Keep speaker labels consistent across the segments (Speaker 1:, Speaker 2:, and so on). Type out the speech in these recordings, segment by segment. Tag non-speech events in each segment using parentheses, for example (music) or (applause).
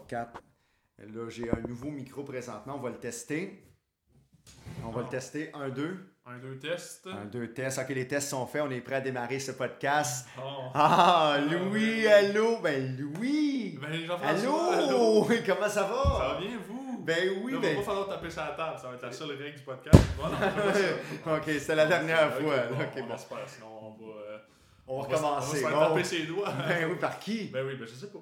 Speaker 1: 1, 2, 3, 4. Là, j'ai un nouveau micro présentement. On va le tester. On va le tester. 1, 2.
Speaker 2: Un, deux tests.
Speaker 1: 1, 2, tests. Ok, les tests sont faits. On est prêt à démarrer ce podcast.
Speaker 2: Oh.
Speaker 1: Ah, Louis, allô? Ben, Louis.
Speaker 2: Ben, Jean-François,
Speaker 1: Allô? Comment ça va?
Speaker 2: Ça va bien, vous?
Speaker 1: Ben oui,
Speaker 2: Là,
Speaker 1: ben.
Speaker 2: va pas falloir taper sur la table, ça va être la seule règle du podcast. Voilà, on fait ça. (laughs)
Speaker 1: ok, c'était la dernière
Speaker 2: Ok,
Speaker 1: fois.
Speaker 2: bon,
Speaker 1: Ok,
Speaker 2: on
Speaker 1: bon.
Speaker 2: espère, sinon on va. euh,
Speaker 1: On va recommencer.
Speaker 2: On va se faire
Speaker 1: Bon.
Speaker 2: taper ses doigts.
Speaker 1: Ben oui, par qui?
Speaker 2: Ben oui, ben je sais pas.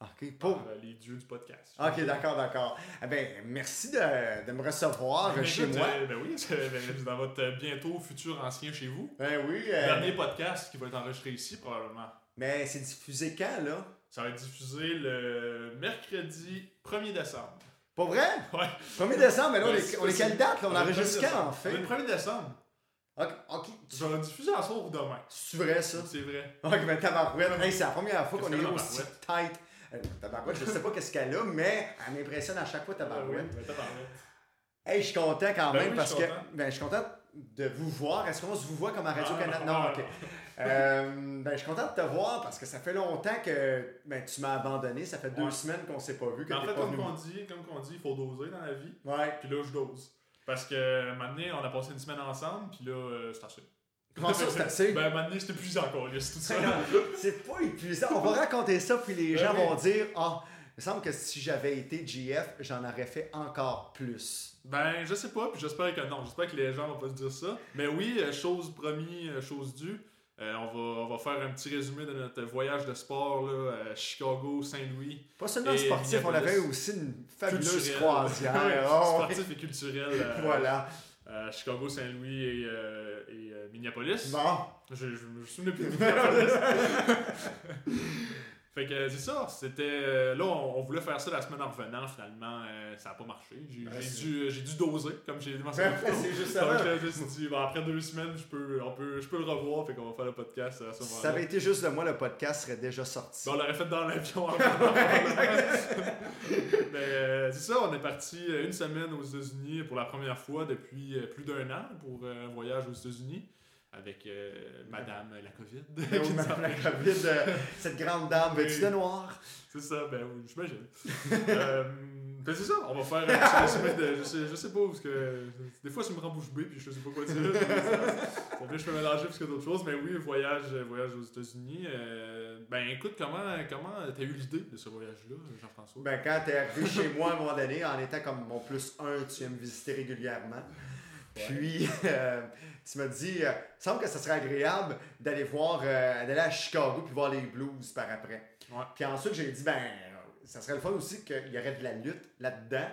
Speaker 1: Ok, pour.
Speaker 2: Par, euh, les dieux du podcast.
Speaker 1: Ok, d'accord, d'accord. Eh ben, merci de, de me recevoir
Speaker 2: Ben,
Speaker 1: chez
Speaker 2: écoute,
Speaker 1: moi.
Speaker 2: euh, ben oui, (laughs) ben, dans votre bientôt futur ancien chez vous.
Speaker 1: Ben oui. euh,
Speaker 2: Dernier podcast qui va être enregistré ici, probablement.
Speaker 1: Mais c'est diffusé quand, là?
Speaker 2: Ça va être diffusé le mercredi 1er décembre.
Speaker 1: Pas vrai?
Speaker 2: Ouais.
Speaker 1: 1er décembre, mais là, on
Speaker 2: Ben,
Speaker 1: est, on est quelle date, là? On
Speaker 2: est
Speaker 1: enregistre
Speaker 2: 1er
Speaker 1: quand, en fait?
Speaker 2: Est le 1er décembre.
Speaker 1: Ok, ok.
Speaker 2: Ça va diffuser en soir ou demain?
Speaker 1: C'est vrai, ça?
Speaker 2: C'est vrai.
Speaker 1: Ok, mais tabarouette. Hey, c'est la première fois qu'on est
Speaker 2: que
Speaker 1: aussi
Speaker 2: tabarouette?
Speaker 1: tight. Euh, tabarouette, je sais pas qu'est-ce qu'elle a, mais elle m'impressionne à chaque fois, tabarouette.
Speaker 2: Ah oui, ben.
Speaker 1: Hey, je suis content quand
Speaker 2: Ben
Speaker 1: même
Speaker 2: oui,
Speaker 1: parce que ben, je suis content de vous voir. Est-ce qu'on se vous voit comme à Radio-Canada?
Speaker 2: Ah,
Speaker 1: non, ok. (laughs) Euh, ben, je suis content de te voir parce que ça fait longtemps que ben, tu m'as abandonné. Ça fait deux semaines qu'on s'est pas vu. Que
Speaker 2: Mais en fait, comme on dit, comme dit, il faut doser dans la vie.
Speaker 1: Ouais.
Speaker 2: Puis là, je dose. Parce que maintenant, on a passé une semaine ensemble, puis là, euh, c'est assez.
Speaker 1: Comment ça, c'est assez?
Speaker 2: Ben, maintenant, c'était plus encore, c'est tout ça. (laughs)
Speaker 1: C'est pas épuisant. On va raconter ça, puis les
Speaker 2: Ben
Speaker 1: gens
Speaker 2: oui.
Speaker 1: vont dire Ah, il me semble que si j'avais été GF, j'en aurais fait encore plus.
Speaker 2: Ben, je sais pas, puis j'espère que non. J'espère que les gens vont pas se dire ça. Mais oui, euh, chose promis, euh, chose due. Euh, on, va, on va faire un petit résumé de notre voyage de sport là, à Chicago, Saint-Louis.
Speaker 1: Pas seulement sportif, on avait aussi une fabuleuse croisière. (laughs) Oh,
Speaker 2: sportif et culturel. euh,
Speaker 1: Voilà.
Speaker 2: À Chicago, Saint-Louis et, euh, et euh, Minneapolis.
Speaker 1: Bon.
Speaker 2: Je, je me souviens plus de Minneapolis. (laughs) Fait que c'est ça, c'était. euh, Là, on, on voulait faire ça la semaine en revenant, finalement, euh, ça n'a pas marché. J'ai
Speaker 1: Ouais,
Speaker 2: dû, j'ai dû doser, comme j'ai mentionné
Speaker 1: c'est juste
Speaker 2: Donc,
Speaker 1: ça.
Speaker 2: là, je me suis dit, bon, après deux semaines, je peux, on peut, je peux le revoir, fait qu'on va faire le podcast à ce
Speaker 1: Si
Speaker 2: moment-là.
Speaker 1: ça avait été juste de moi, le podcast serait déjà sorti.
Speaker 2: Ben, on l'aurait fait dans l'avion. en (laughs) Mais euh, c'est ça, on est parti euh, une semaine aux États-Unis pour la première fois depuis plus d'un an pour un voyage aux États-Unis avec euh, Madame la COVID. (laughs)
Speaker 1: Oui, madame la (laughs) COVID, euh, cette grande dame,
Speaker 2: Oui.
Speaker 1: vêtue de noir.
Speaker 2: C'est ça, ben oui, j'imagine. (laughs) euh, ben c'est ça, on va faire un petit résumé de. Je sais, je sais pas, parce que des fois, ça me rend bouche bée, puis je sais pas quoi dire. ça fait je peux mélanger plus que d'autres choses, mais oui, voyage, voyage aux États-Unis. Ben écoute, comment comment t'as eu l'idée de ce voyage-là, Jean-François?
Speaker 1: Ben, quand t'es arrivé chez moi à un moment donné, en étant comme mon plus un, tu viens me visiter régulièrement. Puis, (laughs) euh, tu m'as dit, euh, il semble que ça serait agréable d'aller voir, euh, d'aller à Chicago puis voir les blues par après.
Speaker 2: Ouais.
Speaker 1: Puis ensuite, j'ai dit, ben, ça serait le fun aussi qu'il y aurait de la lutte là-dedans.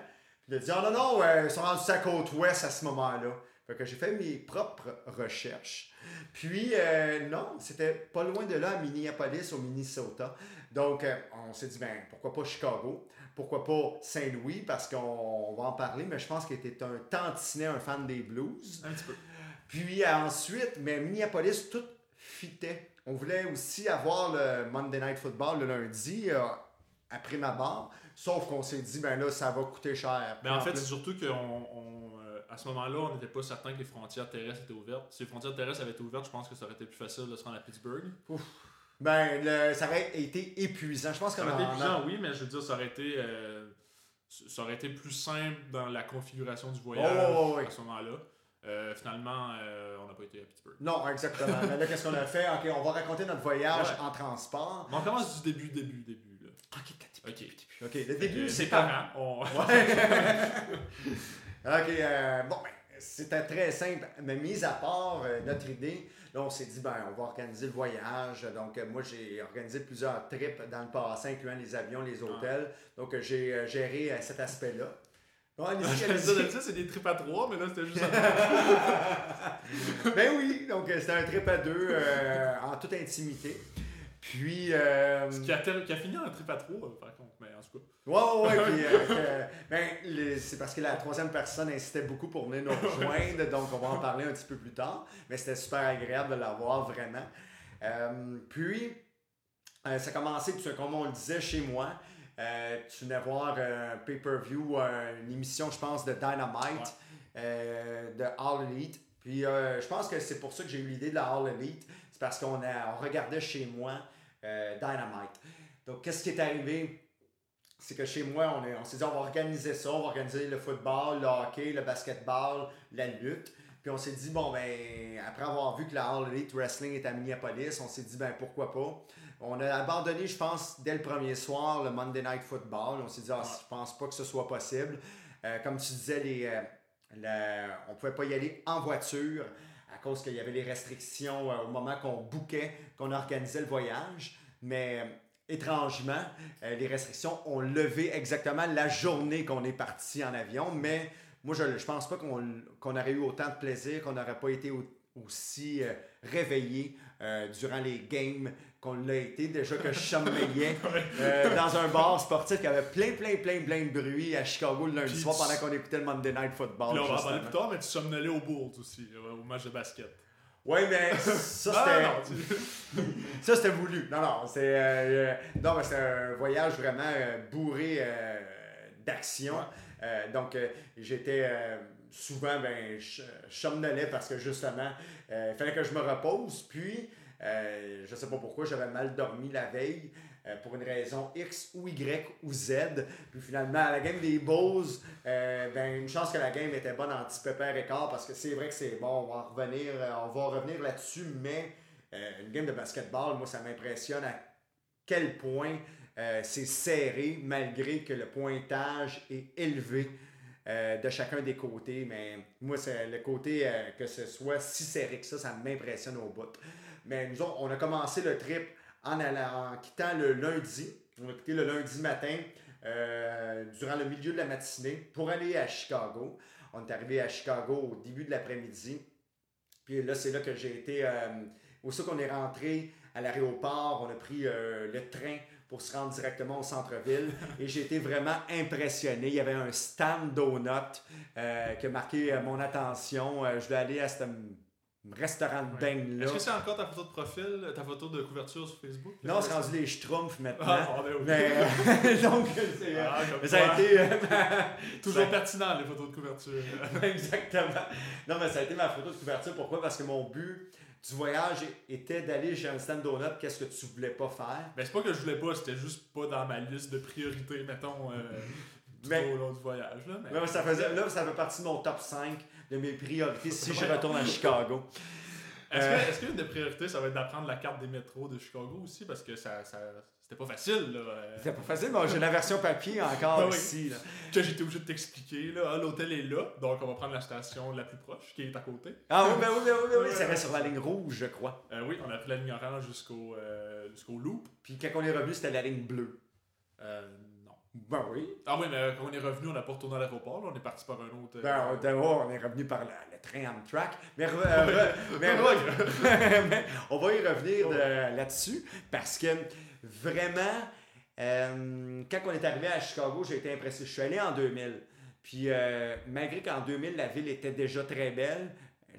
Speaker 1: Puis il a dit, oh non, non, euh, ils sont rendus sur la côte ouest à ce moment-là. Fait que j'ai fait mes propres recherches. Puis, euh, non, c'était pas loin de là, à Minneapolis, au Minnesota. Donc, euh, on s'est dit, ben, pourquoi pas Chicago? Pourquoi pas Saint-Louis? Parce qu'on on va en parler, mais je pense qu'il était un tantinet, un fan des blues.
Speaker 2: Un petit peu.
Speaker 1: Puis euh, ensuite, mais Minneapolis, tout fitait. On voulait aussi avoir le Monday Night Football le lundi, euh, après ma barre. Sauf qu'on s'est dit, ben là, ça va coûter cher.
Speaker 2: Mais en fait, c'est surtout qu'à ce moment-là, on n'était pas certain que les frontières terrestres étaient ouvertes. Si les frontières terrestres avaient été ouvertes, je pense que ça aurait été plus facile de se rendre à Pittsburgh.
Speaker 1: Ben, le- ça aurait été épuisant. Je pense
Speaker 2: Ça
Speaker 1: qu'on
Speaker 2: aurait été
Speaker 1: a-
Speaker 2: épuisant, oui, mais je veux dire, ça aurait été, euh, ça aurait été plus simple dans la configuration du voyage
Speaker 1: Oh,
Speaker 2: à ce moment-là. Euh, finalement, euh, on n'a pas été à Pittsburgh.
Speaker 1: Non, exactement. mais là, qu'est-ce qu'on a fait? Ok, on va raconter notre voyage
Speaker 2: Ouais.
Speaker 1: en transport.
Speaker 2: Mais on commence du début, début, début. Là.
Speaker 1: Ok,
Speaker 2: Ok.
Speaker 1: ok, le début, c'est
Speaker 2: parents. on-
Speaker 1: Ouais. (laughs) ok, euh, bon, ben, c'était très simple. Mais mis à part notre idée, là, on s'est dit, ben, on va organiser le voyage. Donc, euh, moi, j'ai organisé plusieurs trips dans le passé, incluant les avions, les hôtels. Donc, euh, j'ai euh, géré cet aspect-là. (laughs)
Speaker 2: C'est des trips à trois, mais là, c'était juste à (laughs)
Speaker 1: ben oui, donc c'était un trip à deux euh, en toute intimité. Puis, euh,
Speaker 2: Ce qui a, tel- qui a fini en trip à trois, par contre. Mais en tout cas.
Speaker 1: Ouais, ouais, ouais. (laughs) puis, euh, ben, c'est parce que la troisième personne insistait beaucoup pour venir nous (laughs) rejoindre, donc on va en parler un petit peu plus tard. Mais c'était super agréable de l'avoir, vraiment. Euh, puis, euh, ça a commencé, comme on le disait chez moi, tu venais voir un pay-per-view, une émission, je pense, de Dynamite, de All Elite. Puis, euh, je pense que c'est pour ça que j'ai eu l'idée de la All Elite. C'est parce qu'on on regardait chez moi euh, Dynamite. Donc, qu'est-ce qui est arrivé? c'est que chez moi, on, est- on s'est dit, on va organiser ça, on va organiser le football, le hockey, le basketball, la lutte. Puis on s'est dit, bon, ben, après avoir vu que la All Elite Wrestling est à Minneapolis, on s'est dit, ben, pourquoi pas? On a abandonné, je pense, dès le premier soir, le Monday Night Football. On s'est dit, ah, je pense pas que ce soit possible. Euh, comme tu disais, les, euh, la- on pouvait pas y aller en voiture cause qu'il y avait les restrictions euh, au moment qu'on bouquait, qu'on organisait le voyage. Mais euh, étrangement, euh, les restrictions ont levé exactement la journée qu'on est parti en avion. Mais moi, je ne pense pas qu'on aurait eu autant de plaisir, qu'on n'aurait pas été au- aussi réveillé durant les games qu'on l'a été. Déjà que je sommeillais (laughs) euh, dans un bar sportif qui avait plein, plein, plein, plein de bruit à Chicago le lundi
Speaker 2: Puis
Speaker 1: soir
Speaker 2: tu-
Speaker 1: pendant qu'on écoutait le Monday Night Football.
Speaker 2: Là, on va en parler plus tard, mais tu somnolais au Bulls aussi, euh, au match de basket.
Speaker 1: Oui, mais (laughs) ça,
Speaker 2: Ah,
Speaker 1: c'était. (laughs) Ça, c'était voulu. Non, non, c'est. euh, non, mais c'est un voyage vraiment euh, bourré d'action.
Speaker 2: Ouais.
Speaker 1: Donc, j'étais souvent, ben, je somnolais parce que justement, il fallait que je me repose. Puis, euh, je sais pas pourquoi, j'avais mal dormi la veille. euh, pour une raison X ou Y ou Z. Puis finalement, à la game des Bulls, euh, ben, une chance que la game était bonne en petit pépère écart parce que c'est vrai que c'est bon, on va en revenir, euh, on va revenir là-dessus, mais euh, une game de basketball, moi, ça m'impressionne à quel point c'est serré malgré que le pointage est élevé de chacun des côtés. Mais moi, c'est le côté que ce soit si serré que ça, ça m'impressionne au bout. Mais nous autres, on a commencé le trip en, allant, en quittant le lundi. On a quitté le lundi matin euh, durant le milieu de la matinée pour aller à Chicago. On est arrivé à Chicago au début de l'après-midi. Puis là, c'est là que j'ai été. Euh, aussi qu'on est rentré à l'aéroport, on a pris euh, le train pour se rendre directement au centre-ville. (laughs) Et j'ai été vraiment impressionné. Il y avait un stand donut euh, qui a marqué euh, mon attention. Euh, je voulais aller à ce restaurant de
Speaker 2: Ouais.
Speaker 1: beignes là.
Speaker 2: Est-ce que c'est encore ta photo de profil, ta photo de couverture sur Facebook?
Speaker 1: Non, c'est rendu les schtroumpfs maintenant.
Speaker 2: Ah, ben oui.
Speaker 1: Mais euh, (laughs) donc, c'est, euh,
Speaker 2: Ah,
Speaker 1: mais ça a été. euh, ma- (laughs)
Speaker 2: Toujours
Speaker 1: ça-
Speaker 2: pertinent, les photos de couverture. (laughs)
Speaker 1: Exactement. Non, mais ça a été ma photo de couverture. Pourquoi? Parce que mon but du voyage était d'aller chez un stand donut. Qu'est-ce que tu voulais pas faire?
Speaker 2: Ben, c'est pas que je voulais pas, c'était juste pas dans ma liste de priorités, mettons, euh,
Speaker 1: Mais-
Speaker 2: au long du voyage. Là, mais
Speaker 1: ça faisait, là, ça fait partie de mon top 5 de mes priorités si je retourne à Chicago.
Speaker 2: Est-ce
Speaker 1: Euh,
Speaker 2: que- est-ce qu'une des priorités, ça va être d'apprendre la carte des métros de Chicago aussi? Parce que ça, ça, c'était pas facile. Là, euh,
Speaker 1: C'est pas facile, mais j'ai la version papier encore
Speaker 2: Ah (laughs) oui.
Speaker 1: ici. là.
Speaker 2: que j'étais obligé de t'expliquer. Là, Ah, l'hôtel est là, donc on va prendre la station la plus proche, qui est à côté.
Speaker 1: Ah oui, ben oui, ben oui, ben oui, ça reste sur la ligne rouge, je crois.
Speaker 2: Euh, oui, on a pris la ligne orange jusqu'au euh, jusqu'au loop.
Speaker 1: Puis quand on est revenu, c'était la ligne bleue.
Speaker 2: Euh.
Speaker 1: Ben oui.
Speaker 2: Ah oui, mais euh, quand on est revenu, on n'a pas retourné à l'aéroport. On est parti par un autre. euh,
Speaker 1: Ben, oh, on est revenu par la- le train Amtrak. Mais, re- euh, re- (laughs) mais, re- (laughs) mais on va y revenir de- là-dessus parce que vraiment, euh, quand on est arrivé à Chicago, j'ai été impressionné. Je suis allé en 2000. Puis euh, malgré qu'en 2000, la ville était déjà très belle,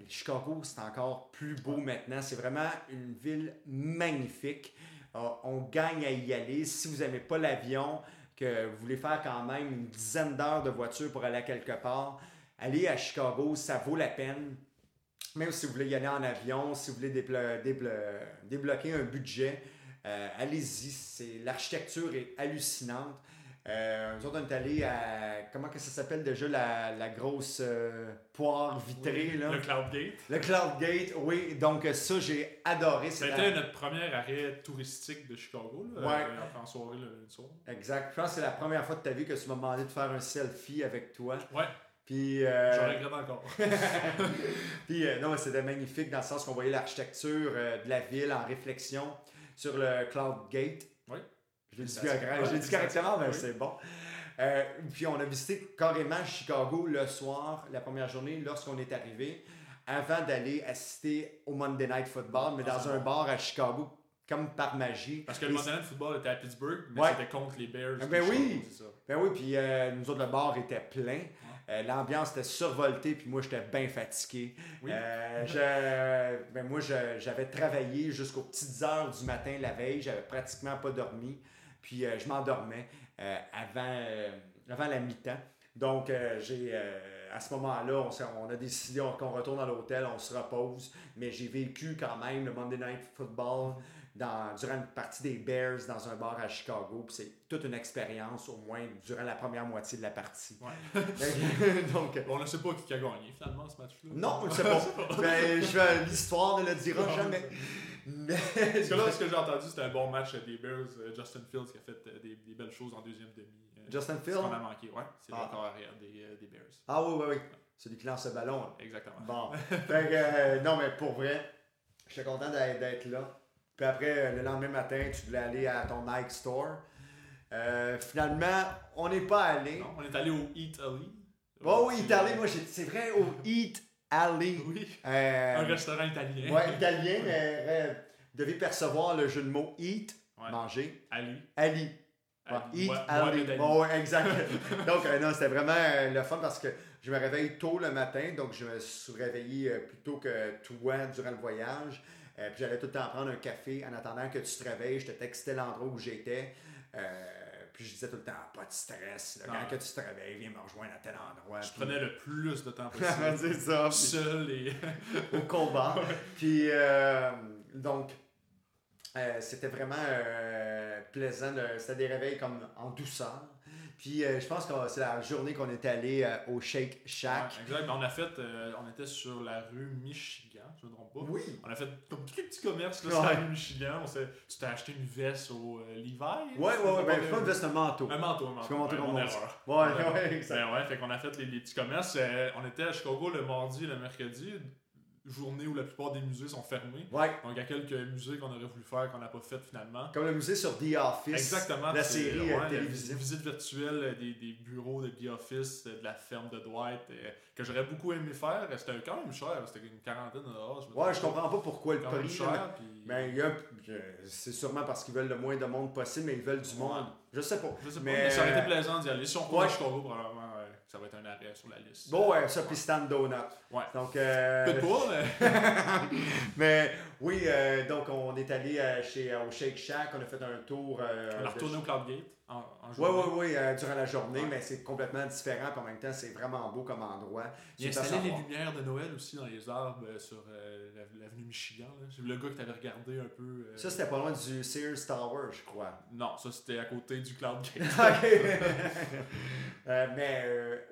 Speaker 1: Chicago, c'est encore plus beau maintenant. C'est vraiment une ville magnifique. Euh, on gagne à y aller. Si vous n'aimez pas l'avion, que vous voulez faire quand même une dizaine d'heures de voiture pour aller à quelque part, allez à Chicago, ça vaut la peine. Même si vous voulez y aller en avion, si vous voulez déblo- déblo- débloquer un budget, euh, allez-y. L'architecture est hallucinante. Euh, nous autres, on est allés à. Comment que ça s'appelle déjà la, la grosse euh, poire vitrée, là?
Speaker 2: Le Cloud Gate.
Speaker 1: Le Cloud Gate, oui. Donc, ça, j'ai adoré.
Speaker 2: C'était
Speaker 1: la-
Speaker 2: notre premier arrêt touristique de Chicago. Là,
Speaker 1: Ouais.
Speaker 2: euh, en soirée le lundi soir.
Speaker 1: Exact. Je pense que c'est la première fois de ta vie que tu m'as demandé de faire un selfie avec toi.
Speaker 2: Ouais,
Speaker 1: Puis. euh,
Speaker 2: je regrette encore. (laughs) (laughs)
Speaker 1: Puis, euh, non, c'était magnifique dans le sens qu'on voyait l'architecture euh, de la ville en réflexion sur le Cloud L'ai dit, dit correctement, mais c'est bon. Euh, puis, on a visité carrément Chicago le soir, la première journée, lorsqu'on est arrivé, avant d'aller assister au Monday Night Football, mais
Speaker 2: Ah,
Speaker 1: dans un
Speaker 2: bon.
Speaker 1: bar à Chicago, comme par magie.
Speaker 2: Parce que le Monday Night Football était à Pittsburgh, mais
Speaker 1: Ouais.
Speaker 2: c'était contre les Bears.
Speaker 1: Ah, ben oui. Ben oui, puis euh, nous autres, le bar était plein. Euh, L'ambiance était survoltée, puis moi, j'étais bien fatigué.
Speaker 2: Oui.
Speaker 1: Euh, je- ben moi, j'avais travaillé jusqu'aux petites heures du matin la veille. J'avais pratiquement pas dormi. Puis euh, je m'endormais euh, avant, euh, avant la mi-temps. Donc, j'ai à ce moment-là, on, on a décidé on- qu'on retourne à l'hôtel, on se repose. Mais j'ai vécu quand même le Monday Night Football dans, durant une partie des Bears dans un bar à Chicago. Puis c'est toute une expérience, au moins durant la première moitié de la partie.
Speaker 2: Ouais. (laughs)
Speaker 1: Donc,
Speaker 2: On ne sait pas qui a gagné finalement ce match-là.
Speaker 1: non, je sais (laughs) pas. Ben, L'histoire ne le dira jamais. Mais.
Speaker 2: Parce que là, ce que j'ai entendu, c'était un bon match des Bears. Euh, Justin Fields qui a fait euh, des, des belles choses en deuxième demi. Euh,
Speaker 1: Justin
Speaker 2: ce
Speaker 1: Fields?
Speaker 2: qu'on a manqué, ouais. C'est
Speaker 1: Ah.
Speaker 2: le corps arrière des, des Bears.
Speaker 1: Ah oui, oui, oui. Celui qui lance le ballon. là.
Speaker 2: Exactement.
Speaker 1: Bon. (laughs) Fait que, euh, non, mais pour vrai, j'étais content d'être là. Puis après, le lendemain matin, tu voulais aller à ton Nike Store. Euh, finalement, on n'est pas allé.
Speaker 2: Non, on est allé au Eat Alley.
Speaker 1: Oh oui, Italien, moi, c'est vrai, au Eat Alley.
Speaker 2: Oui.
Speaker 1: Euh,
Speaker 2: Un restaurant italien.
Speaker 1: ouais, (laughs) italien, mais euh, vous devez percevoir le jeu de mots Eat,
Speaker 2: Ouais.
Speaker 1: manger,
Speaker 2: Ali.
Speaker 1: Ali.
Speaker 2: Ali.
Speaker 1: Ah, Eat
Speaker 2: Ouais,
Speaker 1: Alley. Ouais, exact. (laughs) donc, euh, non, c'était vraiment euh, le fun parce que je me réveille tôt le matin, donc je me suis réveillé euh, plus tôt que toi durant le voyage. Puis j'allais tout le temps prendre un café en attendant que tu te réveilles. Je te textais l'endroit où j'étais. Euh, puis je disais tout le temps, pas de stress. là, quand que tu te réveilles, viens me rejoindre à tel endroit.
Speaker 2: Je
Speaker 1: Puis-
Speaker 2: prenais le plus de temps (laughs) possible.
Speaker 1: c'est ça.
Speaker 2: Seul et. (laughs)
Speaker 1: au combat. Puis, euh, donc, euh, c'était vraiment euh, plaisant. de- C'était des réveils comme en douceur. Puis, euh, je pense que c'est la journée qu'on est allé euh, au Shake Shack.
Speaker 2: Ouais, exact. Mais on a fait. euh, on était sur la rue Michigan, je ne me trompe pas.
Speaker 1: Oui.
Speaker 2: On a fait comme tous les petits commerces là,
Speaker 1: Ouais.
Speaker 2: sur la rue Michigan. On tu t'es acheté une veste au Levi.
Speaker 1: Ouais, ouais, ouais. Ben, pas une veste de manteau.
Speaker 2: Un manteau, un manteau.
Speaker 1: Vais monter
Speaker 2: Ouais, mon erreur.
Speaker 1: Ouais,
Speaker 2: Ouais. (laughs)
Speaker 1: ouais, exact.
Speaker 2: Ben ouais, fait qu'on a fait les, les petits commerces. On était à Chicago le mardi le mercredi, journée où la plupart des musées sont fermés.
Speaker 1: Ouais.
Speaker 2: Donc il y a quelques musées qu'on aurait voulu faire qu'on n'a pas fait finalement.
Speaker 1: Comme le musée sur The Office.
Speaker 2: Exactement.
Speaker 1: La série
Speaker 2: ouais,
Speaker 1: euh,
Speaker 2: la
Speaker 1: télévision.
Speaker 2: visite virtuelle euh, des, des bureaux de The Office, euh, de la ferme de Dwight, euh, que j'aurais beaucoup aimé faire. C'était quand même cher, c'était une quarantaine de dollars.
Speaker 1: Ouais, je comprends pas pourquoi le prix.
Speaker 2: cher, puis-
Speaker 1: euh, c'est sûrement parce qu'ils veulent le moins de monde possible, mais ils veulent du
Speaker 2: Ouais.
Speaker 1: monde. Je sais pas.
Speaker 2: Je sais pas,
Speaker 1: mais-
Speaker 2: ça aurait été plaisant d'y aller. Si on
Speaker 1: Ouais.
Speaker 2: Chicago, probablement, ça va être un arrêt sur la liste.
Speaker 1: Bon, ouais, ça, puis Stan Donut.
Speaker 2: Ouais.
Speaker 1: Donc, euh,
Speaker 2: Peut-être pas, (laughs) mais.
Speaker 1: mais oui, euh, donc on est allé euh, chez, au Shake Shack, on a fait un tour. euh,
Speaker 2: On a
Speaker 1: de-
Speaker 2: retourné au Cloudgate en, en
Speaker 1: Oui,
Speaker 2: journée.
Speaker 1: oui, oui, euh, durant la journée,
Speaker 2: Ouais.
Speaker 1: mais c'est complètement différent. Puis en même temps, c'est vraiment beau comme endroit.
Speaker 2: Il installé les lumières de Noël aussi dans les arbres euh, sur euh, la- l'avenue Michigan. là. J'ai vu le gars que t'avais regardé un peu. euh,
Speaker 1: Ça, c'était pas loin du Sears Tower, je crois.
Speaker 2: Non, ça c'était à côté du Cloudgate. (laughs)
Speaker 1: Ok. (laughs) Euh, mais,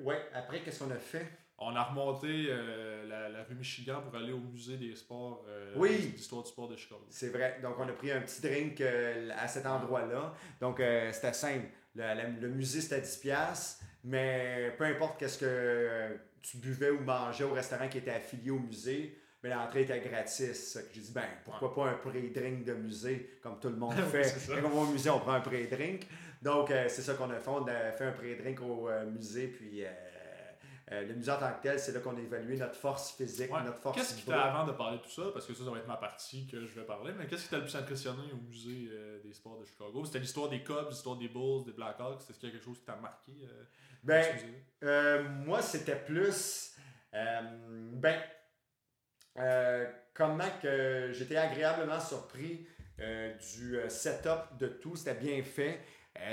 Speaker 1: ouais, après, qu'est-ce qu'on a fait?
Speaker 2: On a remonté euh, la, la rue Michigan pour aller au musée des sports, euh,
Speaker 1: Oui.
Speaker 2: l'histoire du sport de Chicago.
Speaker 1: C'est vrai. Donc, on a pris un petit drink euh, à cet endroit-là. Donc, c'était simple. Le, la- le musée, c'était 10$, mais peu importe qu'est-ce que tu buvais ou mangeais au restaurant qui était affilié au musée, mais l'entrée était gratis. J'ai dit, ben, pourquoi pas un pré-drink de musée, comme tout le monde (laughs) fait. Quand on va au musée, on prend un pré-drink. Donc, euh, c'est ça qu'on a fait. On a fait un pré-drink au euh, musée, puis euh, euh, le musée en tant que tel, c'est là qu'on a évalué notre force physique,
Speaker 2: Ouais.
Speaker 1: notre force
Speaker 2: Qu'est-ce qui t'a, avant de parler de tout ça, parce que ça, ça va être ma partie que je vais parler, mais qu'est-ce qui t'a le plus impressionné au musée euh, des sports de Chicago? C'était l'histoire des Cubs, l'histoire des Bulls, des Blackhawks. Est-ce qu'il y a quelque chose qui t'a marqué euh,
Speaker 1: Ben, moi, c'était plus. ben. comment que j'étais agréablement surpris du setup de tout. C'était bien fait.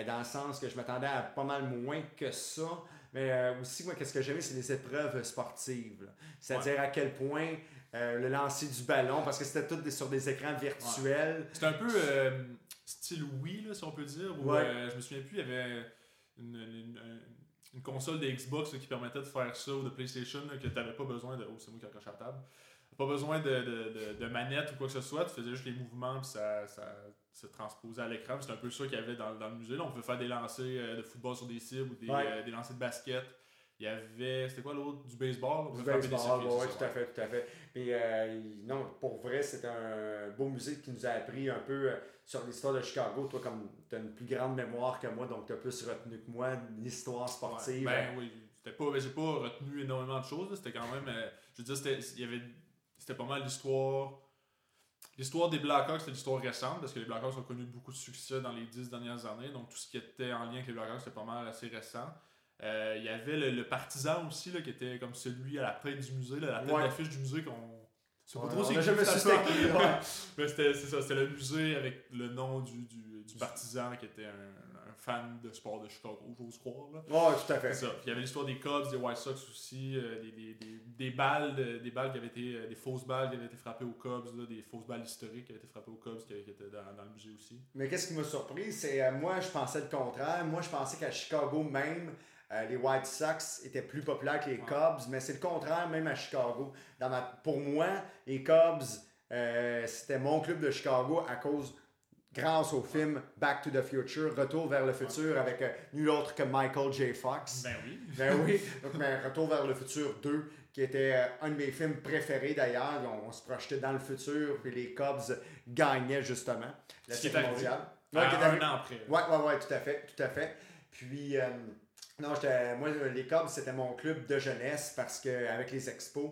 Speaker 1: dans le sens que je m'attendais à pas mal moins que ça. Mais euh, aussi, moi, qu'est-ce que j'aimais, c'est les épreuves sportives. C'est-à-dire à quel point euh, le lancer du ballon, parce que c'était tout des- sur des écrans virtuels.
Speaker 2: C'était un peu euh, style Wii, là, si on peut dire. Où,
Speaker 1: Ouais.
Speaker 2: je me souviens plus, il y avait une, une- une- une console de Xbox là, qui permettait de faire ça ou de PlayStation là, que tu n'avais pas besoin de. Oh, c'est moi qui accroche à la table. Pas besoin de, de, de, de manette ou quoi que ce soit. Tu faisais juste les mouvements puis ça, ça se transposait à l'écran. C'est un peu ça qu'il y avait dans, dans le musée. Là, on pouvait faire des lancers euh, de football sur des cibles ou des,
Speaker 1: Ouais.
Speaker 2: euh, des lancers de basket. Il y avait. C'était quoi l'autre? Du baseball?
Speaker 1: Du baseball,
Speaker 2: circuits,
Speaker 1: ouais,
Speaker 2: c'est
Speaker 1: tout à fait, tout à fait. Mais euh, non, pour vrai, c'était un beau musée qui nous a appris un peu sur l'histoire de Chicago. Toi, comme tu as une plus grande mémoire que moi, donc tu as plus retenu que moi l'histoire sportive.
Speaker 2: Ouais, ben oui, c'était pas, j'ai pas retenu énormément de choses. C'était quand même, je veux dire, c'était, il y avait, c'était pas mal l'histoire. L'histoire des Blackhawks, c'était l'histoire récente parce que les Blackhawks ont connu beaucoup de succès dans les dix dernières années. Donc tout ce qui était en lien avec les Blackhawks, c'était pas mal assez récent. Euh, il y avait le, le partisan aussi, là, qui était comme celui à la tête du musée, là, la tête
Speaker 1: Ouais.
Speaker 2: d'affiche du musée qu'on. C'est pas
Speaker 1: Ouais,
Speaker 2: trop c'est
Speaker 1: jamais su c'était. (laughs)
Speaker 2: Mais c'est ça, c'était le musée avec le nom du, du, du partisan qui était un fan de sport de Chicago, j'ose croire. Là.
Speaker 1: Tout à fait.
Speaker 2: Ça. Puis il y avait l'histoire des Cubs, des White Sox aussi, euh, des, des, des, des balles, de- des balles qui avaient été, euh, des fausses balles qui avaient été frappées aux Cubs, là, des fausses balles historiques qui avaient été frappées aux Cubs, qui, qui étaient dans, dans le musée aussi.
Speaker 1: Mais qu'est-ce qui m'a surpris, c'est euh, moi, je pensais le contraire. Moi, je pensais qu'à Chicago même, euh, les White Sox étaient plus populaires que les. Cubs, mais c'est le contraire même à Chicago. Dans ma, pour moi, les Cubs, euh, c'était mon club de Chicago à cause, grâce au film Back to the Future, Retour vers le futur avec euh, nul autre que Michael J. Fox.
Speaker 2: Ben oui.
Speaker 1: Ben oui, (laughs) donc mais Retour vers le futur 2, qui était euh, un de mes films préférés d'ailleurs. On, on se projetait dans le futur, puis les Cubs gagnaient justement la Série mondiale.
Speaker 2: Ouais,
Speaker 1: Ouais,
Speaker 2: un an après.
Speaker 1: Ouais, ouais, ouais, tout à fait, tout à fait. Puis, euh, non, moi, les Cubs, c'était mon club de jeunesse parce que, avec les expos,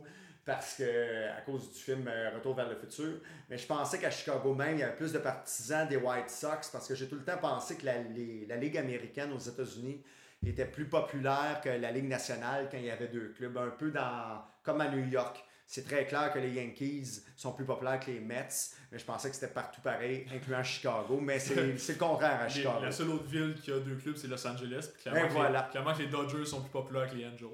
Speaker 1: parce que, à cause du film euh, Retour vers le futur. Mais je pensais qu'à Chicago même, il y avait plus de partisans des White Sox parce que j'ai tout le temps pensé que la, la Ligue américaine aux États-Unis était plus populaire que la Ligue nationale quand il y avait deux clubs, un peu dans, comme à New York. C'est très clair que les Yankees sont plus populaires que les Mets, mais je pensais que c'était partout pareil, incluant Chicago, mais c'est (laughs) le contraire à Chicago.
Speaker 2: la seule autre ville qui a deux clubs, c'est Los Angeles. Puis clairement,
Speaker 1: Et voilà.
Speaker 2: les, clairement que les Dodgers sont plus populaires que les Angels.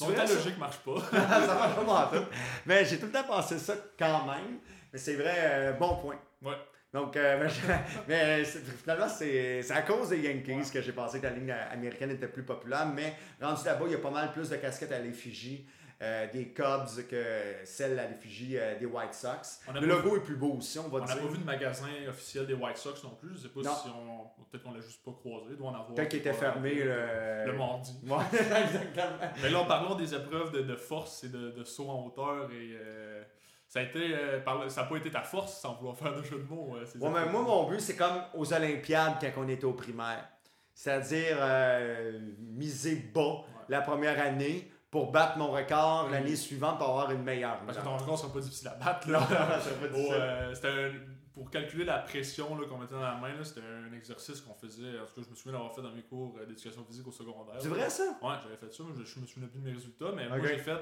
Speaker 2: Donc ta logique marche pas. (laughs)
Speaker 1: ça marche pas tout. Mais j'ai tout le temps pensé ça quand même. Mais c'est vrai, euh, bon point.
Speaker 2: Ouais.
Speaker 1: Donc, euh, mais, je- mais c'est- finalement, c'est c'est à cause des Yankees que j'ai pensé que la ligne américaine était plus populaire. Mais rendu là-bas, il y a pas mal plus de casquettes à l'effigie euh, des Cubs que celle à l'effigie euh, des White Sox.
Speaker 2: A
Speaker 1: Le logo est plus beau aussi, on va
Speaker 2: On n'a pas vu de magasin officiel des White Sox non plus. Je sais pas
Speaker 1: Non.
Speaker 2: si on. Peut-être qu'on l'a juste pas croisé. Il doit en avoir.
Speaker 1: Peut-être qu'il était fermé le...
Speaker 2: Le mardi. (laughs)
Speaker 1: Ouais, exactement.
Speaker 2: Mais là, parlons des épreuves de, de force et de, de saut en hauteur. Et, euh, ça a été, euh, par le- ça n'a pas été ta force sans vouloir faire de jeu de mots. euh,
Speaker 1: Ouais, mais moi, mon but, c'est comme aux Olympiades quand on était au primaire. C'est-à-dire euh, miser bas la première année pour battre mon record
Speaker 2: Mhm.
Speaker 1: l'année suivante pour avoir une meilleure
Speaker 2: Parce que ton record sera pas difficile à battre. Là. (laughs) euh, un- pour calculer la pression qu'on mettait dans la main, c'était un exercice qu'on faisait. En tout cas, je me souviens d'avoir fait dans mes cours euh, d'éducation physique au secondaire.
Speaker 1: C'est vrai ça?
Speaker 2: Ouais, j'avais fait ça, mais je, je me souviens plus de mes résultats. Mais
Speaker 1: Ok.
Speaker 2: moi, j'ai fait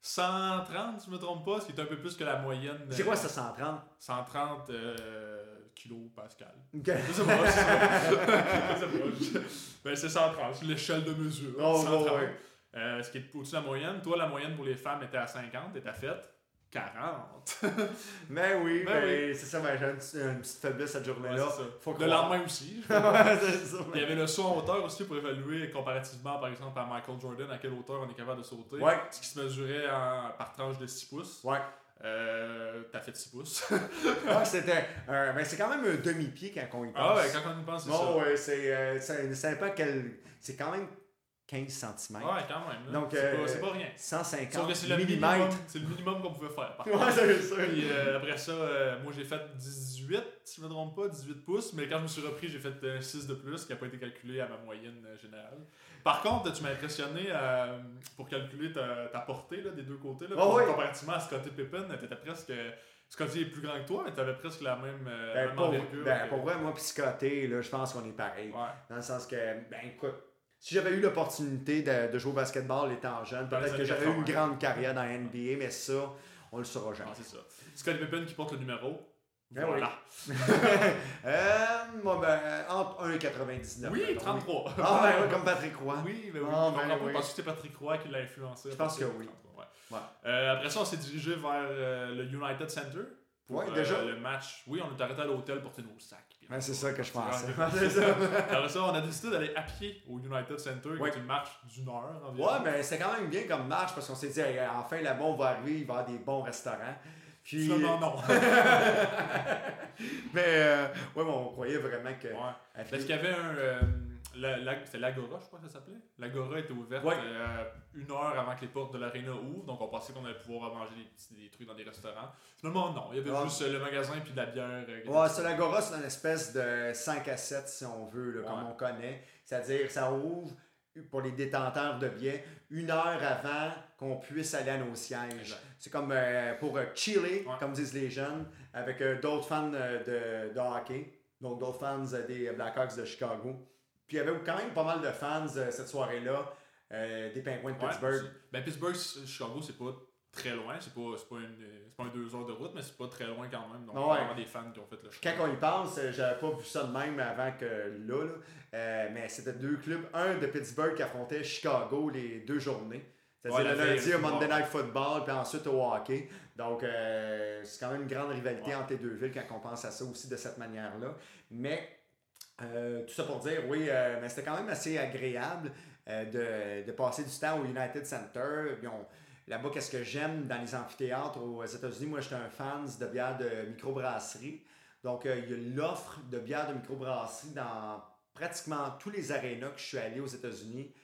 Speaker 2: 130, si je me trompe pas, ce qui est un peu plus que la moyenne.
Speaker 1: C'est quoi ça, 130?
Speaker 2: 130 euh, kilos Pascal.
Speaker 1: Ok.
Speaker 2: Je sais pas, (laughs) c'est 130, c'est l'échelle de mesure.
Speaker 1: Oh,
Speaker 2: 130.
Speaker 1: ouais, ouais.
Speaker 2: Euh, ce qui est au-dessus de la moyenne. Toi, la moyenne pour les femmes était à 50 et t'as fait 40.
Speaker 1: Mais (laughs) oui,
Speaker 2: Ben
Speaker 1: mais c'est ça, ben, j'ai une, petite- une petite faiblesse cette
Speaker 2: Ouais,
Speaker 1: journée-là.
Speaker 2: c'est.
Speaker 1: Faut
Speaker 2: Le lendemain aussi. (laughs)
Speaker 1: Ouais, c'est
Speaker 2: Il y avait le saut en hauteur aussi pour évaluer comparativement, par exemple, à Michael Jordan, à quelle hauteur on est capable de sauter.
Speaker 1: Ouais.
Speaker 2: Ce qui se mesurait en- par tranche de 6 pouces.
Speaker 1: Ouais.
Speaker 2: Euh, T'as fait 6 pouces.
Speaker 1: Ouais, (laughs) c'était. ben, c'est quand même un demi-pied quand on y pense.
Speaker 2: ah ouais, quand on y pense, c'est
Speaker 1: Bon,
Speaker 2: ça.
Speaker 1: ouais, c'est. euh, quel. C'est quand même 15 cm.
Speaker 2: Ouais, quand même. là.
Speaker 1: Donc,
Speaker 2: c'est
Speaker 1: euh,
Speaker 2: pas, c'est pas rien.
Speaker 1: 150
Speaker 2: Sauf que c'est le minimum,
Speaker 1: millimètres.
Speaker 2: c'est le minimum qu'on pouvait faire. par (laughs)
Speaker 1: Ouais, c'est ça.
Speaker 2: Puis euh, après ça, euh, moi j'ai fait 18, si je me trompe pas, 18 pouces, mais quand je me suis repris, j'ai fait euh, 6 de plus, qui n'a pas été calculé à ma moyenne euh, générale. Par contre, tu m'as impressionné euh, pour calculer ta, ta portée là, des deux côtés. Là,
Speaker 1: Oh, oui.
Speaker 2: Comparativement à Scottie Pippen, t'étais presque. Scottie est plus grand que toi, mais t'avais presque la même, euh,
Speaker 1: Ben,
Speaker 2: même
Speaker 1: pour,
Speaker 2: envergure.
Speaker 1: ben,
Speaker 2: que-
Speaker 1: pour vrai, moi, pis Scotté, là, je pense qu'on est pareil.
Speaker 2: Ouais.
Speaker 1: Dans le sens que, ben écoute, si j'avais eu l'opportunité de, de jouer au basketball étant jeune, peut-être que j'aurais eu une
Speaker 2: 80.
Speaker 1: grande carrière dans la NBA, mais ça, on le saura jamais.
Speaker 2: Non, c'est ça. Scottie Pippen qui porte le numéro.
Speaker 1: Ben
Speaker 2: voilà. (laughs)
Speaker 1: euh, moi, ben, entre 1,99.
Speaker 2: Oui,
Speaker 1: mettons.
Speaker 2: 33.
Speaker 1: Ah, ben, comme Patrick Roy.
Speaker 2: Oui, mais oui.
Speaker 1: Ah, ben
Speaker 2: comprends pas
Speaker 1: oui.
Speaker 2: parce que c'était Patrick Roy qui l'a influencé.
Speaker 1: Je pense que oui.
Speaker 2: Ouais.
Speaker 1: Ouais.
Speaker 2: Euh, après ça, on s'est dirigé vers euh, le United Center. Pour
Speaker 1: Ouais, déjà?
Speaker 2: le match. Oui, on est arrêté à l'hôtel pour nos sacs. Puis
Speaker 1: Ben, c'est ça que je pensais.
Speaker 2: on- (laughs)
Speaker 1: C'est ça.
Speaker 2: On a décidé d'aller à pied au United Center, qui
Speaker 1: Ouais.
Speaker 2: une marche d'une heure environ.
Speaker 1: Ouais, mais c'était quand même bien comme marche parce qu'on s'est dit, hey, enfin, là-bas, on va arriver, il va y avoir des bons restaurants. Puis,
Speaker 2: Finalement, non. (laughs) (laughs)
Speaker 1: mais, euh, ouais, mais on croyait vraiment que.
Speaker 2: Ouais.
Speaker 1: pied-
Speaker 2: Parce qu'il y avait un. euh, la- la- C'était l'Agora, je crois que ça s'appelait. L'Agora était ouverte
Speaker 1: Ouais.
Speaker 2: euh, une heure avant que les portes de l'aréna ouvrent, donc on pensait qu'on allait pouvoir manger des, petits, des trucs dans des restaurants. Finalement, non. Il y avait
Speaker 1: Ouais.
Speaker 2: juste le magasin puis de la bière. euh,
Speaker 1: Ouais, c'est l'Agora, c'est une espèce de 5 à 7, si on veut, là, comme on connaît. C'est-à-dire, ça ouvre pour les détenteurs de billets une heure avant qu'on puisse aller à nos sièges. C'est comme euh, pour chiller, comme disent les jeunes, avec d'autres fans de, de hockey, donc d'autres fans des Blackhawks de Chicago. Puis il y avait quand même pas mal de fans euh, cette soirée-là, euh, des Penguins de Pittsburgh.
Speaker 2: Ben, Pittsburgh, Chicago, c'est pas très loin. C'est pas, c'est pas, une, c'est pas un deux heures de route, mais c'est pas très loin quand même. Donc,
Speaker 1: Ouais.
Speaker 2: il y a vraiment des fans qui ont fait le choix.
Speaker 1: Quand on y pense, euh, j'avais pas vu ça de même avant que là, là. Euh, mais c'était deux clubs, un de Pittsburgh qui affrontait Chicago les deux journées. C'est-à-dire
Speaker 2: Ouais,
Speaker 1: le lundi, au Monday. Night Football, puis ensuite au hockey. Donc, euh, c'est quand même une grande rivalité
Speaker 2: Ouais.
Speaker 1: entre les deux villes quand on pense à ça aussi de cette manière-là. Mais, euh, tout ça pour dire, oui, euh, mais c'était quand même assez agréable euh, de, de passer du temps au United Center. Là-bas, qu'est-ce que j'aime dans les amphithéâtres aux États-Unis? Moi, j'étais un fan de bière de microbrasserie. Donc, il y a l'offre de bière de microbrasserie dans pratiquement tous les arénas que je suis allé aux États-Unis.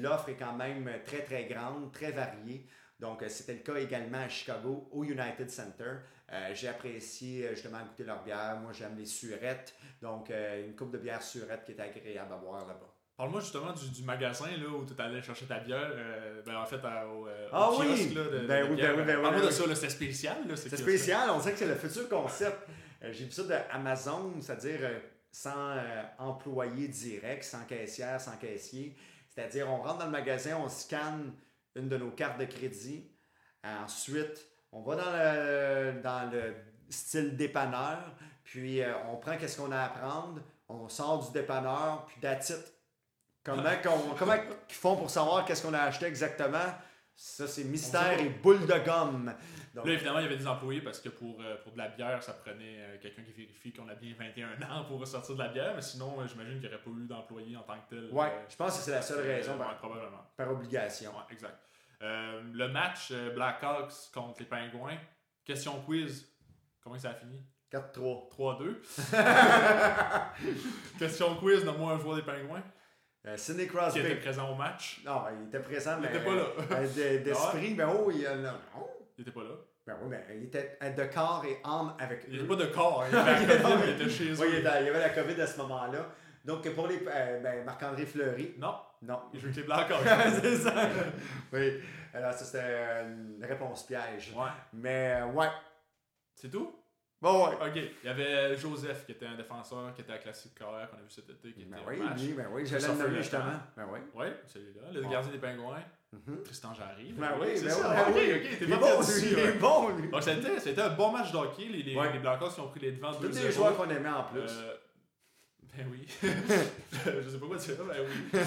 Speaker 1: L'offre est quand même très, très grande, très variée. Donc, euh, c'était le cas également à Chicago, au United Center. Euh, J'ai apprécié euh, justement goûter leur bière. Moi, j'aime les surettes. Donc, euh, une coupe de bière surette qui est agréable à boire là-bas.
Speaker 2: Parle-moi justement du, du magasin là, où tu allais chercher ta bière. euh, ben, en fait, à- au, euh, au
Speaker 1: Ah oui!
Speaker 2: kiosque, là, de,
Speaker 1: Ben
Speaker 2: de
Speaker 1: oui,
Speaker 2: bière.
Speaker 1: ben oui, ben oui,
Speaker 2: Parle-moi
Speaker 1: ben
Speaker 2: de ça, c'était spécial.
Speaker 1: C'est spécial, on dirait que c'est le futur concept. Euh, J'ai vu ça de Amazon, c'est-à-dire sans employé direct, sans caissière, sans caissier. C'est-à-dire, on rentre dans le magasin, on scanne une de nos cartes de crédit. Ensuite, on va dans le, dans le style dépanneur, puis euh, on prend qu'est-ce qu'on a à prendre, on sort du dépanneur, puis it. Comment, qu'on- comment ils font pour savoir qu'est-ce qu'on a acheté exactement? Ça, c'est mystère et boule de gomme. Donc,
Speaker 2: Là, évidemment, il y avait des employés parce que pour, euh, pour de la bière, ça prenait euh, quelqu'un qui vérifie qu'on a bien 21 ans pour ressortir de la bière. Mais sinon, euh, j'imagine qu'il n'y aurait pas eu d'employés en tant que tel.
Speaker 1: Ouais,
Speaker 2: euh,
Speaker 1: je pense que c'est la seule raison par,
Speaker 2: probablement.
Speaker 1: par obligation.
Speaker 2: Ouais, exact. Euh, le match Blackhawks contre les Pingouins, question quiz. Comment ça a fini?
Speaker 1: 4-3.
Speaker 2: 3-2. (laughs) question quiz, nomme-moi un joueur des Pingouins
Speaker 1: Euh, Sidney
Speaker 2: qui
Speaker 1: Crosby.
Speaker 2: était présent au match.
Speaker 1: Non, il était présent,
Speaker 2: Il
Speaker 1: mais.
Speaker 2: était pas là.
Speaker 1: euh, de- D'esprit, (laughs) ben oh, il, a- non, non.
Speaker 2: Il était pas là.
Speaker 1: Ben oui, ben, il était de corps et âme avec
Speaker 2: Il
Speaker 1: eux.
Speaker 2: était pas de corps. hein. (laughs) Il était, COVID, il chez
Speaker 1: Oui, il,
Speaker 2: eux.
Speaker 1: était- il y avait la COVID à ce moment-là. Donc, pour les. euh, ben, Marc-André Fleury.
Speaker 2: Non,
Speaker 1: Non.
Speaker 2: il jouait avec les Blackhawks. (laughs)
Speaker 1: c'est ça. Oui. Alors, ça, c'était une réponse piège.
Speaker 2: ouais.
Speaker 1: Mais, euh, ouais.
Speaker 2: C'est tout?
Speaker 1: Bon, ouais.
Speaker 2: Ok. Il y avait Joseph qui était un défenseur qui était à Classique KR qu'on a vu cet été qui était
Speaker 1: Ben oui,
Speaker 2: match.
Speaker 1: lui, ben oui, j'allais le nommer justement. Ben oui.
Speaker 2: Ouais, celui-là. Le
Speaker 1: Ouais.
Speaker 2: gardien des Pingouins.
Speaker 1: Mhm.
Speaker 2: Tristan Jarry.
Speaker 1: Ben oui,
Speaker 2: c'est
Speaker 1: ben
Speaker 2: ça.
Speaker 1: ben
Speaker 2: ok,
Speaker 1: oui.
Speaker 2: ok, t'es
Speaker 1: bon, lui,
Speaker 2: ouais.
Speaker 1: est bon, lui.
Speaker 2: Donc, c'était, un bon match de hockey. Les, les,
Speaker 1: Ouais.
Speaker 2: les Blackhawks qui ont pris les devants 2-0.
Speaker 1: Tous les joueurs qu'on aimait en plus.
Speaker 2: Euh, ben oui. (laughs) je sais pas quoi dire, ben oui.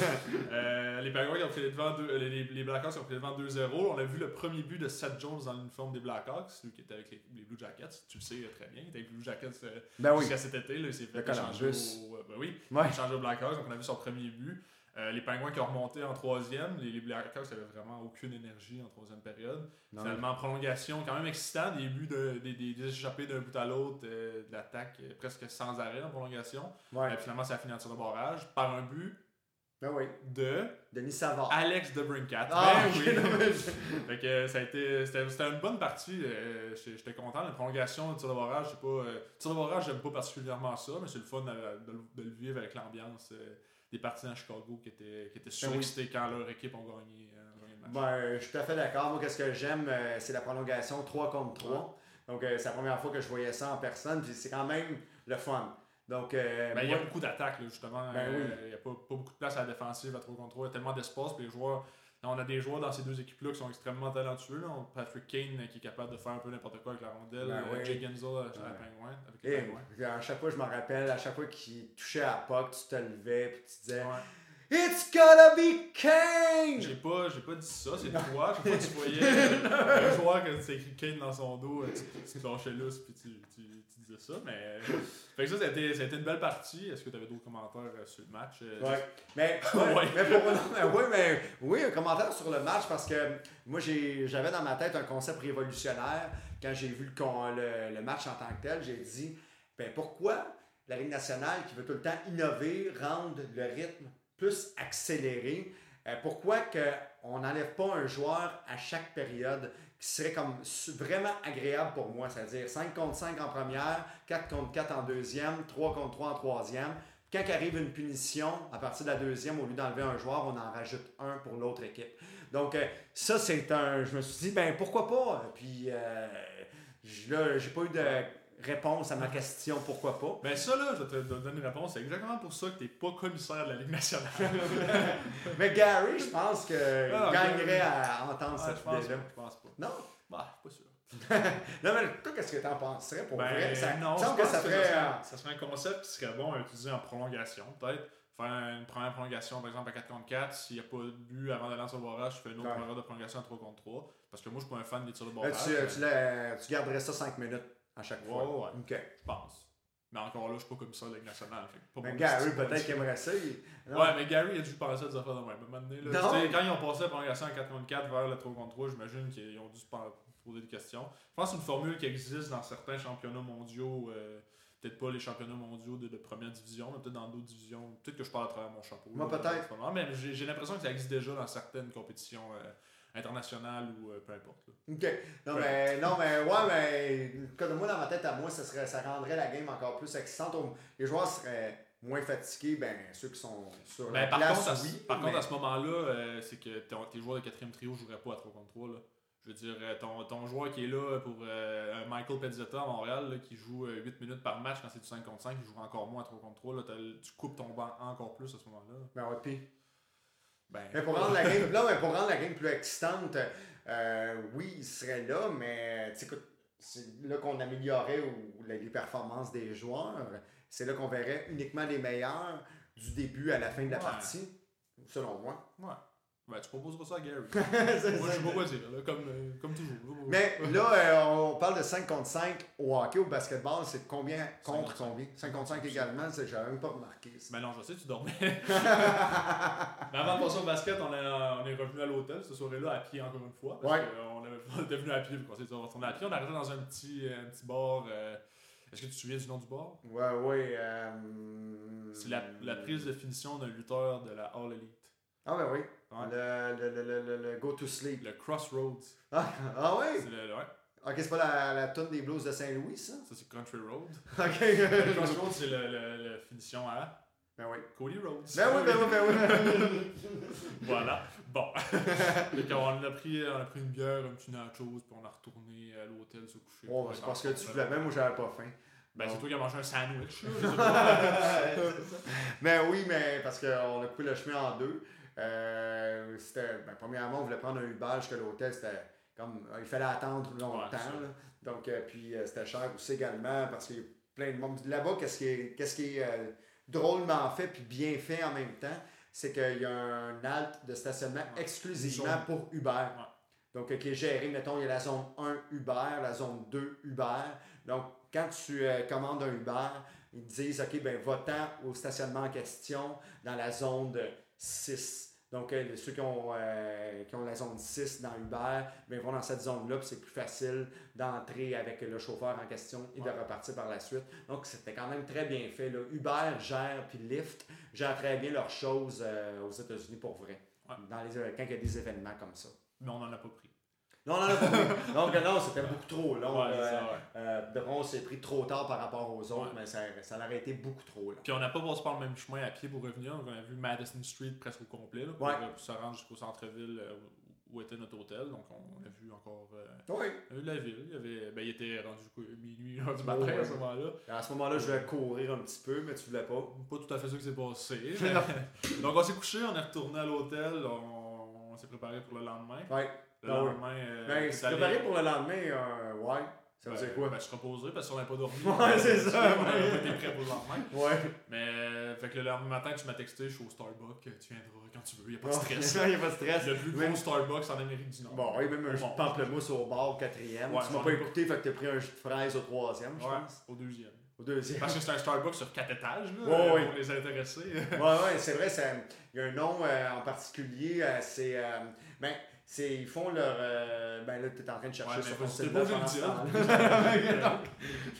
Speaker 2: Euh, les qui ont pris les devants, deux- les, Blackhawks ont pris les devants 2-0. On a vu le premier but de Seth Jones dans l'uniforme des Blackhawks, celui qui était avec les, les Blue Jackets. Tu le sais très bien, il était avec les Blue Jackets euh,
Speaker 1: Ben oui.
Speaker 2: jusqu'à cet été. Là, il s'est fait
Speaker 1: Le Columbus.
Speaker 2: au, euh, ben oui,
Speaker 1: Ouais.
Speaker 2: échanger aux Blackhawks. Donc on a vu son premier but. Euh, les Penguins qui ont remonté en troisième. Les, les Blackhawks n'avaient vraiment aucune énergie en troisième période.
Speaker 1: Non,
Speaker 2: Finalement, en prolongation, quand même excitant, des buts de, des, des, des échappés d'un bout à l'autre, euh, de l'attaque euh, presque sans arrêt en prolongation.
Speaker 1: Ouais.
Speaker 2: Finalement, ça a fini en tir de barrage par un but
Speaker 1: Ben oui.
Speaker 2: de
Speaker 1: Denis Savard.
Speaker 2: Alex de Brincat.
Speaker 1: Ah,
Speaker 2: ben oui. (laughs) Fait que ça a été, c'était, une bonne partie. j'étais, content. La prolongation, le tir de barrage, c'est pas. euh, tir de barrage, j'aime pas particulièrement ça, mais c'est le fun de, de- de le vivre avec l'ambiance des partisans à Chicago qui étaient, qui étaient
Speaker 1: Ben oui.
Speaker 2: quand leur équipe ont gagné, euh, gagné le match.
Speaker 1: Ben, je suis tout à fait d'accord. Moi, qu'est-ce que j'aime, euh, c'est la prolongation 3 contre 3. Donc, euh, c'est la première fois que je voyais ça en personne, puis c'est quand même le fun. Donc, euh,
Speaker 2: Ben, il y a beaucoup d'attaques, justement.
Speaker 1: Ben oui.
Speaker 2: Il n'y a pas, pas beaucoup de place à la défensive à 3 contre 3. Il y a tellement d'espace. Puis les joueurs, on a des joueurs dans ces deux équipes-là qui sont extrêmement talentueux. là. Patrick Kane euh, qui est capable de faire un peu n'importe quoi avec la rondelle.
Speaker 1: Ben
Speaker 2: Euh,
Speaker 1: oui.
Speaker 2: Jay Genzel euh, chez
Speaker 1: Ouais.
Speaker 2: les Pingouins, avec les
Speaker 1: Et,
Speaker 2: Pingouins.
Speaker 1: à chaque fois, je m'en rappelle, à chaque fois qu'il touchait à la puck, tu te levais, puis tu disais
Speaker 2: Ouais.
Speaker 1: It's gotta be Kane!
Speaker 2: J'ai pas, j'ai pas dit ça, c'est toi. Je sais pas, tu voyais (laughs) euh, un joueur que c'est écrit Kane dans son dos, euh, tu, tu lâchais lousse puis tu, tu, tu disais ça. Mais, euh, fait que ça, a été une belle partie. Est-ce que tu avais d'autres commentaires euh, sur le match Euh,
Speaker 1: Ouais. Mais, (laughs)
Speaker 2: Ouais.
Speaker 1: ouais, mais pour- non, mais oui, mais oui, un commentaire sur le match parce que moi j'ai- j'avais dans ma tête un concept révolutionnaire quand j'ai vu le, le, le match en tant que tel. J'ai dit ben pourquoi la Ligue nationale qui veut tout le temps innover, rendre le rythme plus accéléré, euh, pourquoi que on n'enlève pas un joueur à chaque période qui serait comme vraiment agréable pour moi, c'est-à-dire 5 contre 5 en première, 4 contre 4 en deuxième, 3 contre 3 en troisième. Quand arrive une punition, à partir de la deuxième, au lieu d'enlever un joueur, on en rajoute un pour l'autre équipe. Donc, euh, ça, c'est un. Je me suis dit, ben pourquoi pas? Puis, euh, là, j'ai pas eu de. Réponse à ma question, pourquoi pas.
Speaker 2: Ben ça là, je vais te donner une réponse. C'est exactement pour ça que t'es pas commissaire de la Ligue nationale. (laughs)
Speaker 1: Mais Gary, je pense que
Speaker 2: Ah,
Speaker 1: gagnerait à entendre
Speaker 2: Ah,
Speaker 1: cette
Speaker 2: je
Speaker 1: idée-là.
Speaker 2: pas. Je pense pas.
Speaker 1: Non?
Speaker 2: Bah, pas sûr. (laughs)
Speaker 1: non, mais toi, qu'est-ce que t'en penserais pour
Speaker 2: Ben,
Speaker 1: vrai? Ça
Speaker 2: non, je
Speaker 1: que
Speaker 2: pense
Speaker 1: ça
Speaker 2: que
Speaker 1: ferait.
Speaker 2: ça,
Speaker 1: euh,
Speaker 2: serait, ça serait un concept qui serait bon à utiliser en prolongation, peut-être. Faire une première prolongation, par exemple, à 4 contre 4. S'il n'y a pas de but avant d'aller en tir de barrage, je fais une autre
Speaker 1: Ouais.
Speaker 2: de prolongation à 3 contre 3. Parce que moi, je suis pas un fan des tirs de
Speaker 1: là,
Speaker 2: barrage.
Speaker 1: tu,
Speaker 2: mais-
Speaker 1: tu, tu garderais ça 5 minutes à chaque
Speaker 2: Ouais,
Speaker 1: fois.
Speaker 2: ouais.
Speaker 1: Ok.
Speaker 2: Je pense. Mais encore là, je suis pas de la Ligue nationale. fait
Speaker 1: Mais Gary, peut-être qu'il aimerait ça. il-.
Speaker 2: Ouais, mais Gary a dû penser à des affaires de même. À un donné, là, quand ils ont passé la prolongation en 4 contre 4 vers le 3 contre 3, j'imagine qu'ils ont dû se poser des questions. Je pense que c'est une formule qui existe dans certains championnats mondiaux. euh, peut-être pas les championnats mondiaux de, de première division, mais peut-être dans d'autres divisions. Peut-être que je parle à travers mon chapeau.
Speaker 1: Moi, peut-être.
Speaker 2: Mais j'ai j'ai l'impression que ça existe déjà dans certaines compétitions euh, internationales ou euh, peu importe. là.
Speaker 1: Ok. Non, mais, non, mais, ouais, mais, comme moi, dans ma tête à moi, ça, serait, ça rendrait la game encore plus excitante. Les joueurs seraient moins fatigués, ben, ceux qui sont sur la
Speaker 2: Ben, par
Speaker 1: place,
Speaker 2: contre, à,
Speaker 1: oui.
Speaker 2: par
Speaker 1: mais-
Speaker 2: contre, à ce moment-là, euh, c'est que tes joueurs de quatrième trio ne joueraient pas à 3 contre 3. Là. Je veux dire, euh, ton, ton joueur qui est là pour euh, Michael Pezzetta à Montréal, là, qui joue euh, 8 minutes par match quand c'est du 5 contre 5, il jouera encore moins à 3 contre 3. Là, tu coupes ton banc encore plus à ce moment-là.
Speaker 1: Ben, ouais, puis-
Speaker 2: Ben,
Speaker 1: Mais pour rendre la game, là, mais pour rendre la game plus excitante, euh, oui, il serait là, mais c'est là qu'on améliorerait ou, les les performances des joueurs. C'est là qu'on verrait uniquement les meilleurs du début à la fin de la
Speaker 2: Ouais.
Speaker 1: partie, selon moi.
Speaker 2: ouais. Ben, tu proposeras ça à Gary. (laughs) Moi, je sais pas quoi dire, là, comme, euh, comme toujours. là.
Speaker 1: Mais là, (laughs) euh, on parle de 5 contre 5 au hockey, au basketball, c'est combien contre
Speaker 2: contre
Speaker 1: combien? 5 contre 5 également, c'est- j'avais même pas remarqué. ça.
Speaker 2: Ben non, je sais, tu dormais. (laughs) Mais avant de passer au basket, on est, on est revenu à l'hôtel cette soirée-là à pied encore une fois. Parce
Speaker 1: Ouais.
Speaker 2: qu'on avait- on était venu à pied, puis on s'est retourner à pied. On est arrivé dans un petit, un petit bar. euh, Est-ce que tu te souviens du nom du bar?
Speaker 1: Ouais, ouais. euh,
Speaker 2: C'est la, la prise de finition d'un lutteur de la All Elite.
Speaker 1: Ah, ben oui.
Speaker 2: Ouais.
Speaker 1: Le, le, le, le, le- Go to Sleep.
Speaker 2: Le Crossroads. (laughs)
Speaker 1: Ah, ah oui?
Speaker 2: C'est le, ouais,
Speaker 1: Ok, c'est pas la, la tonne des Blues de Saint-Louis, ça?
Speaker 2: ça c'est Country Road. le (laughs)
Speaker 1: Ok.
Speaker 2: Crossroads, c'est le, le, le finition à
Speaker 1: ben oui.
Speaker 2: Cody Rhodes.
Speaker 1: Ben oui, ben oui, ben oui. (laughs)
Speaker 2: Voilà. Bon. Donc, on, a pris, on a pris une bière, un petit nachos, puis on a retourné à l'hôtel se coucher.
Speaker 1: Bon,
Speaker 2: pour
Speaker 1: c'est parce que tu voulais même, moi j'avais pas faim.
Speaker 2: Ben, c'est toi qui as mangé un sandwich.
Speaker 1: mais oui, mais parce qu'on a coupé le chemin en deux. Euh, c'était, ben, premièrement, on voulait prendre un Uber jusqu'à l'hôtel. C'était comme, il fallait attendre longtemps.
Speaker 2: Ouais.
Speaker 1: Donc, euh, puis euh, c'était cher aussi également parce qu'il y a plein de monde. Là-bas, qu'est-ce qui est, qu'est-ce qui est euh, drôlement fait puis bien fait en même temps, c'est qu'il y a un halte de stationnement
Speaker 2: Ouais.
Speaker 1: exclusivement pour Uber. Donc, euh, qui est géré, mettons, il y a la zone 1 Uber, la zone 2 Uber. Donc, quand tu euh, commandes un Uber, ils te disent, OK, ben va-t'en au stationnement en question dans la zone de 6. Donc, euh, ceux qui ont, euh, qui ont la zone 6 dans Uber, ben, vont dans cette zone-là, puis c'est plus facile d'entrer avec le chauffeur en question et de repartir par la suite. Donc, c'était quand même très bien fait. Là. Uber gère, puis Lyft gère très bien leurs choses euh, aux États-Unis pour vrai.
Speaker 2: Ouais.
Speaker 1: Dans les, quand il y a des événements comme ça.
Speaker 2: Mais on en a pas pris.
Speaker 1: Non, on en a pas pris. Donc, non, c'était beaucoup trop long.
Speaker 2: Ouais, ça.
Speaker 1: Euh, on s'est pris trop tard par rapport aux autres,
Speaker 2: Ouais.
Speaker 1: mais ça, ça aurait été beaucoup trop. Là.
Speaker 2: Puis on n'a pas passé par le même chemin à pied pour revenir. On a vu Madison Street presque au complet là, pour, euh, pour se rendre jusqu'au centre-ville euh, où était notre hôtel. Donc on a vu encore euh, la ville. Il, y avait, ben, il était rendu quoi, minuit, (laughs) heure du matin à ce moment-là.
Speaker 1: À ce moment-là, je vais courir un petit peu, mais tu voulais pas.
Speaker 2: Pas tout à fait ça qui s'est passé. (laughs) mais- donc on s'est couché, on est retourné à l'hôtel, on, on s'est préparé pour le lendemain.
Speaker 1: Ouais.
Speaker 2: Le
Speaker 1: Ah oui.
Speaker 2: lendemain, euh,
Speaker 1: Ben, se préparer pour le lendemain, euh, ouais. Ça veut
Speaker 2: ben,
Speaker 1: dire quoi?
Speaker 2: Ben, se reposer parce qu'on n'a pas dormi. (laughs)
Speaker 1: Ouais, c'est ça,
Speaker 2: On n'a pas été prêt pour le lendemain.
Speaker 1: Ouais.
Speaker 2: Mais, euh, fait que le lendemain matin, tu m'as texté, je suis au Starbucks, tu viendras quand tu veux, il n'y a pas de stress. (laughs)
Speaker 1: Il n'y a pas de stress.
Speaker 2: Le plus gros Starbucks en Amérique du Nord.
Speaker 1: Bon, oui, même un jus de pamplemousse au bar au quatrième.
Speaker 2: Ouais,
Speaker 1: tu m'as pas écouté, fait que t'as pris un jus de fraise au troisième, je pense.
Speaker 2: au deuxième.
Speaker 1: Au deuxième.
Speaker 2: Parce que c'est un Starbucks sur quatre étages, là,
Speaker 1: Ouais,
Speaker 2: euh,
Speaker 1: ouais.
Speaker 2: pour les intéressés.
Speaker 1: Ouais, ouais, c'est vrai, il y a un nom euh, en particulier, euh, c'est. euh, ben, c'est, ils font leur. euh, ben là, tu es en train de chercher
Speaker 2: Ouais,
Speaker 1: sur ton
Speaker 2: vas-y, t'es
Speaker 1: site
Speaker 2: pas
Speaker 1: web
Speaker 2: obligé
Speaker 1: pendant
Speaker 2: de
Speaker 1: ce
Speaker 2: le
Speaker 1: temps-là.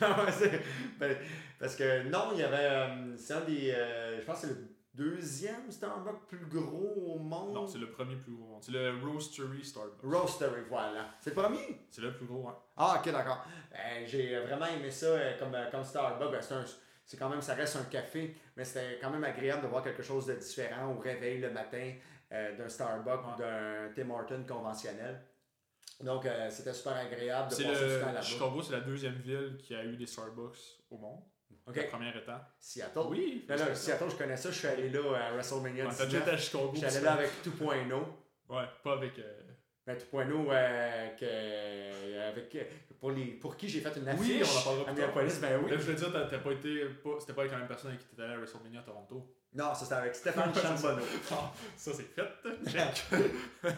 Speaker 1: (laughs) (laughs) Non, ouais, c'est- ben, parce que non, il y avait. euh, c'est un des. euh, je pense que c'est le deuxième Starbucks plus gros au monde.
Speaker 2: Non, c'est le premier plus gros. monde. C'est le Roastery Starbucks.
Speaker 1: Roastery, voilà. C'est le premier?
Speaker 2: C'est le plus gros, hein.
Speaker 1: Ah, ok, d'accord. Ben, j'ai vraiment aimé ça euh, comme, comme Starbucks. Ben, c'est, un- c'est quand même, ça reste un café, mais c'était quand même agréable de voir quelque chose de différent au réveil le matin euh, d'un Starbucks ou d'un Tim Hortons conventionnel. Donc, euh, c'était super agréable de passer du temps là-bas.
Speaker 2: Chicago, c'est la deuxième ville qui a eu des Starbucks au monde.
Speaker 1: OK.
Speaker 2: La première étant.
Speaker 1: Seattle.
Speaker 2: Oui, c'est ça.
Speaker 1: Seattle, je connais ça. Je suis allé là à WrestleMania
Speaker 2: Ouais, T'as déjà
Speaker 1: 19.
Speaker 2: été à Chicago.
Speaker 1: Je suis allé là avec 2.0.
Speaker 2: Ouais, pas avec. euh,
Speaker 1: Ben, 2.0 euh, que- avec, euh, pour, les, pour qui j'ai fait une affiche
Speaker 2: Oui, on en parlera
Speaker 1: à. Minneapolis. Ben oui.
Speaker 2: Là, je veux dire, t'as t'as pas été. pas- C'était pas avec la même personne avec qui t'étais allé à WrestleMania à Toronto.
Speaker 1: Non, ça c'était avec Stéphane Chambono. (laughs)
Speaker 2: Ah, ça c'est fait. Check. (laughs)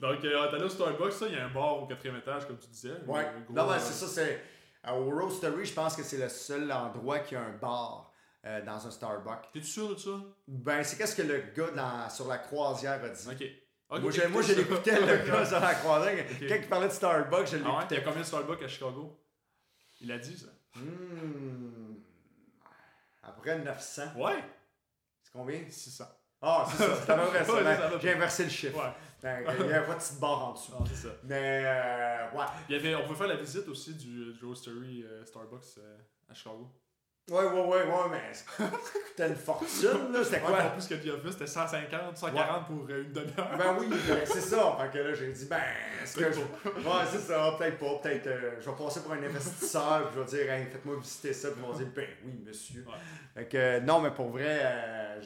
Speaker 2: Donc, euh, allé au Starbucks, ça, il y a un bar au quatrième étage, comme tu disais.
Speaker 1: Ouais.
Speaker 2: Gros,
Speaker 1: Non, ben, c'est ça. c'est euh, Au Roastery, je pense que c'est le seul endroit qui a un bar euh, dans un Starbucks.
Speaker 2: T'es-tu sûr de ça?
Speaker 1: Ben, c'est qu'est-ce que le gars dans, sur la croisière a dit?
Speaker 2: Ok.
Speaker 1: Moi, j'ai- l'écoutais, le gars sur la croisière. (laughs)
Speaker 2: Ok.
Speaker 1: Quand il parlait de Starbucks, je
Speaker 2: Ah ouais? Il y a
Speaker 1: l'écoutais.
Speaker 2: combien de Starbucks à Chicago? Il a dit ça.
Speaker 1: Hmm. Après 900.
Speaker 2: Ouais!
Speaker 1: C'est combien
Speaker 2: 600.
Speaker 1: Ah, c'est ça. C'est à peu près (laughs) ça. Ben, J'ai inversé le chiffre.
Speaker 2: Ouais.
Speaker 1: Ben, Il y a pas de petite barre en dessous.
Speaker 2: Non, c'est ça.
Speaker 1: Mais, euh, ouais.
Speaker 2: Il y avait, on pouvait faire la visite aussi du, du Roastery euh, Starbucks euh, à Chicago.
Speaker 1: Ouais, ouais, ouais, ouais, mais ça coûtait (laughs) une fortune, là. C'était
Speaker 2: Ouais, en
Speaker 1: quoi?
Speaker 2: plus que tu as fait, c'était 150, 140 pour euh, une demi-heure.
Speaker 1: Ben oui, ben, c'est ça. Fait que là, j'ai dit, ben, est-ce que je. Ouais, c'est ça. Peut-être pas. Peut-être. euh, je vais passer pour un investisseur. Puis je vais dire, hey, faites-moi visiter ça. Puis ils vont dire, ben oui, monsieur.
Speaker 2: Ouais.
Speaker 1: Fait que, euh, non, mais pour vrai, euh,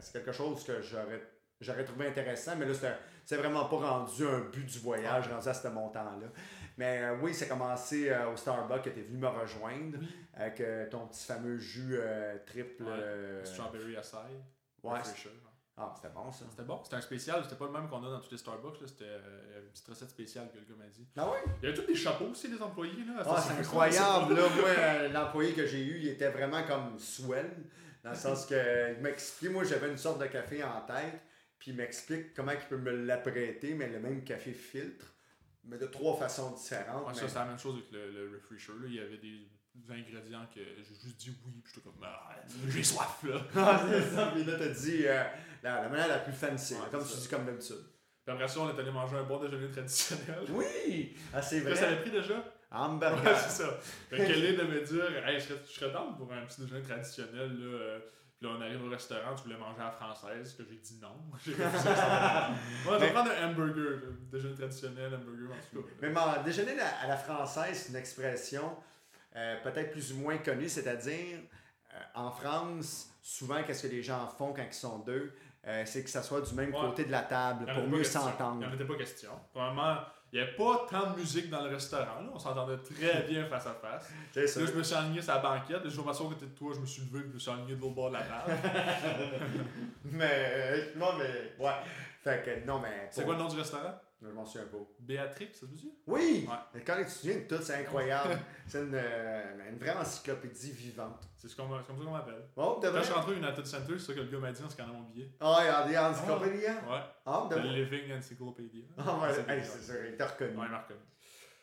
Speaker 1: c'est quelque chose que j'aurais. J'aurais trouvé intéressant, mais là, c'était- c'est vraiment pas rendu un but du voyage, rendu à ce montant-là. Mais euh, oui, c'est commencé euh, au Starbucks que tu es venu me rejoindre
Speaker 2: Oui.
Speaker 1: avec euh, ton petit fameux jus triple.
Speaker 2: Ouais, Strawberry acai.
Speaker 1: ouais, ah, c'était bon ça.
Speaker 2: C'était bon, c'était un spécial, c'était pas le même qu'on a dans tous les Starbucks, c'était une petite recette spéciale que le gars m'a dit.
Speaker 1: Ah oui?
Speaker 2: Il y avait tous des chapeaux aussi, des employés. Là,
Speaker 1: Ah, c'est
Speaker 2: Ça,
Speaker 1: incroyable. Là, (laughs) moi, l'employé que j'ai eu, il était vraiment comme swell. Dans le sens que il m'expliquait, moi, j'avais une sorte de café en tête. Puis il m'explique comment il peut me l'apprêter, mais le même café filtre, mais de trois façons différentes.
Speaker 2: Ouais, ça,
Speaker 1: mais-
Speaker 2: c'est la même chose avec le, le refresher. Là. Il y avait des ingrédients que j'ai juste dit oui, puis j'étais comme, ah, j'ai soif là. (laughs)
Speaker 1: Ah, c'est ça. Puis là, t'as dit euh, la, la manière la plus fancy,
Speaker 2: Ouais,
Speaker 1: comme tu
Speaker 2: ça.
Speaker 1: dis comme d'habitude.
Speaker 2: Puis après ça, on est allé manger un bon déjeuner traditionnel. (laughs)
Speaker 1: Oui! Ah, c'est
Speaker 2: Là, ça avait
Speaker 1: vrai.
Speaker 2: pris déjà?
Speaker 1: Hamburger.
Speaker 2: Ouais, c'est ça. Fait qu'elle est de me dire, hey, je serais, je serais down pour un petit déjeuner traditionnel. Là, euh, puis là, on arrive au restaurant, tu voulais manger à la française, que j'ai dit non. J'ai refusé ça. On va prendre un hamburger, là. déjeuner traditionnel, hamburger, en tout cas.
Speaker 1: Mais mon déjeuner à la française, c'est une expression euh, peut-être plus ou moins connue, c'est-à-dire euh, en France, souvent, qu'est-ce que les gens font quand ils sont deux? Euh, C'est que ça soit du même
Speaker 2: Ouais.
Speaker 1: côté de la table pour mieux
Speaker 2: question. Il
Speaker 1: s'entendre.
Speaker 2: n'y en était pas question. Probablement, il n'y avait pas tant de musique dans le restaurant. Là. On s'entendait très (laughs) bien face à face. Là, je me suis aligné sur la banquette. Je vais m'asseoir à côté de toi. Je me suis levé et je me suis aligné de l'autre bord de la table. (laughs)
Speaker 1: Mais, euh, non, mais, ouais. Fait que, non, mais.
Speaker 2: C'est quoi le nom du restaurant?
Speaker 1: Je m'en souviens pas.
Speaker 2: Béatrix, ça se dit
Speaker 1: Oui!
Speaker 2: Ouais.
Speaker 1: Quand tu souviens de tout, c'est incroyable. (laughs) c'est une, euh, une vraie encyclopédie vivante.
Speaker 2: C'est comme, c'est comme ça qu'on m'appelle.
Speaker 1: Oh,
Speaker 2: Quand je suis rentré au United Center, c'est ça que le gars m'a dit en scannant mon billet.
Speaker 1: Ah, il y a des encyclopédies?
Speaker 2: Ouais.
Speaker 1: Ah, de
Speaker 2: The
Speaker 1: vrai?
Speaker 2: Living Encyclopedia.
Speaker 1: Ah, ouais,
Speaker 2: C'est
Speaker 1: hey, sûr, il t'a reconnu.
Speaker 2: Ouais, Marc.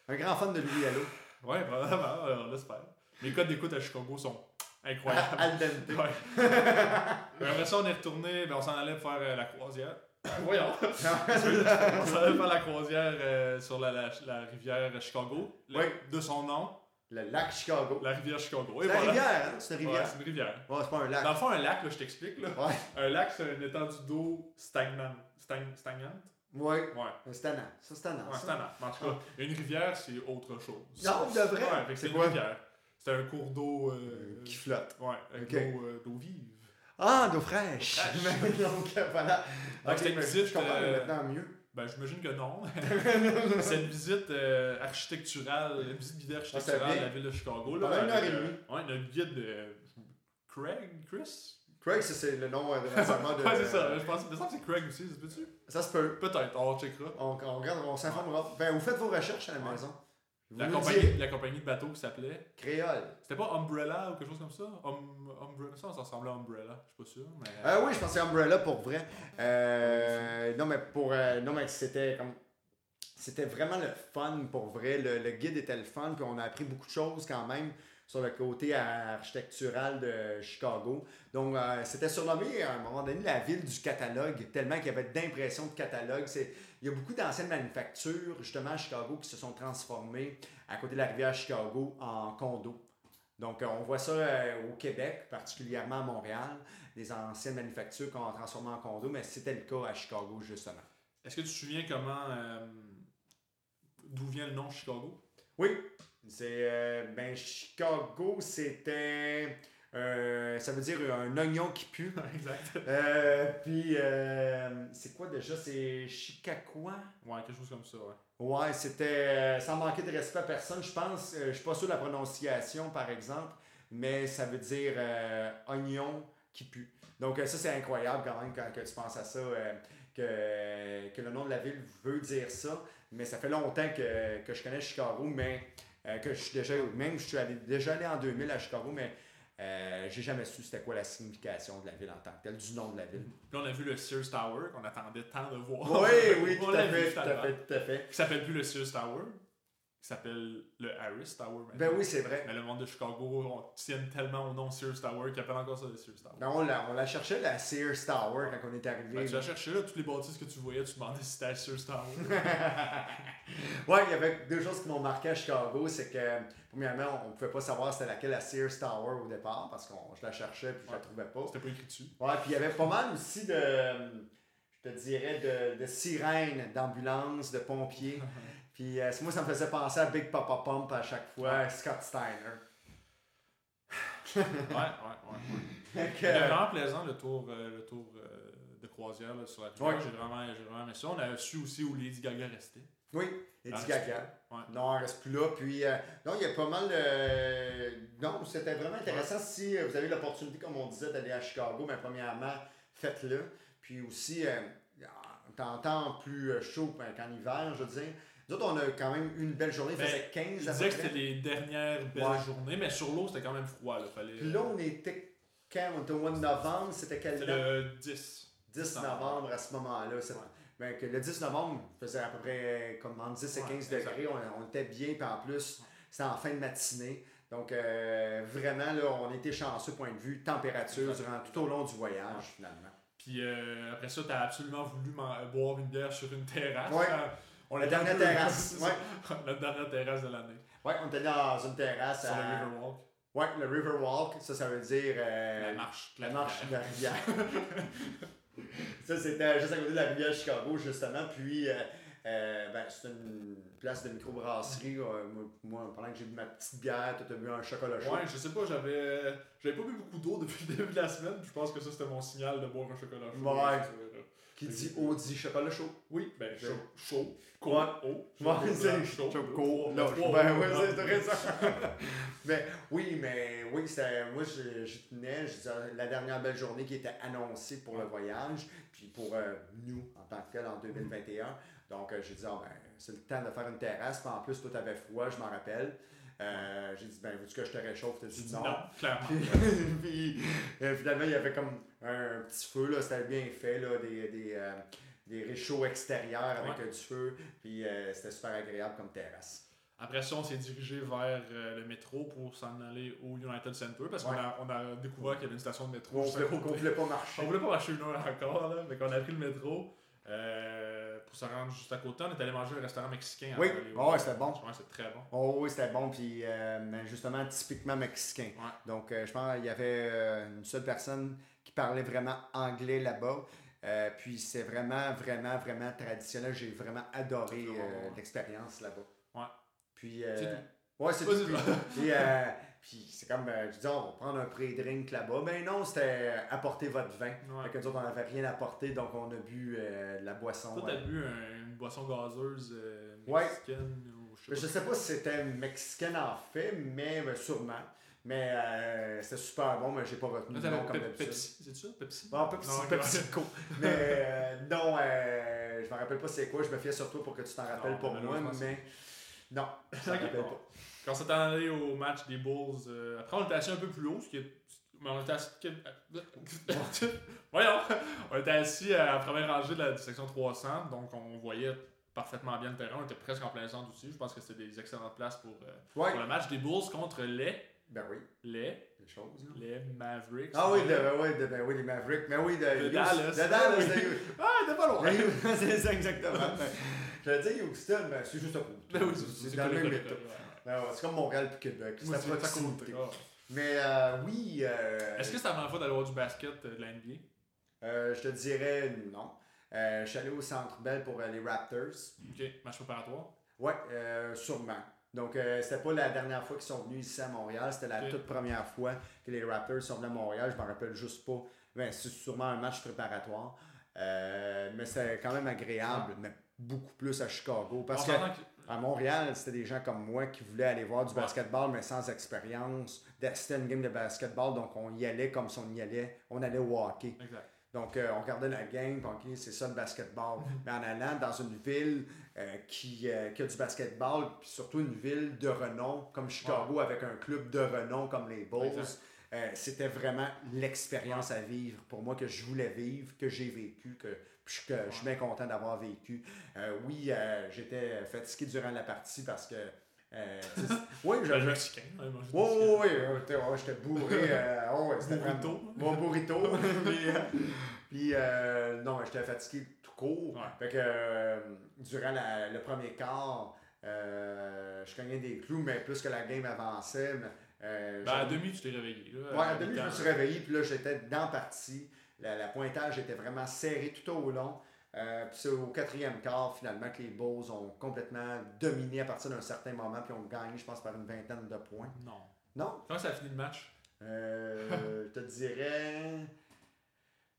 Speaker 1: Un grand fan de Louis Allo. (laughs)
Speaker 2: Ouais, vraiment, euh, (laughs) on l'espère. Les codes d'écoute à Chicago sont incroyables.
Speaker 1: Al dente.
Speaker 2: Ouais. Mais après ça, on est retourné, ben, on s'en allait faire euh, la croisière. Voyons. (laughs) on s'en allait faire la croisière euh, sur la, la, la rivière Chicago. Le-
Speaker 1: Oui.
Speaker 2: De son nom,
Speaker 1: Le lac Chicago.
Speaker 2: la rivière Chicago. Et
Speaker 1: C'est une
Speaker 2: voilà.
Speaker 1: rivière, hein? C'est une
Speaker 2: Ouais,
Speaker 1: rivière.
Speaker 2: c'est une rivière.
Speaker 1: Ouais, c'est pas un lac.
Speaker 2: Dans le fond, un lac, là, je t'explique. là.
Speaker 1: Ouais.
Speaker 2: Un lac, c'est une étendue d'eau stagnante. Stagn- stagnante?
Speaker 1: Ouais.
Speaker 2: Ouais.
Speaker 1: C'est tannant. Ça, c'est tannant.
Speaker 2: Ouais. Mais En tout cas, une rivière, c'est autre chose.
Speaker 1: Non, de vrai?
Speaker 2: Ouais, c'est une
Speaker 1: quoi?
Speaker 2: rivière. C'est un cours d'eau. euh,
Speaker 1: Euh, Qui flotte.
Speaker 2: Ouais, avec
Speaker 1: Ok.
Speaker 2: de l'eau, euh, d'eau vive.
Speaker 1: Ah, d'eau fraîche.
Speaker 2: Fraîche. (laughs)
Speaker 1: Donc, euh, voilà.
Speaker 2: Donc,
Speaker 1: Ok,
Speaker 2: c'était une
Speaker 1: mais
Speaker 2: visite,
Speaker 1: Je comprends
Speaker 2: euh,
Speaker 1: maintenant mieux.
Speaker 2: Ben, j'imagine que non. (laughs) c'est une visite euh, architecturale, une visite guidée architecturale
Speaker 1: Ah, ça
Speaker 2: de la ville de Chicago. Là,
Speaker 1: une heure et
Speaker 2: euh,
Speaker 1: demie.
Speaker 2: Ouais, notre guide de Craig, Chris?
Speaker 1: Craig, ça, c'est le nom euh, de (laughs) de.
Speaker 2: Ouais, c'est ça. Je pense, que c'est Craig aussi, ça se peut-tu?
Speaker 1: Ça se peut.
Speaker 2: Peut-être, on checkera.
Speaker 1: On, on regarde, on s'informera. Ben, vous faites vos recherches à la
Speaker 2: Ouais.
Speaker 1: maison.
Speaker 2: La compagnie, la compagnie de bateau qui s'appelait.
Speaker 1: Créole.
Speaker 2: C'était pas Umbrella ou quelque chose comme ça? Um, Umbrella, ça, ça ressemblait à Umbrella, je suis pas sûr. Mais...
Speaker 1: Euh, oui, je pensais Umbrella pour vrai. Euh, non, mais pour. euh, non, mais c'était comme. C'était vraiment le fun pour vrai. Le, le guide était le fun, puis on a appris beaucoup de choses quand même sur le côté architectural de Chicago. Donc, euh, c'était surnommé à un moment donné la ville du catalogue, tellement qu'il y avait d'impressions de catalogue. C'est, il y a beaucoup d'anciennes manufactures, justement, à Chicago, qui se sont transformées à côté de la rivière Chicago en condos. Donc, euh, on voit ça euh, au Québec, particulièrement à Montréal, des anciennes manufactures qu'on a transformées en condos, mais c'était le cas à Chicago, justement.
Speaker 2: Est-ce que tu te souviens comment, euh, d'où vient le nom Chicago?
Speaker 1: Oui, c'est. euh, ben, Chicago, c'était. Euh, ça veut dire un oignon qui pue. (laughs)
Speaker 2: exact.
Speaker 1: Euh, puis, euh, c'est quoi déjà? C'est Chicacois
Speaker 2: Ouais, quelque chose comme ça, ouais.
Speaker 1: Ouais, c'était euh, sans manquer de respect à personne, je pense. je suis pas sûr de la prononciation, par exemple, mais ça veut dire oignon qui pue. Donc, ça, c'est incroyable quand même quand que tu penses à ça, que, que le nom de la ville veut dire ça. Mais ça fait longtemps que, que je connais Chicago, mais que je suis déjà, même je suis allé, déjà allé en 2000 à Chicago, mais euh, j'ai jamais su c'était quoi la signification de la ville en tant que telle, du nom de la ville.
Speaker 2: Puis on a vu le Sears Tower qu'on attendait tant de voir.
Speaker 1: Oui, oui, (laughs) tout à fait, tout à fait, tout à fait.
Speaker 2: Qui s'appelle plus le Sears Tower, qui s'appelle le Harris Tower. maintenant.
Speaker 1: Ben oui, c'est vrai.
Speaker 2: Mais le monde de Chicago, on tient tellement au nom Sears Tower qu'ils appellent encore ça le Sears Tower.
Speaker 1: Non, on la, on la cherchait, la Sears Tower, quand on est arrivé.
Speaker 2: Que tu vas chercher là, toutes les bâtisses que tu voyais, tu te demandais si c'était Sears Tower. (laughs)
Speaker 1: ouais, il y avait deux choses qui m'ont marqué à Chicago. C'est que, premièrement, on ne pouvait pas savoir c'était laquelle la Sears Tower au départ parce que je la cherchais puis je la trouvais pas.
Speaker 2: C'était pas écrit dessus.
Speaker 1: Ouais, puis il y avait pas mal aussi de, je te dirais, de, de sirènes, d'ambulances, de pompiers. (laughs) Puis euh, moi, ça me faisait penser à Big Papa Pump à chaque fois, Scott Steiner.
Speaker 2: Ouais, ouais, ouais. C'était vraiment plaisant le tour, euh, le tour euh, de croisière là, sur la rivière.
Speaker 1: Ouais.
Speaker 2: J'ai vraiment, j'ai vraiment aimé ça. On a su aussi où Lady Gaga restait.
Speaker 1: oui, Lady Gaga.
Speaker 2: Ouais.
Speaker 1: Non, elle reste plus là. Puis, euh, non, il y a pas mal de. Non, c'était vraiment intéressant. Si euh, vous avez l'opportunité, comme on disait, d'aller à Chicago, mais premièrement, faites-le. Puis aussi, euh, en temps plus euh, chaud qu'en hiver, je veux dire. On a quand même eu une belle journée. Il
Speaker 2: Ben,
Speaker 1: faisait 15
Speaker 2: Il
Speaker 1: à peu
Speaker 2: disait que c'était les dernières belles
Speaker 1: Ouais.
Speaker 2: journées, mais sur l'eau, c'était quand même froid. Là. Fallait...
Speaker 1: Puis là, on était quand? On était au mois de novembre. C'était quelle
Speaker 2: C'était le 10.
Speaker 1: 10 novembre à ce moment-là. Ben, que le 10 novembre, il faisait à peu près comme entre 10 et
Speaker 2: Ouais,
Speaker 1: 15
Speaker 2: exact.
Speaker 1: degrés. On, on était bien, puis en plus, c'était en fin de matinée. Donc, euh, vraiment, là, on était chanceux, point de vue température, durant tout au long du voyage, finalement.
Speaker 2: Puis euh, après ça, t'as absolument voulu boire une bière sur une terrasse.
Speaker 1: Ouais.
Speaker 2: On
Speaker 1: La dernière terrasse,
Speaker 2: ça. (laughs) La dernière terrasse de l'année.
Speaker 1: Ouais, on était dans une terrasse
Speaker 2: Sur le
Speaker 1: à...
Speaker 2: Riverwalk.
Speaker 1: Ouais, le Riverwalk, ça, ça veut dire... euh,
Speaker 2: La marche.
Speaker 1: La marche de la rivière. (laughs) ça, c'était juste à côté de la rivière Chicago, justement. Puis, euh, euh, ben, c'est une place de microbrasserie. Euh, moi, pendant que j'ai bu ma petite bière, toi, t'as bu un chocolat chaud.
Speaker 2: Ouais, je sais pas, j'avais j'avais pas bu beaucoup d'eau depuis le début de la semaine. Je pense que ça, c'était mon signal de boire un chocolat chaud.
Speaker 1: Ouais. Qui dit eau dit chocolat chaud.
Speaker 2: Oui, ben chaud. Chaud. Eau.
Speaker 1: C'est
Speaker 2: chaud. Trois
Speaker 1: ben
Speaker 2: là.
Speaker 1: c'est intéressant. (laughs) mais oui, mais oui, moi, je, je tenais, je disais, la dernière belle journée qui était annoncée pour le voyage, puis pour euh, nous, en tant que tel, en 2021. Donc, euh, j'ai dit, ah, ben, c'est le temps de faire une terrasse. Puis en plus, toi, t'avais froid, je m'en rappelle. Euh, j'ai dit, ben, veux-tu que je te réchauffe? T'as dit non.
Speaker 2: non, clairement.
Speaker 1: Puis, (laughs) puis, euh, finalement, il y avait comme un petit feu, là, c'était bien fait, là, des, des, euh, des réchauds extérieurs avec
Speaker 2: Ouais.
Speaker 1: euh, du feu, puis euh, c'était super agréable comme terrasse.
Speaker 2: Après ça, on s'est dirigé vers euh, le métro pour s'en aller au United Center parce qu'on a, on a découvert qu'il y avait une station de métro.
Speaker 1: On voulait, on voulait pas marcher.
Speaker 2: On voulait pas marcher une heure encore, là, mais qu'on a pris le métro euh, pour se rendre juste à côté. On est allé manger au restaurant mexicain.
Speaker 1: Oui, Ah ouais, c'était bon.
Speaker 2: C'est très bon.
Speaker 1: Oh oui, c'était bon, puis euh, justement typiquement mexicain.
Speaker 2: Ouais.
Speaker 1: Donc, euh, je pense qu'il y avait une seule personne qui parlait vraiment anglais là-bas. Euh, puis c'est vraiment, vraiment, vraiment traditionnel. J'ai vraiment adoré
Speaker 2: ouais,
Speaker 1: euh,
Speaker 2: ouais.
Speaker 1: l'expérience là-bas.
Speaker 2: Ouais.
Speaker 1: Puis, euh,
Speaker 2: C'est
Speaker 1: Ouais, c'est tout. Puis, (laughs) puis, euh, puis c'est comme, euh, je dis, on va prendre un pré-drink là-bas. Ben non, c'était euh, apporter votre vin.
Speaker 2: Ouais.
Speaker 1: Fait que nous autres, on n'avait rien apporté, donc on a bu euh, de la boisson.
Speaker 2: Toi,
Speaker 1: euh,
Speaker 2: t'as bu un- une boisson gazeuse euh,
Speaker 1: Ouais.
Speaker 2: mexicaine ou je sais
Speaker 1: Je
Speaker 2: pas.
Speaker 1: sais pas si c'était mexicaine en fait, mais ben, sûrement. Mais euh, c'était super bon, mais j'ai pas retenu le nom comme d'habitude.
Speaker 2: Pepsi, c'est ça? Pepsi?
Speaker 1: Bon, Pepsi,
Speaker 2: Non, ok,
Speaker 1: PepsiCo. mais euh, non, euh, je me rappelle pas c'est quoi. Je me fiais sur toi pour que tu t'en rappelles
Speaker 2: Non,
Speaker 1: pour moi, mais non, je m'en rappelle pas.
Speaker 2: Quand on s'est allé au match des Bulls, euh, après on était assis un peu plus haut, ce qui est. Mais on était assis. (laughs) Voyons! On était assis à la première rangée de la section 300, donc on voyait parfaitement bien le terrain. On était presque en plein centre aussi. Je pense que c'était des excellentes places pour, euh,
Speaker 1: Ouais,
Speaker 2: pour le match des Bulls contre les.
Speaker 1: Ben oui,
Speaker 2: Les.
Speaker 1: choses. là.
Speaker 2: Les Mavericks.
Speaker 1: Ah oui, de, ben oui, de, ben oui, les Mavericks. Mais oui, de,
Speaker 2: De Dallas.
Speaker 1: De Dallas,
Speaker 2: Oui.
Speaker 1: de. (laughs)
Speaker 2: Ah, était pas loin! (laughs)
Speaker 1: C'est ça exactement. Mais J'allais dire Houston, mais c'est juste à côté.
Speaker 2: Ben oui,
Speaker 1: c'est dans le même état.
Speaker 2: ouais, ouais.
Speaker 1: Ben ouais, C'est comme Montréal et Québec. C'est à proximité.
Speaker 2: côté. ah.
Speaker 1: Mais euh, oui. euh,
Speaker 2: Est-ce que c'est la première fois d'aller voir du basket euh, de la NBA?
Speaker 1: euh, je te dirais non. Euh, je suis allé au Centre Bell pour les Raptors.
Speaker 2: Ok, match préparatoire?
Speaker 1: Ouais, euh, sûrement. Donc, euh, c'était pas la dernière fois qu'ils sont venus ici à Montréal, c'était la toute première fois que les Raptors sont venus à Montréal. Je m'en rappelle juste pas. Ben, c'est sûrement un match préparatoire. Euh, mais c'était quand même agréable, mais beaucoup plus à Chicago. Parce
Speaker 2: On
Speaker 1: que à Montréal, c'était des gens comme moi qui voulaient aller voir du
Speaker 2: Ouais.
Speaker 1: basketball, mais sans expérience. C'était une game de basketball, donc on y allait comme si on y allait. On allait au hockey.
Speaker 2: Exact.
Speaker 1: Donc, euh, on regardait la game, ok, c'est ça le basketball. (laughs) Mais en allant dans une ville euh, qui, euh, qui a du basketball, puis surtout une ville de renom, comme Chicago, avec un club de renom comme les Bulls, euh, c'était vraiment l'expérience à vivre pour moi que je voulais vivre, que j'ai vécu, que, puis que je suis bien content d'avoir vécu. Euh, oui, euh, j'étais fatigué durant la partie parce que. euh, (laughs) oui,
Speaker 2: Le
Speaker 1: j'avais.
Speaker 2: Mexicain,
Speaker 1: Oui, oui, oui, j'étais bourré. euh, oh, ouais, c'était
Speaker 2: Burrito.
Speaker 1: Mon burrito. (laughs) (laughs) puis, euh, non, j'étais fatigué court.
Speaker 2: Ouais.
Speaker 1: Fait que euh, durant la- le premier quart, euh, je cognais des clous, mais plus que la game avançait. mais, euh,
Speaker 2: Ben, à demi, tu t'es réveillé. Là,
Speaker 1: Ouais, à demi, je me suis réveillé, puis là, j'étais dans partie. La, la pointage était vraiment serré tout au long. Euh, puis c'est au quatrième quart, finalement, que les Bulls ont complètement dominé à partir d'un certain moment, puis ont gagné, je pense, par une vingtaine de points.
Speaker 2: Non.
Speaker 1: Non?
Speaker 2: Comment ça a fini le match?
Speaker 1: Euh, je te dirais.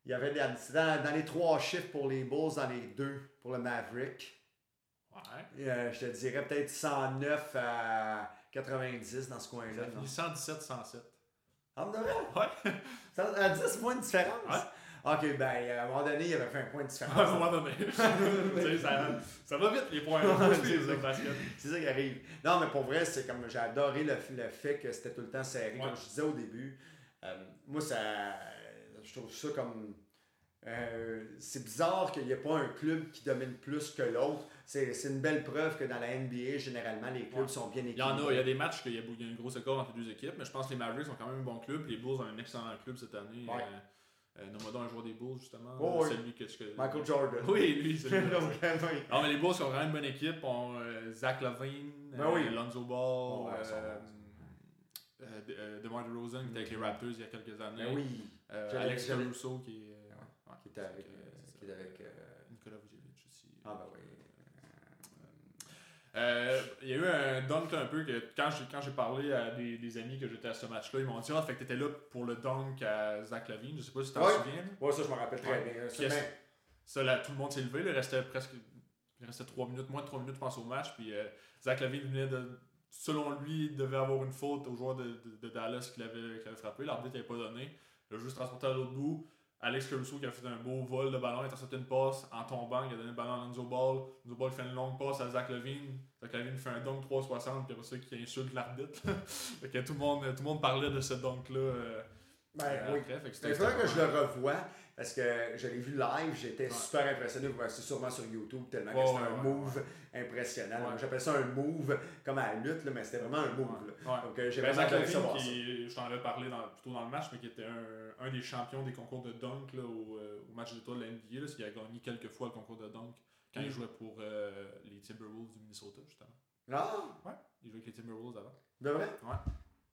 Speaker 1: Il y avait des, dans, dans les trois chiffres pour les Bulls, dans les deux pour le Maverick.
Speaker 2: Ouais.
Speaker 1: Euh, je te dirais peut-être 109 à 90 dans ce coin-là.
Speaker 2: a
Speaker 1: non?
Speaker 2: fini 117-107.
Speaker 1: Ah?
Speaker 2: Ouais.
Speaker 1: Ça- À 10 points de différence?
Speaker 2: Ouais.
Speaker 1: Ok, ben, à un moment donné, il avait fait un point de (laughs)
Speaker 2: À un
Speaker 1: différence.
Speaker 2: moment donné. (laughs) Ça, va vite, les points. (laughs) C'est ça.
Speaker 1: C'est qui arrive. Non, mais pour vrai, c'est comme j'ai adoré le, le fait que c'était tout le temps serré.
Speaker 2: Ouais.
Speaker 1: Comme je disais au début, euh, moi, ça, je trouve ça comme. euh, c'est bizarre qu'il n'y ait pas un club qui domine plus que l'autre. C'est une belle preuve que dans la NBA, généralement, les clubs
Speaker 2: Ouais.
Speaker 1: sont bien
Speaker 2: Il y
Speaker 1: équilibrés.
Speaker 2: en a, il y a des matchs qu'il y a, il y a une grosse écart entre les deux équipes, mais je pense que les Mavericks ont quand même un bon club. Les Bulls ont un excellent club cette année.
Speaker 1: Ouais.
Speaker 2: Euh, euh, un joueur des Bulls, justement.
Speaker 1: Oh, oui.
Speaker 2: Celui que
Speaker 1: Michael Jordan.
Speaker 2: Oui, lui, c'est. (laughs) Non, mais les Bulls ont vraiment une bonne équipe. On, euh, Zach Levine,
Speaker 1: Ben oui.
Speaker 2: Lonzo Ball,
Speaker 1: Ouais, sont
Speaker 2: euh,
Speaker 1: bons.
Speaker 2: euh, De- DeMar DeRozan qui était avec les Raptors il y a quelques années.
Speaker 1: Ben oui.
Speaker 2: Euh, Alex Caruso qui est. ouais,
Speaker 1: Qui était avec. euh, qui avec
Speaker 2: Nicolas Vucevic aussi.
Speaker 1: Ah, ben oui.
Speaker 2: Euh, Il y a eu un dunk un peu que quand j'ai, quand j'ai parlé à des, des amis que j'étais à ce match-là, ils m'ont dit Ah, fait que t'étais là pour le dunk à Zach Lavine. Je sais pas si tu t'en
Speaker 1: Ouais.
Speaker 2: souviens.
Speaker 1: Ouais, ça, je me rappelle très bien.
Speaker 2: Ça, là, tout le monde s'est levé. là, Il restait presque. Il restait 3 minutes, moins de 3 minutes, je pense, au match. Puis euh, Zach Lavine venait de. Selon lui, il devait avoir une faute au joueur de, de- de Dallas qui l'avait, qui l'avait frappé. L'arbitre n'avait pas donné. Le jeu se transportait à l'autre bout. Alex Caruso qui a fait un beau vol de ballon, il a intercepté une passe en tombant, il a donné le ballon à Lonzo Ball. Lonzo Ball fait une longue passe à Zach Levine. Zach Levine fait un dunk 360, puis après ça, qui insulte l'arbitre. (laughs) fait que tout le, monde, tout le monde parlait de ce dunk-là. euh,
Speaker 1: Ben
Speaker 2: euh,
Speaker 1: oui.
Speaker 2: après. Fait que
Speaker 1: Il je le revoie parce que je l'ai vu live, j'étais
Speaker 2: Ouais.
Speaker 1: super impressionné. Ouais, C'est sûrement sur YouTube tellement
Speaker 2: Ouais,
Speaker 1: que c'était
Speaker 2: ouais,
Speaker 1: un
Speaker 2: ouais,
Speaker 1: move impressionnant.
Speaker 2: Ouais.
Speaker 1: J'appelle ça un move comme à la lutte, là, mais c'était vraiment un move. là.
Speaker 2: Ouais.
Speaker 1: Donc euh, j'ai
Speaker 2: Ben,
Speaker 1: vraiment adoré savoir ça.
Speaker 2: qui, je t'en avais parlé dans, plutôt dans le match, mais qui était un, un des champions des concours de dunk là, au, euh, au match d'étoiles de la NBA. Il a gagné quelques fois le concours de dunk quand il
Speaker 1: Mm.
Speaker 2: jouait pour euh, les Timberwolves du Minnesota, justement.
Speaker 1: Ah,
Speaker 2: Il jouait avec les Timberwolves avant.
Speaker 1: de vrai?
Speaker 2: Ouais.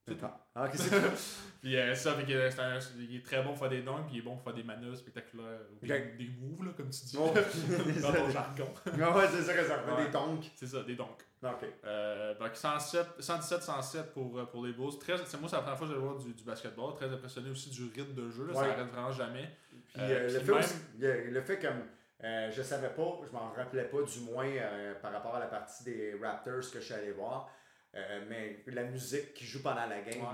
Speaker 2: C'est
Speaker 1: D'accord. Ah, ok, c'est (laughs) tout.
Speaker 2: Puis euh, ça, fait que, euh, c'est un- il est très bon pour faire des dunks, puis il est bon pour faire des manœuvres spectaculaires. ou Des,
Speaker 1: Ok.
Speaker 2: des moves, là, comme tu dis.
Speaker 1: Bon. (laughs)
Speaker 2: dans ton jargon. (laughs)
Speaker 1: Ah ouais, c'est ça que ça fait
Speaker 2: Ouais.
Speaker 1: des tonks.
Speaker 2: C'est ça, des dunks.
Speaker 1: Ok.
Speaker 2: Euh, donc 117-107 pour, euh, pour les Bulls. Très, c'est moi, c'est la première fois que je vais voir du, du basketball. Très impressionné aussi du rythme de jeu. Là, Ça arrête vraiment jamais.
Speaker 1: Puis
Speaker 2: Euh,
Speaker 1: euh, le,
Speaker 2: puis
Speaker 1: fait
Speaker 2: même-
Speaker 1: aussi- le, le fait comme euh, je savais pas, je m'en rappelais pas du moins euh, par rapport à la partie des Raptors que je suis allé voir, euh, mais la musique qui joue pendant la game.
Speaker 2: Ouais.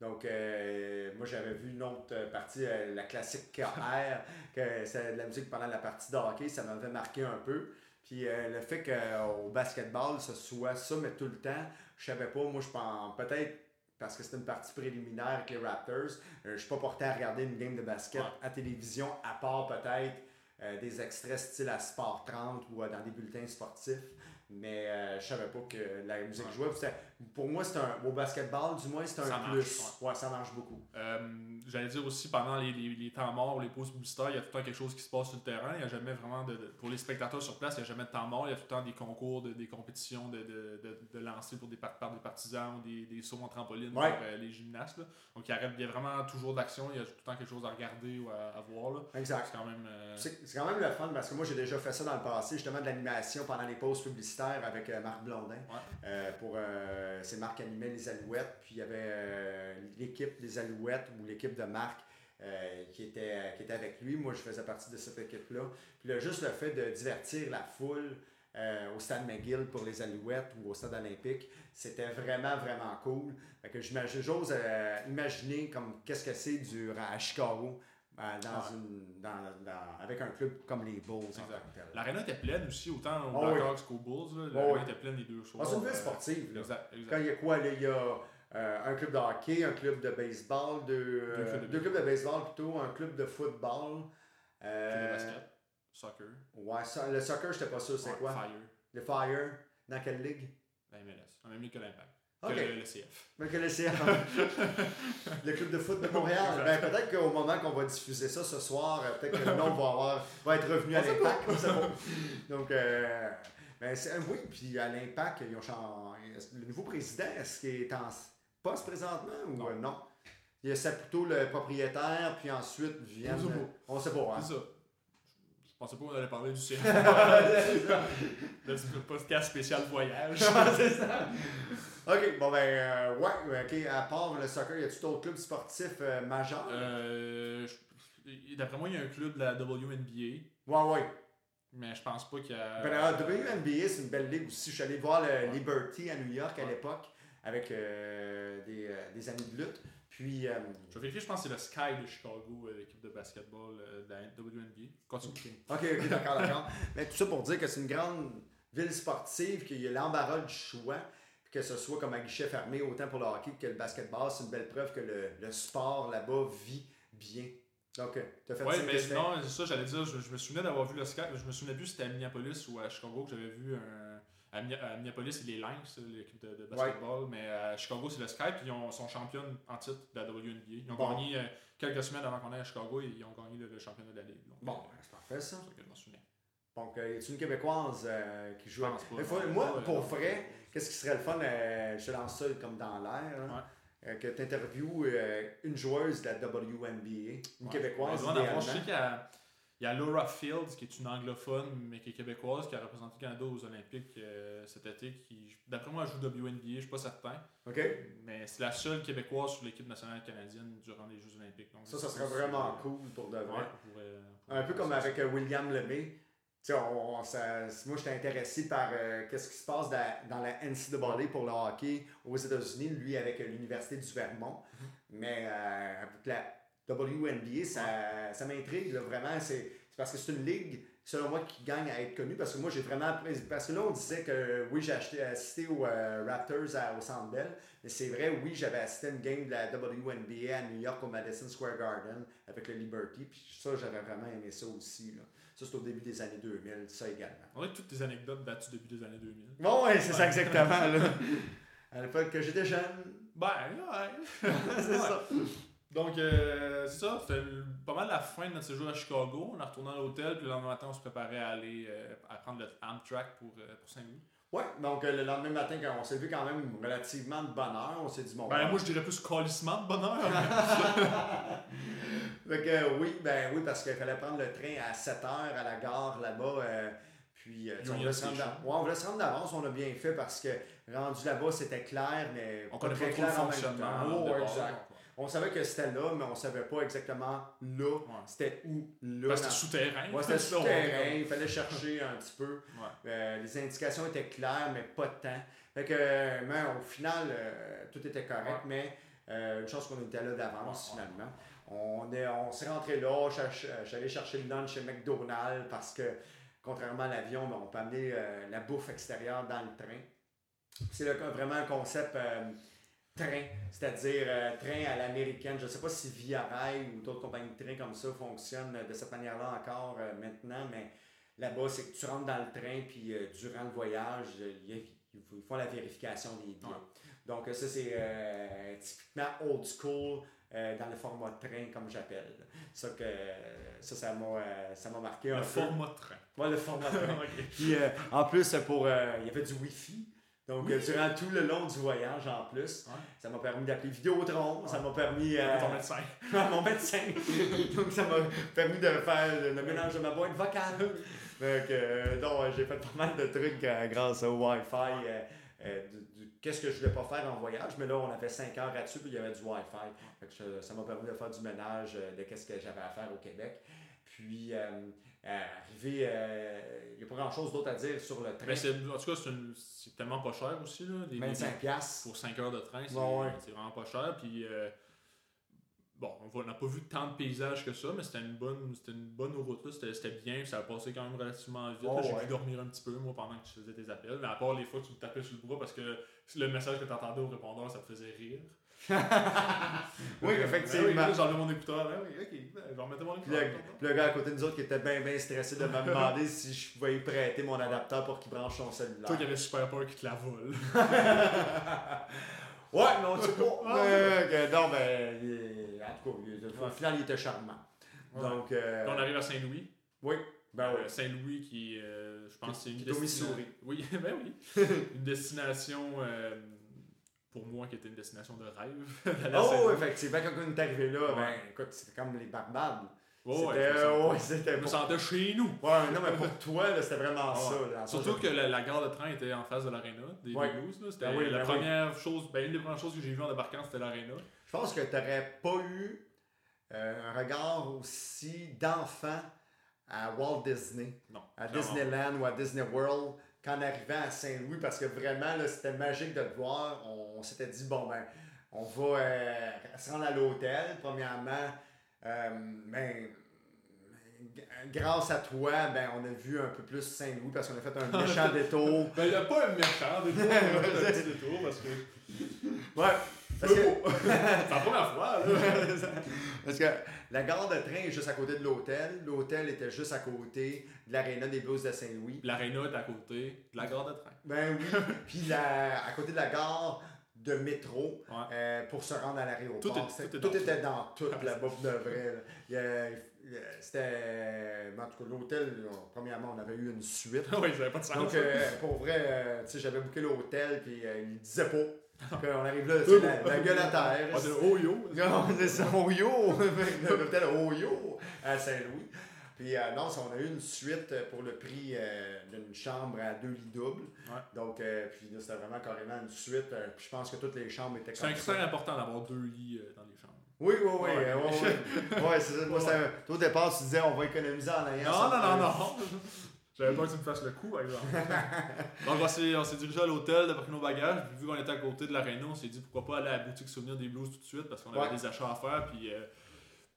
Speaker 1: Donc, euh, moi, j'avais vu une autre partie, euh, la classique KR, (laughs) que c'est de la musique pendant la partie de hockey, ça m'avait marqué un peu. Puis euh, le fait qu'au basketball, ce soit ça, mais tout le temps, je savais pas, moi, je pense peut-être parce que c'était une partie préliminaire avec les Raptors, je suis pas porté à regarder une game de basket
Speaker 2: Ouais.
Speaker 1: à télévision, à part peut-être des extraits style à Sport 30 ou dans des bulletins sportifs. Mais euh, je savais pas que la musique
Speaker 2: Ouais.
Speaker 1: jouait. Pour moi, c'est un. Au basketball, du moins, c'est un
Speaker 2: Ça marche,
Speaker 1: plus. ouais. ça marche beaucoup.
Speaker 2: Euh, J'allais dire aussi, pendant les, les, les temps morts ou les pauses publicitaires, il y a tout le temps quelque chose qui se passe sur le terrain. Il n'y a jamais vraiment de, de- Pour les spectateurs sur place, il n'y a jamais de temps mort. Il y a tout le temps des concours, de- des compétitions de, de, de, de lancer pour des, par, des partisans ou des, des sauts en trampoline
Speaker 1: Ouais.
Speaker 2: pour euh, les gymnastes. là. Donc il y, a, il y a vraiment toujours d'action. Il y a tout le temps quelque chose à regarder ou à, à voir. là.
Speaker 1: Exact.
Speaker 2: C'est quand même. euh,
Speaker 1: c'est quand même le fun parce que moi, j'ai déjà fait ça dans le passé, justement, de l'animation pendant les pauses publicitaires. Publicitaire avec euh, Marc Blondin.
Speaker 2: Ouais.
Speaker 1: Euh, pour, euh, c'est Marc qui animait les Alouettes, puis il y avait l'équipe des Alouettes ou l'équipe de Marc euh, qui, était, qui était avec lui. Moi, je faisais partie de cette équipe-là. Puis là, juste le fait de divertir la foule euh, au stade McGill pour les Alouettes ou au stade olympique, c'était vraiment, vraiment cool. Fait que j'imagine- j'ose euh, imaginer comme qu'est-ce que c'est dur à Chicago. Euh, dans
Speaker 2: Ouais.
Speaker 1: une, dans, dans- avec un club comme les Bulls.
Speaker 2: L'aréna était pleine aussi, autant aux
Speaker 1: Oh oui.
Speaker 2: Qu'aux Bulls.
Speaker 1: Oh
Speaker 2: L'aréna était pleine les deux soirs.
Speaker 1: Ah, c'est une ville
Speaker 2: Euh,
Speaker 1: sportive. là.
Speaker 2: Exact,
Speaker 1: Quand
Speaker 2: exact.
Speaker 1: il y a quoi, là, il y a euh, un club de hockey, un club de baseball, deux, euh,
Speaker 2: Deux clubs de
Speaker 1: deux clubs de baseball plutôt, un club de football. Euh,
Speaker 2: le basket, soccer,
Speaker 1: ouais, le soccer, j'étais pas sûr, c'est
Speaker 2: ouais,
Speaker 1: quoi
Speaker 2: Fire,
Speaker 1: Le Fire, dans quelle ligue?
Speaker 2: La MLS. La même ligue que l'Impact.
Speaker 1: Ok.
Speaker 2: Que le, le CF.
Speaker 1: Mais que le CF. (laughs) le club de foot de Montréal. ben, peut-être qu'au moment qu'on va diffuser ça ce soir, euh, peut-être que le nom va, avoir, va être revenu à l'impact. Donc, euh, ben, c'est- oui, puis à l'impact, ils ont changé. Le nouveau président, est-ce qu'il est en poste présentement ou
Speaker 2: Non.
Speaker 1: euh, non? Il y a Saputo, le propriétaire, puis ensuite viennent.
Speaker 2: On sait pas.
Speaker 1: On sait pas, hein?
Speaker 2: C'est ça. Je pensais pas qu'on allait parler du (laughs)
Speaker 1: c'est
Speaker 2: le podcast spécial voyage.
Speaker 1: c'est ça. Ok, bon ben, euh, ouais, ok, à part le soccer, y a-tu d'autres clubs sportifs euh, majeurs?
Speaker 2: Euh, D'après moi, il y a un club de la WNBA,
Speaker 1: Ouais, ouais.
Speaker 2: mais je pense pas qu'il y a.
Speaker 1: Ben, la WNBA, c'est une belle ligue aussi. Je suis allé voir le Liberty à New York à
Speaker 2: Ouais.
Speaker 1: l'époque avec euh, des, euh, des amis de lutte. Puis, euh,
Speaker 2: Je vais vérifier, je pense que c'est le Sky de Chicago, euh, l'équipe de basketball euh, de la WNBA. Continue.
Speaker 1: ok, ok, d'accord, d'accord. (laughs) Mais tout ça pour dire que c'est une grande ville sportive, qu'il y a l'embarras du choix, que ce soit comme un guichet fermé autant pour le hockey que le basketball. C'est une belle preuve que le, le sport là-bas vit bien. Donc, tu as fait
Speaker 2: Ouais,
Speaker 1: ça
Speaker 2: mais
Speaker 1: c'était-
Speaker 2: non, c'est ça, j'allais dire, je, je me souvenais d'avoir vu le Sky, mais je me souvenais plus si c'était à Minneapolis ou à Chicago que j'avais vu un. À, Minne- à Minneapolis, c'est les Lynx, l'équipe de, de basketball, mais à Chicago, c'est le Sky, puis ils ont, sont championnes en titre de la WNBA. Ils ont
Speaker 1: Bon.
Speaker 2: gagné euh, quelques semaines avant qu'on aille à Chicago, et ils ont gagné le, le championnat de la Ligue. Donc,
Speaker 1: Bon,
Speaker 2: euh,
Speaker 1: c'est parfait ça.
Speaker 2: c'est ça que je m'en souviens.
Speaker 1: Donc, euh, y a une Québécoise euh, qui joue
Speaker 2: pas.
Speaker 1: Mais faut- moi,
Speaker 2: Ouais,
Speaker 1: pour vrai, qu'est-ce qui serait le fun euh, Je te lance ça comme dans l'air. hein, euh, que tu interviewes une joueuse de la WNBA, une
Speaker 2: Ouais.
Speaker 1: Québécoise.
Speaker 2: Je sais
Speaker 1: idéalement.
Speaker 2: Il y a Laura Fields, qui est une anglophone, mais qui est québécoise, qui a représenté le Canada aux Olympiques euh, cet été, qui, d'après moi, joue WNBA, je suis pas certain.
Speaker 1: OK
Speaker 2: Mais c'est la seule québécoise sur l'équipe nationale canadienne durant les Jeux Olympiques. Donc,
Speaker 1: Ça, ça serait vraiment cool pour de vrai.
Speaker 2: Ouais, on
Speaker 1: Un peu comme avec euh, William Lemay. On, on- ça- moi, j'étais intéressé par euh, qu'est-ce qui se passe dans, dans la NCAA pour le hockey aux États-Unis, lui avec euh, l'Université du Vermont.
Speaker 2: Mm-hmm.
Speaker 1: Mais euh, avec la WNBA, ça, ça m'intrigue vraiment. C'est c'est parce que c'est une ligue, selon moi, qui gagne à être connue. Parce que moi, j'ai vraiment. Parce que là, on disait que oui, j'ai acheté- assisté aux euh, Raptors à- au Centre Bell. Mais c'est vrai, oui, j'avais assisté à une game de la WNBA à New York au Madison Square Garden avec le Liberty. Puis ça, j'avais vraiment aimé ça aussi. Là. Ça, c'est au début des années 2000, ça également.
Speaker 2: On dirait toutes tes anecdotes battues depuis des années 2000.
Speaker 1: Bon, ouais, c'est ça exactement. Là. (laughs) À l'époque que j'étais jeune.
Speaker 2: Ben, ouais. (laughs)
Speaker 1: c'est
Speaker 2: Ouais.
Speaker 1: ça.
Speaker 2: Donc, euh, c'est ça, c'était pas mal la fin de notre séjour à Chicago. On est retourné à l'hôtel, puis le lendemain matin, on se préparait à aller euh, à prendre le Amtrak pour, euh, pour Saint-Louis.
Speaker 1: Ouais, donc euh, le lendemain matin, quand on s'est levé quand même relativement de bonne heure, on s'est dit bon.
Speaker 2: Ben, moi, je dirais plus calissement de bonheur. (laughs)
Speaker 1: Fait que, oui, ben oui, parce qu'il fallait prendre le train à 7 h à la gare là-bas. puis euh, on, voulait se rendre d'avance, on a bien fait parce que rendu là-bas, c'était clair, mais
Speaker 2: On connaît pas
Speaker 1: très
Speaker 2: trop le
Speaker 1: clair en même
Speaker 2: fonctionnement.
Speaker 1: temps. Oh, exact. On savait que c'était là, mais on savait pas exactement là.
Speaker 2: Ouais.
Speaker 1: C'était où là.
Speaker 2: C'était souterrain.
Speaker 1: Ouais, c'était (laughs) souterrain, il fallait chercher un petit peu. Euh, les indications étaient claires, mais pas de temps. Fait que, mais au final, euh, tout était correct, mais euh, une chance qu'on était là d'avance finalement. On, est, on s'est rentré là, j'allais chercher le lunch chez McDonald's parce que, contrairement à l'avion, ben, on peut amener la bouffe extérieure dans le train. C'est vraiment un concept train, c'est-à-dire euh, train à l'américaine. Je ne sais pas si Via Rail ou d'autres compagnies de train comme ça fonctionnent de cette manière-là encore euh, maintenant, mais là-bas, c'est que tu rentres dans le train, puis euh, durant le voyage, euh, ils font la vérification des billets.
Speaker 2: Ouais.
Speaker 1: Donc, euh, ça, c'est euh, typiquement old school euh, dans le format train, comme j'appelle. Ça, que, ça, ça m'a euh, ça m'a marqué un
Speaker 2: Le
Speaker 1: peu.
Speaker 2: format train.
Speaker 1: Ouais, le format train. (laughs)
Speaker 2: Ok.
Speaker 1: Puis, euh, en plus, pour, euh, il y avait du Wi-Fi. Donc, euh, durant tout le long du voyage, en plus,
Speaker 2: Ouais.
Speaker 1: ça m'a permis d'appeler Vidéotron, ça m'a permis...
Speaker 2: Euh... Ton médecin.
Speaker 1: à (laughs) mon médecin. (laughs) Donc, ça m'a permis de faire le, mélange de ma boîte vocale. Donc, euh, donc, j'ai fait pas mal de trucs euh, grâce au Wi-Fi. euh, Qu'est-ce que je voulais pas faire en voyage, mais là, on avait 5 heures là-dessus, puis il y avait du Wi-Fi. Fait que je- ça m'a permis de faire du ménage euh, de qu'est-ce que j'avais à faire au Québec. Puis, euh, euh, arrivé, euh, il n'y a pas grand-chose d'autre à dire sur le train.
Speaker 2: En tout cas, c'est, tellement pas cher aussi. Là, des- des-
Speaker 1: 25 piastres.
Speaker 2: pour 5 heures de train, c'est,
Speaker 1: ouais.
Speaker 2: vraiment pas cher. Puis, euh, bon, on n'a pas vu tant de paysages que ça, mais c'était une bonne, c'était une bonne route. C'était, bien, ça a passé quand même relativement vite.
Speaker 1: Oh,
Speaker 2: J'ai
Speaker 1: ouais.
Speaker 2: pu dormir un petit peu, moi, pendant que tu faisais tes appels. Mais à part les fois que tu me tapais sur le bras parce que le message que tu entendais au répondeur, ça te faisait rire. (laughs)
Speaker 1: Oui,
Speaker 2: Ben
Speaker 1: effectivement.
Speaker 2: oui, là, j'enlevais mon écouteur. Ben oui, ok, ben, je vais remettre mon
Speaker 1: le, le gars à côté de nous autres qui était bien, bien stressé de me demander si je pouvais lui prêter mon adapteur pour qu'il branche son cellulaire.
Speaker 2: Toi qui avais super peur qu'il te la vole. (laughs)
Speaker 1: Ouais, non, tu pas.
Speaker 2: Ah,
Speaker 1: Mais, que- non, ben, il en tout cas, au final, il était charmant.
Speaker 2: Ouais.
Speaker 1: Donc, euh,
Speaker 2: on arrive à Saint-Louis.
Speaker 1: oui, ben oui.
Speaker 2: Euh, Saint-Louis qui, euh, je pense, c'est une destination. Oui, (laughs) ben oui. une destination euh, pour moi qui était une destination de rêve. (laughs)
Speaker 1: Oh, effectivement, quand on est arrivé là, ben, écoute, c'était comme les Barbades.
Speaker 2: Ouais,
Speaker 1: c'était,
Speaker 2: ouais, je me sentais-
Speaker 1: ouais,
Speaker 2: chez nous.
Speaker 1: Ouais, non, mais pour toi, c'était vraiment ça. là.
Speaker 2: Surtout que la, la gare de train était en face de l'aréna des Blues. là. C'était
Speaker 1: Ben oui,
Speaker 2: la
Speaker 1: ben oui.
Speaker 2: première chose, ben une des premières choses que j'ai vues en débarquant, c'était l'aréna.
Speaker 1: Je pense que tu n'aurais pas eu euh, un regard aussi d'enfant à Walt Disney,
Speaker 2: Non.
Speaker 1: à. Disneyland ou à Disney World qu'en arrivant à Saint-Louis parce que vraiment, là, c'était magique de te voir. On, on s'était dit, bon, ben, on va euh, se rendre à l'hôtel, premièrement. Euh, ben, grâce à toi, ben, on a vu un peu plus Saint-Louis parce qu'on a fait un (laughs) méchant détour.
Speaker 2: Ben, il n'y a pas un méchant détour, un petit détour parce que.
Speaker 1: Ouais, parce que, (laughs)
Speaker 2: c'est la première fois, là. (laughs)
Speaker 1: Parce que la gare de train est juste à côté de l'hôtel. L'hôtel était juste à côté de l'aréna des Blues de Saint-Louis.
Speaker 2: L'aréna est à côté de la gare de train.
Speaker 1: Ben oui. (laughs) Puis la- à côté de la gare de métro
Speaker 2: Ouais.
Speaker 1: euh, pour se rendre à l'aéroport.
Speaker 2: Tout est-
Speaker 1: C'était-
Speaker 2: tout est
Speaker 1: tout
Speaker 2: dans
Speaker 1: était dans tout là-bas de vrai. C'était. ben, En tout cas, l'hôtel, premièrement, on avait eu une suite.
Speaker 2: oui, ça n'avait pas de sens.
Speaker 1: Donc, euh, pour vrai, euh, tu sais, j'avais booké l'hôtel, puis euh, il disait pas. On arrive là, tu sais, la, la gueule à terre.
Speaker 2: Oh yo! (laughs)
Speaker 1: Non, c'est ça, Oyo! L'hôtel (laughs) Oyo à Saint-Louis. Puis euh, non, on a eu une suite pour le prix euh, d'une chambre à deux lits doubles.
Speaker 2: Ouais.
Speaker 1: Donc, euh, puis c'était vraiment carrément une suite. euh, puis je pense que toutes les chambres étaient
Speaker 2: C'est un critère important d'avoir deux lits euh, dans les chambres.
Speaker 1: Oui, oui, oui.
Speaker 2: Ouais.
Speaker 1: euh, Ouais, (laughs) c'est ça. Moi, au départ, tu disais on va économiser en ayant
Speaker 2: Non, non, non, non! J'avais peur que tu me fasses le coup, par exemple. Donc, on s'est, on s'est dirigé à l'hôtel, d'après nos bagages. Puis, vu qu'on était à côté de l'aréna, on s'est dit pourquoi pas aller à la boutique souvenir des blues tout de suite parce qu'on avait
Speaker 1: Ouais.
Speaker 2: des achats à faire. Puis, euh,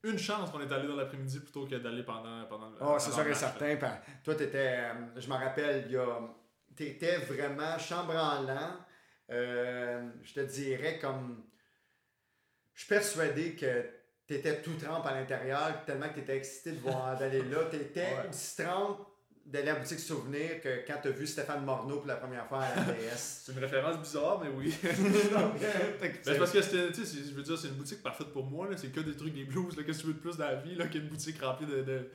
Speaker 2: une chance qu'on est allé dans l'après-midi plutôt que d'aller pendant, pendant le.
Speaker 1: Oh, c'est sûr et certain. Puis, Toi, t'étais, euh, je me rappelle, il y a, t'étais vraiment chambranlant. Euh, je te dirais comme, je suis persuadé que t'étais tout trempe à l'intérieur, tellement que t'étais excité de voir d'aller là. T'étais
Speaker 2: Ouais.
Speaker 1: aussi trempe d'aller à la boutique souvenir que quand t'as vu Stéphane Morneau pour la première fois à la (laughs) DS.
Speaker 2: C'est une référence bizarre, mais oui. (laughs) (laughs) C'est parce que c'était, tu sais, c'est- je veux dire, c'est une boutique parfaite pour moi, là. C'est que des trucs des blues, là. Qu'est-ce que tu veux de plus dans la vie, là, qu'une boutique remplie de, de,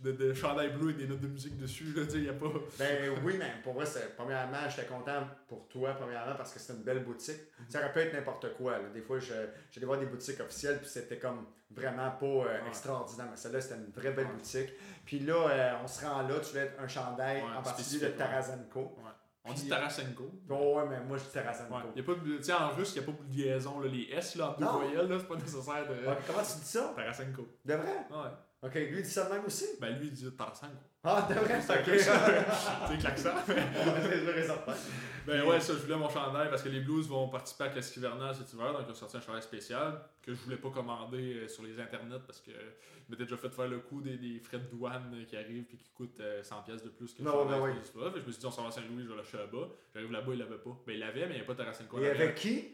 Speaker 2: de, de chandails bleus et des notes de musique dessus, là. Tu sais, y a pas.
Speaker 1: Ben oui, mais pour moi, c'est- premièrement, j'étais content pour toi, premièrement, parce que c'était une belle boutique. Ça aurait pu être n'importe quoi. là. Des fois, j'allais voir des boutiques officielles, puis c'était comme vraiment pas euh,
Speaker 2: Ouais.
Speaker 1: extraordinaire. Mais celle-là, c'était une vraie belle
Speaker 2: Ouais.
Speaker 1: boutique. Puis là, euh, on se rend là, tu voulais un chandail en particulier de.
Speaker 2: Ouais. On dit Tarasenko.
Speaker 1: Oh, ouais, mais moi, je dis Tarazenko.
Speaker 2: Ouais. Y a pas de, tu sais, en russe, il n'y a pas de liaison, là, les S là, en deux voyelles, c'est pas nécessaire de.
Speaker 1: Comment tu dis ça?
Speaker 2: Tarasenko.
Speaker 1: De vrai?
Speaker 2: Ouais.
Speaker 1: Ok, lui, il dit ça de même aussi?
Speaker 2: Ben lui, il dit Tarasenko.
Speaker 1: Ah, de vrai? Ok. (laughs)
Speaker 2: c'est klaxon. (laughs) Ben ouais, ça, je voulais mon chandail parce que les Blues vont participer à la classique hivernale cet hiver, donc ils ont sorti un chandail spécial que je voulais pas commander euh, sur les internets parce que je m'étais déjà fait faire le coup des, des frais de douane euh, qui arrivent et qui coûtent euh, 100$ pièces de plus que le
Speaker 1: Non,
Speaker 2: chandail
Speaker 1: ben oui.
Speaker 2: Je me suis dit, on s'en va à Saint-Louis, je vais l'acheter là-bas. J'arrive là-bas, il l'avait pas. Ben il l'avait, mais il n'y avait pas Tarasenko.
Speaker 1: Il y avait qui?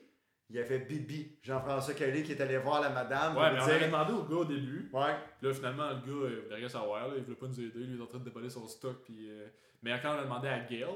Speaker 1: Il y avait Bibi, Jean-François Kelly, qui est allé voir la madame.
Speaker 2: Ouais, mais on avait demandé au gars au début.
Speaker 1: Ouais.
Speaker 2: Puis là, finalement, le gars, il voulait savoir, là, il voulait pas nous aider, il est en train de déballer son stock. Puis, euh, Mais quand on a demandé à Gail,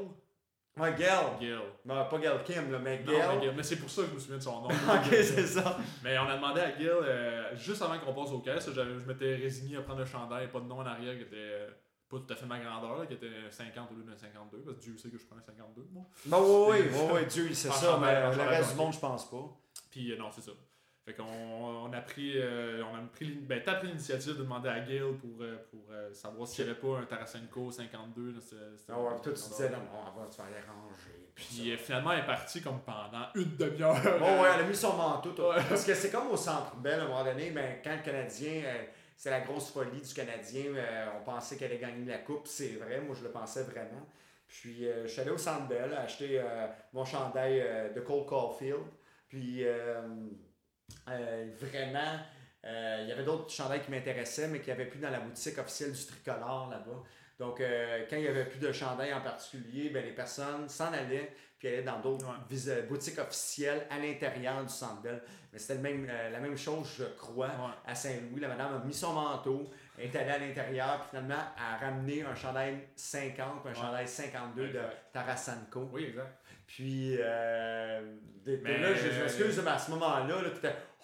Speaker 1: Ouais, Gail.
Speaker 2: Gail.
Speaker 1: Non, pas Gail Kim, là, mais
Speaker 2: Non,
Speaker 1: Gail.
Speaker 2: mais, Gail, mais c'est pour ça que je me souviens de son nom. (laughs)
Speaker 1: ok, c'est ça.
Speaker 2: Mais on a demandé à Gil, euh, juste avant qu'on passe aux caisses, j'avais- je m'étais résigné à prendre un chandail, pas de nom en arrière, qui était euh, pas tout à fait ma grandeur, là, qui était 50 au lieu d'un 52, parce que Dieu sait que je prends un 52, moi.
Speaker 1: Bon, oui, oui, Dieu, il sait
Speaker 2: En
Speaker 1: ça,
Speaker 2: chandail,
Speaker 1: mais
Speaker 2: en
Speaker 1: le reste du monde, je pense pas.
Speaker 2: Puis euh, non, c'est ça. Fait qu'on on a pris, euh, on a pris, l'in- ben, t'as pris l'initiative de demander à Gail pour, euh, pour euh, savoir s'il n'y avait pas un Tarasenko 52. là, c'était- c'était-
Speaker 1: Ah ouais, toi, tu disais, non, non, on va, tu vas aller ranger.
Speaker 2: Puis euh, finalement, elle est partie comme pendant une demi-heure.
Speaker 1: Bon, ouais, elle a mis son manteau.
Speaker 2: Ouais.
Speaker 1: Parce que c'est comme au centre belle à un moment donné, ben, quand le Canadien, euh, c'est la grosse folie du Canadien, euh, on pensait qu'elle allait gagner la Coupe. C'est vrai, moi je le pensais vraiment. Puis euh, je suis allé au centre belle acheter euh, mon chandail de Cole Caulfield. Puis vraiment, il y avait d'autres chandails qui m'intéressaient, mais qui n'y avait plus dans la boutique officielle du tricolore là-bas. Donc, quand il n'y avait plus de chandail en particulier, ben, les personnes s'en allaient puis allaient dans d'autres
Speaker 2: Ouais.
Speaker 1: euh, boutiques officielles à l'intérieur du Centre Bell. Mais c'était même, euh, la même chose, je crois,
Speaker 2: Ouais.
Speaker 1: à Saint-Louis. La madame a mis son manteau, est allée à l'intérieur, puis finalement, a ramené un chandail 50 puis un
Speaker 2: Ouais.
Speaker 1: chandail 52 de. Tarasenko.
Speaker 2: Oui, exact.
Speaker 1: Puis, euh,
Speaker 2: Mais-
Speaker 1: là, je, je m'excuse, mais à ce moment-là, là,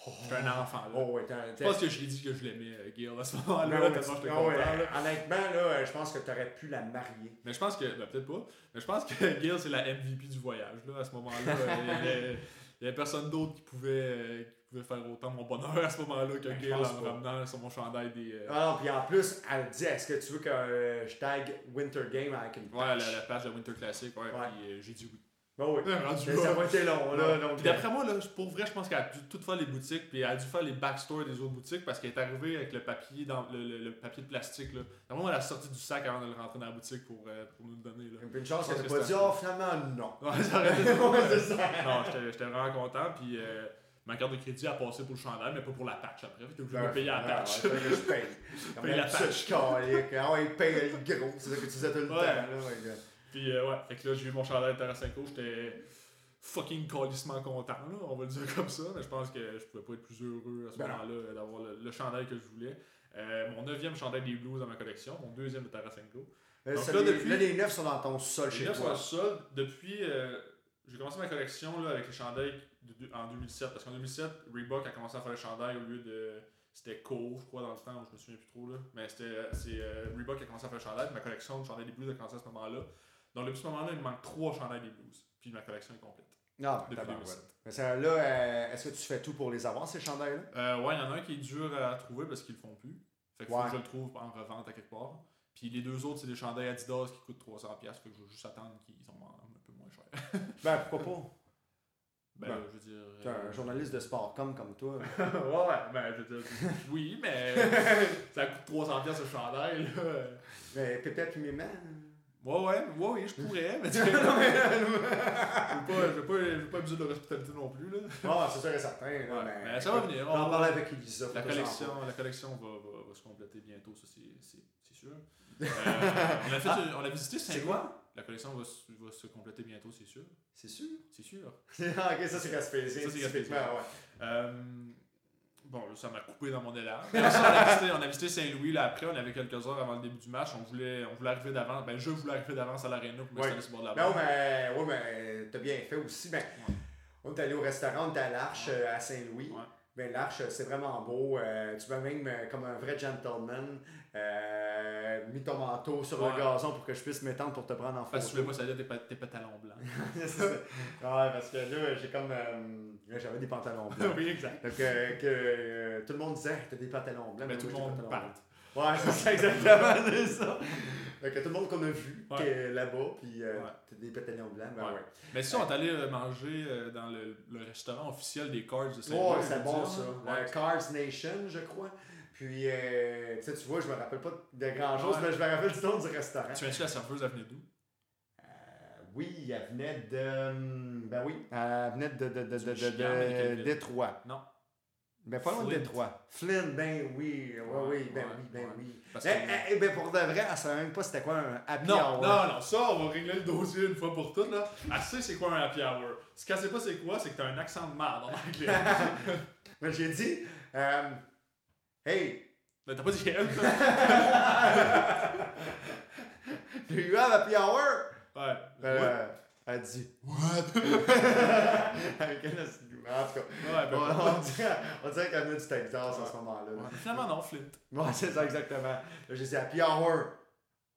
Speaker 1: Oh,
Speaker 2: un enfant, là.
Speaker 1: Oh, ouais,
Speaker 2: Je pense que je l'ai dit que je l'aimais, euh, Gail, à ce moment-là,
Speaker 1: ouais,
Speaker 2: tellement j'étais content.
Speaker 1: ouais,
Speaker 2: là.
Speaker 1: honnêtement, là, euh, je pense que tu aurais pu la marier.
Speaker 2: Mais je pense que, ben, peut-être pas, mais je pense que (laughs) Gail, c'est la MVP du voyage, là, à ce moment-là. (laughs) Il y avait- personne d'autre qui pouvait, euh, qui pouvait faire autant mon bonheur à ce moment-là que
Speaker 1: Ben,
Speaker 2: Gail en
Speaker 1: pas.
Speaker 2: ramenant sur mon chandail des... euh,
Speaker 1: Ah non, puis en plus, elle dit est-ce que tu veux que euh, je tag Winter Game avec une
Speaker 2: Ouais, la,
Speaker 1: patch?
Speaker 2: la page de Winter Classic, ouais,
Speaker 1: Ouais.
Speaker 2: puis j'ai dit oui.
Speaker 1: Ben oui.
Speaker 2: Là.
Speaker 1: ça va été long, là.
Speaker 2: Ouais.
Speaker 1: Donc,
Speaker 2: d'après moi, là, pour vrai, je pense qu'elle a dû tout faire les boutiques, puis elle a dû faire les backstores des autres boutiques parce qu'elle est arrivée avec le papier dans le, le- le papier de plastique. Là. Normalement, elle a sorti du sac avant de le rentrer dans la boutique pour, euh, pour nous le donner. Là.
Speaker 1: Puis une chance
Speaker 2: Je
Speaker 1: que
Speaker 2: pense
Speaker 1: t'as
Speaker 2: que
Speaker 1: pas dit, oh, finalement, non. (laughs)
Speaker 2: Ouais, ça aurait été- (laughs)
Speaker 1: Ouais, c'est ça.
Speaker 2: Non, j'étais vraiment content, puis euh, ma carte de crédit a passé pour le chandail, mais pas pour la patch après. Que je vais payer la
Speaker 1: Ouais,
Speaker 2: patch.
Speaker 1: ouais, je paye. Comme (laughs)
Speaker 2: Paye la patch.
Speaker 1: Ah ouais, il paye le gros. C'est ça que tu disais tout le temps.
Speaker 2: Ouais.
Speaker 1: Là, ouais.
Speaker 2: Puis euh, ouais, fait que là, j'ai eu mon chandail de Tarasenko, j'étais fucking calissement content, là, on va le dire comme ça, mais je pense que je pouvais pas être plus heureux à ce
Speaker 1: Ben
Speaker 2: moment-là euh, d'avoir le, le chandail que je voulais. Euh, mon neuvième chandail des Blues dans ma collection, mon deuxième de Tarasenko.
Speaker 1: Là,
Speaker 2: Donc là,
Speaker 1: les-
Speaker 2: depuis-
Speaker 1: là, les neufs sont dans ton sol chez
Speaker 2: neuf sur
Speaker 1: toi.
Speaker 2: le sol depuis. euh, j'ai commencé ma collection là, avec les chandails de- de- en 2007. Parce qu'en 2007, Reebok a commencé à faire les chandails au lieu de. C'était Cole, je crois, dans le temps, je me souviens plus trop. Là. Mais c'était c'est euh, Reebok qui a commencé à faire les chandails. puis Ma collection de chandails des Blues a commencé à ce moment-là. Donc depuis ce moment-là, il me manque trois chandails des Blues. Puis ma collection est complète.
Speaker 1: Non, ben,
Speaker 2: Depuis. 2007.
Speaker 1: Mais ça, là, euh, est-ce que tu fais tout pour les avoir, ces chandails-là?
Speaker 2: Euh, ouais, il y en a un qui est dur à trouver parce qu'ils le font plus. Fait faut
Speaker 1: Ouais.
Speaker 2: que je le trouve en revente à quelque part. Puis les deux autres, c'est des chandails Adidas qui coûtent 300$. Fait que je vais juste attendre qu'ils sont un peu moins chers. (laughs)
Speaker 1: Ben, pourquoi pas?
Speaker 2: Ben,
Speaker 1: Ben,
Speaker 2: je veux dire.
Speaker 1: T'es
Speaker 2: euh,
Speaker 1: un journaliste de sport comme, comme toi.
Speaker 2: ouais, (laughs) ouais, ben, je veux dire, oui, mais (laughs) ça coûte 300 pièces le chandail, là.
Speaker 1: Mais peut-être humainement.
Speaker 2: Ouais, ouais, ouais, oui, je pourrais, mais (laughs) tu sais, je pas, je veux pas, je veux pas abuser de l'hospitalité non plus, là.
Speaker 1: Ah, c'est sûr et certain.
Speaker 2: Ouais,
Speaker 1: mais,
Speaker 2: mais ça va venir,
Speaker 1: On en
Speaker 2: on-
Speaker 1: parle avec Elisa.
Speaker 2: La collection, la collection va, va, va se compléter bientôt, ça c'est, c'est, c'est sûr. (laughs) Euh, on, a fait, on a visité
Speaker 1: C'est quoi?
Speaker 2: La collection va, se- va se compléter bientôt, c'est sûr.
Speaker 1: C'est sûr?
Speaker 2: C'est sûr. (laughs)
Speaker 1: Ah, ok, ça c'est Gaspésien.
Speaker 2: Ça, c'est
Speaker 1: typiquement, ouais.
Speaker 2: Euh, bon, là, ça m'a coupé dans mon élan. On, a visité, Saint-Louis. Là, après, on avait quelques heures avant le début du match. On voulait, on voulait arriver d'avance. Ben, je voulais arriver d'avance à l'aréna pour m'installer
Speaker 1: Ouais.
Speaker 2: sur le bord de la
Speaker 1: Non, mais, ouais, mais t'as bien fait aussi. Ben, On est allé au restaurant, on est à l'Arche
Speaker 2: Ouais.
Speaker 1: à Saint-Louis.
Speaker 2: Ouais.
Speaker 1: Ben, L'Arche, c'est vraiment beau. Euh, tu vas même, euh, comme un vrai gentleman, euh, mis ton manteau sur
Speaker 2: Ouais.
Speaker 1: le gazon pour que je puisse m'étendre pour te prendre en
Speaker 2: Parce que tu voulais pas salir tes, pa- tes pantalons blancs. (laughs)
Speaker 1: Ouais, parce que là, j'ai comme. euh, J'avais des pantalons (laughs) blancs.
Speaker 2: oui, exact.
Speaker 1: Donc, que tout le monde disait, t'as des pantalons blancs.
Speaker 2: Mais
Speaker 1: moi,
Speaker 2: tout le monde parle.
Speaker 1: Ouais, c'est ça, exactement, (laughs) c'est ça. Donc, tout le monde qu'on a vu
Speaker 2: Ouais.
Speaker 1: qui est là-bas, puis euh,
Speaker 2: Ouais.
Speaker 1: des pantalons blancs, ben
Speaker 2: Ouais.
Speaker 1: ouais.
Speaker 2: Mais si on est allé euh, manger euh, dans le, le restaurant officiel des Cards de Saint-Louis.
Speaker 1: Ouais,
Speaker 2: je
Speaker 1: c'est bon ça. Cars Nation, je crois. Puis, euh, tu sais, tu vois, je me rappelle pas de grand chose,
Speaker 2: Ouais.
Speaker 1: mais je me rappelle du nom du restaurant.
Speaker 2: Tu viens-tu la serveuse, elle venait d'où?
Speaker 1: Euh, oui, elle venait de. hum, Ben oui, elle venait de, de, de, de, de,
Speaker 2: de?
Speaker 1: Détroit.
Speaker 2: Non.
Speaker 1: Ben pas loin de. Détroit. Flynn, ben oui, Ouais, oui, ben
Speaker 2: ouais,
Speaker 1: oui, ben
Speaker 2: ouais.
Speaker 1: oui.
Speaker 2: Parce
Speaker 1: Ben,
Speaker 2: que-
Speaker 1: eh, eh, ben, pour de vrai, elle savait même pas c'était quoi un happy
Speaker 2: Non,
Speaker 1: hour.
Speaker 2: non, non, ça, on va régler le dossier une fois pour toutes, là. Elle sait c'est quoi un happy hour. Ce qu'elle sait pas c'est quoi, c'est que t'as un accent de merde en anglais. (laughs)
Speaker 1: Mais j'ai dit, euh, hey,
Speaker 2: Mais t'as pas dit elle. (laughs)
Speaker 1: do you have happy hour?
Speaker 2: Ouais.
Speaker 1: Euh, Elle a dit, what? (laughs) Avec un en tout cas,
Speaker 2: Ouais, ben,
Speaker 1: on,
Speaker 2: ouais.
Speaker 1: on dirait, on dirait qu'elle venait du Texas à ce moment-là. là.
Speaker 2: Ouais, Finalement, non, Flint.
Speaker 1: Ouais, c'est ça exactement. Là, j'ai dit happy hour.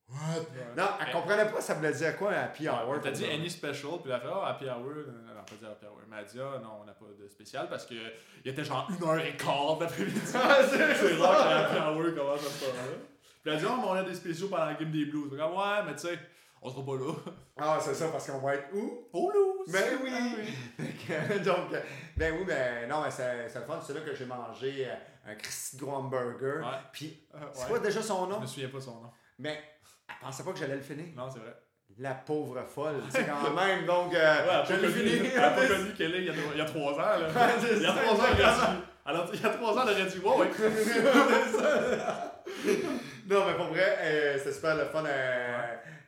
Speaker 1: What?
Speaker 2: Ouais.
Speaker 1: Non, elle comprenait pas ça voulait dire quoi un happy
Speaker 2: Ouais,
Speaker 1: hour.
Speaker 2: T'as dit any special, puis elle a fait Ah, happy hour. Elle a pas dit happy hour. Mais elle a dit Ah, non, on n'a pas de spécial parce qu'il était genre une heure et quart d'après-midi. (laughs)
Speaker 1: C'est
Speaker 2: C'est rare que happy hour commence à ce moment-là. Puis elle a dit Ah, mais on a des spéciaux pendant la game des Blues. Ouais, mais tu sais, on sera pas là.
Speaker 1: Ah, c'est ça, parce qu'on va être où?
Speaker 2: Au Blues!
Speaker 1: Ben oui!
Speaker 2: Ah (laughs)
Speaker 1: que, Donc, ben oui, ben non, mais c'est c'est le fun. C'est là que j'ai mangé euh, un Christy gros hamburger.
Speaker 2: Ouais.
Speaker 1: Puis,
Speaker 2: Euh,
Speaker 1: c'est quoi déjà son
Speaker 2: Je
Speaker 1: nom?
Speaker 2: me souviens pas son nom.
Speaker 1: Mais elle pensait pas que j'allais le finir.
Speaker 2: Non, c'est vrai.
Speaker 1: La pauvre folle, (laughs) c'est quand même. Donc, euh,
Speaker 2: Ouais, a
Speaker 1: je l'ai fini.
Speaker 2: elle a pas (laughs) connu qu'elle est il y a trois- il y a trois ans. Là.
Speaker 1: C'est
Speaker 2: Il y a trois ans, elle aurait
Speaker 1: exactement.
Speaker 2: dit. Alors, il y a trois ans, elle aurait dit ouais.
Speaker 1: non, mais pour vrai, euh, c'était super le fun. euh,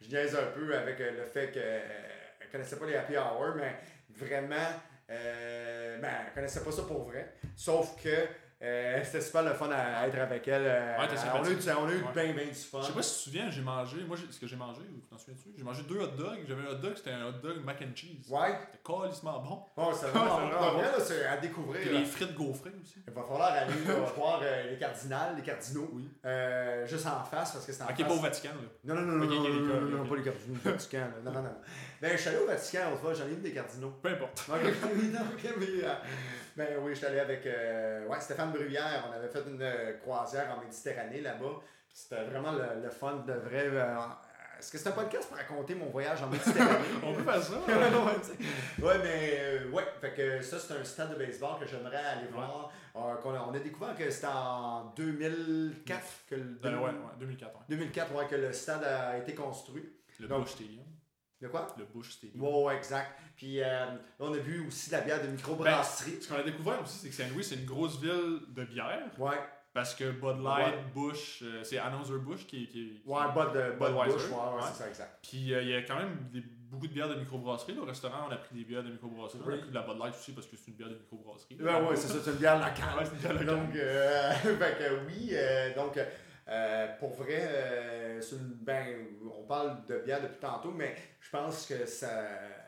Speaker 1: Je niaise un peu avec euh, le fait qu'elle ne connaissait pas les happy hours, mais vraiment, euh, ben, elle connaissait pas ça pour vrai. Sauf que euh, c'était super le fun à être avec elle. euh,
Speaker 2: Ouais,
Speaker 1: on, a eu, du- on a eu
Speaker 2: Ouais.
Speaker 1: bien, bien du fun.
Speaker 2: Je sais pas si tu te souviens, j'ai mangé. Moi, j'ai- ce que j'ai mangé, ou t'en souviens-tu? J'ai mangé deux hot dogs. J'avais un hot dog, c'était un hot dog mac and cheese.
Speaker 1: Ouais,
Speaker 2: C'était calissement bon.
Speaker 1: bon, c'est
Speaker 2: Ouais,
Speaker 1: vraiment, vrai, là, c'est à découvrir.
Speaker 2: Puis
Speaker 1: là.
Speaker 2: les frites gaufrées aussi.
Speaker 1: Il va falloir aller là, (laughs) voir euh, les cardinals, les cardinaux,
Speaker 2: Oui.
Speaker 1: euh, juste en face parce que c'est en
Speaker 2: Ok,
Speaker 1: face.
Speaker 2: pas au Vatican, là.
Speaker 1: Non, non, non, non,
Speaker 2: Ok,
Speaker 1: non,
Speaker 2: ok,
Speaker 1: non,
Speaker 2: ok,
Speaker 1: non,
Speaker 2: ok,
Speaker 1: non,
Speaker 2: ok.
Speaker 1: pas les cardinaux du Vatican. là. Non, non, non. Ben, je suis allé au Vatican l'autre fois, j'en ai des cardinaux.
Speaker 2: Peu importe. (laughs)
Speaker 1: Oui, non, ok, mais, euh, ben oui, je suis allé avec euh, ouais, Stéphane Bruyère. On avait fait une euh, croisière en Méditerranée là-bas. C'était vraiment le, le fun de vrai. euh, Est-ce que c'est un podcast pour raconter mon voyage en Méditerranée? (laughs)
Speaker 2: On peut faire ça. (laughs)
Speaker 1: ouais, mais euh, ouais, fait que ça c'est un stade de baseball que j'aimerais aller voir. Euh, qu'on a- on a découvert que c'était en 2004 que le
Speaker 2: Euh, ouais, ouais, 2004, ouais.
Speaker 1: 2004 ouais, que le stade a été construit.
Speaker 2: Le
Speaker 1: Donc-
Speaker 2: Bush Stadium.
Speaker 1: De quoi?
Speaker 2: Le Bush Stadium.
Speaker 1: Ouais, ouais, exact. Puis euh, là, on a vu aussi de la bière de microbrasserie.
Speaker 2: Ce qu'on a découvert aussi, c'est que Saint-Louis, c'est une grosse ville de bière.
Speaker 1: Ouais,
Speaker 2: Parce que Bud Light, Bush, euh, c'est Anheuser-Busch qui, qui, qui-
Speaker 1: ouais, de bas de
Speaker 2: Budweiser,
Speaker 1: bouche, ouais, ouais, c'est ça, exact.
Speaker 2: Puis euh, il y a quand même des- beaucoup de bières de microbrasserie. Au restaurant, on a pris des bières de microbrasserie. On a pris de la Bud Light aussi parce que c'est une bière de microbrasserie.
Speaker 1: Ouais, ouais, c'est ça, c'est une bière locale.
Speaker 2: Ouais, c'est une bière locale.
Speaker 1: Donc, euh, (laughs) fait que oui, euh, donc, euh, pour vrai, euh, une, ben, on parle de bière depuis tantôt, mais je pense que ça,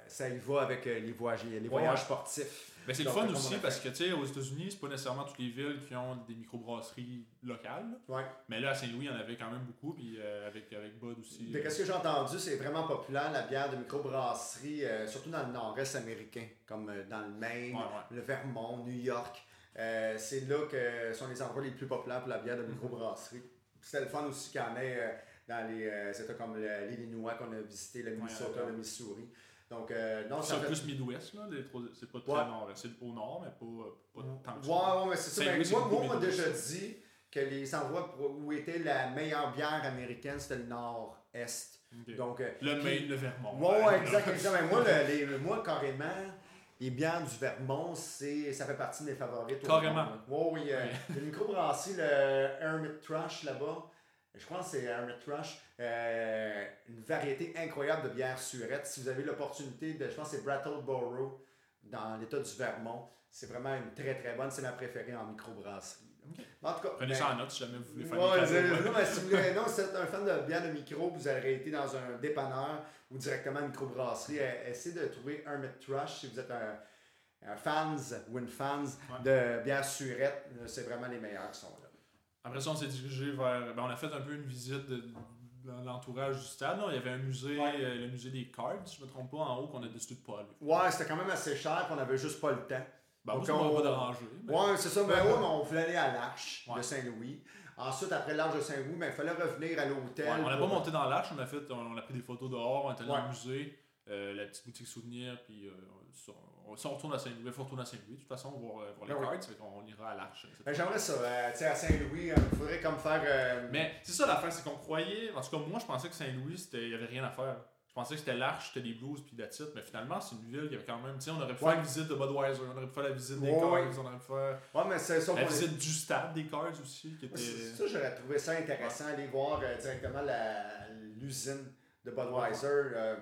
Speaker 1: ça y va avec euh, les voyages, les voyages sportifs.
Speaker 2: C'est le fun aussi parce que, tu sais, aux États-Unis, c'est pas nécessairement toutes les villes qui ont des microbrasseries locales.
Speaker 1: Ouais.
Speaker 2: Mais là, à Saint-Louis, il y en avait quand même beaucoup. Puis euh, avec, avec Bud aussi.
Speaker 1: De ce que j'ai entendu, c'est vraiment populaire la bière de microbrasserie, surtout dans le nord-est américain, comme dans le Maine,
Speaker 2: Ouais,
Speaker 1: le Vermont, New York. C'est là que sont les endroits les plus populaires pour la bière de microbrasserie. C'était le fun aussi qu'il y en ait euh, dans les euh, États comme l'Illinois qu'on a visité, le Minnesota,
Speaker 2: ouais, ouais.
Speaker 1: le Missouri. Donc, euh, non,
Speaker 2: C'est
Speaker 1: fait...
Speaker 2: plus Midwest, là. les trois- C'est pas très
Speaker 1: Ouais.
Speaker 2: nord. C'est au nord, mais pas, pas tant que ça.
Speaker 1: Ouais, ouais, mais c'est ça.
Speaker 2: Saint-Louis,
Speaker 1: Ben, moi, on m'a déjà dit que les endroits où était la meilleure bière américaine, c'était le nord-est. Donc, euh,
Speaker 2: Le
Speaker 1: puis-
Speaker 2: Maine, le Vermont.
Speaker 1: Ouais, ouais, exact, exact. (laughs) Mais moi, le- les- moi, carrément, les bières du Vermont, c'est, ça fait partie de mes favorites.
Speaker 2: Carrément.
Speaker 1: là. Ouais, oui. euh, a une microbrasserie, le Hermit Thrush, là-bas. Je crois que c'est Hermit Thrush. euh, une variété incroyable de bières surettes. Si vous avez l'opportunité de, je pense que c'est Brattleboro, dans l'état du Vermont. C'est vraiment une très, très bonne. C'est ma préférée en microbrasserie.
Speaker 2: Ok.
Speaker 1: En tout cas,
Speaker 2: Prenez
Speaker 1: ben,
Speaker 2: ça en note si jamais vous voulez faire
Speaker 1: Ouais,
Speaker 2: des
Speaker 1: non, mais si vous voulez- non, si vous êtes un fan de bière de micro, vous aurez été dans un dépanneur ou directement une microbrasserie, eh, essayez de trouver Hermit Thrush si vous êtes un, un fans ou une fans
Speaker 2: Ouais.
Speaker 1: de bière surette. euh, C'est vraiment les meilleurs qui sont là.
Speaker 2: Après ça, on s'est dirigé vers. Ben, on a fait un peu une visite de, dans l'entourage du stade. Il y avait un musée,
Speaker 1: Ouais.
Speaker 2: euh, le musée des cards, si je me trompe pas, en haut, qu'on a décidé de pas aller.
Speaker 1: Ouais, c'était quand même assez cher, puis on avait juste pas le temps.
Speaker 2: Ben, moi,
Speaker 1: Donc,
Speaker 2: ça
Speaker 1: on-
Speaker 2: pas dérangé. mais-
Speaker 1: Ouais, c'est ça.
Speaker 2: Ouais,
Speaker 1: mais on voulait aller à l'Arche
Speaker 2: Ouais.
Speaker 1: de Saint-Louis. Ensuite, après l'Arche de Saint-Louis, ben, il fallait revenir à l'hôtel.
Speaker 2: Ouais, on n'a pas monté dans l'arche, on a fait, on, on a pris des photos dehors, on est allé le musée, euh, la petite boutique souvenir, puis euh, ça, on, on retourne à Saint-Louis, il faut retourner à Saint-Louis, de toute façon, voir, euh, voir les
Speaker 1: Ben oui.
Speaker 2: fait qu'on ira à l'arche.
Speaker 1: Ben, J'aimerais ça. euh, tu sais, à Saint-Louis, il faudrait comme faire.
Speaker 2: Mais c'est ça l'affaire, c'est qu'on croyait, en tout cas moi je pensais que Saint-Louis, il n'y avait rien à faire. Pensais que c'était l'arche, c'était des blues, puis la titre, mais finalement c'est une ville, il y avait quand même, tu sais, on aurait pu
Speaker 1: Ouais.
Speaker 2: faire une visite de Budweiser, on aurait pu faire la visite des
Speaker 1: Ouais, ouais.
Speaker 2: on aurait pu faire
Speaker 1: Ouais, mais c'est ça
Speaker 2: la
Speaker 1: est-
Speaker 2: visite du stade des cards aussi, qui était...
Speaker 1: Ça, j'aurais trouvé ça intéressant, aller voir euh, directement la- l'usine de Budweiser euh,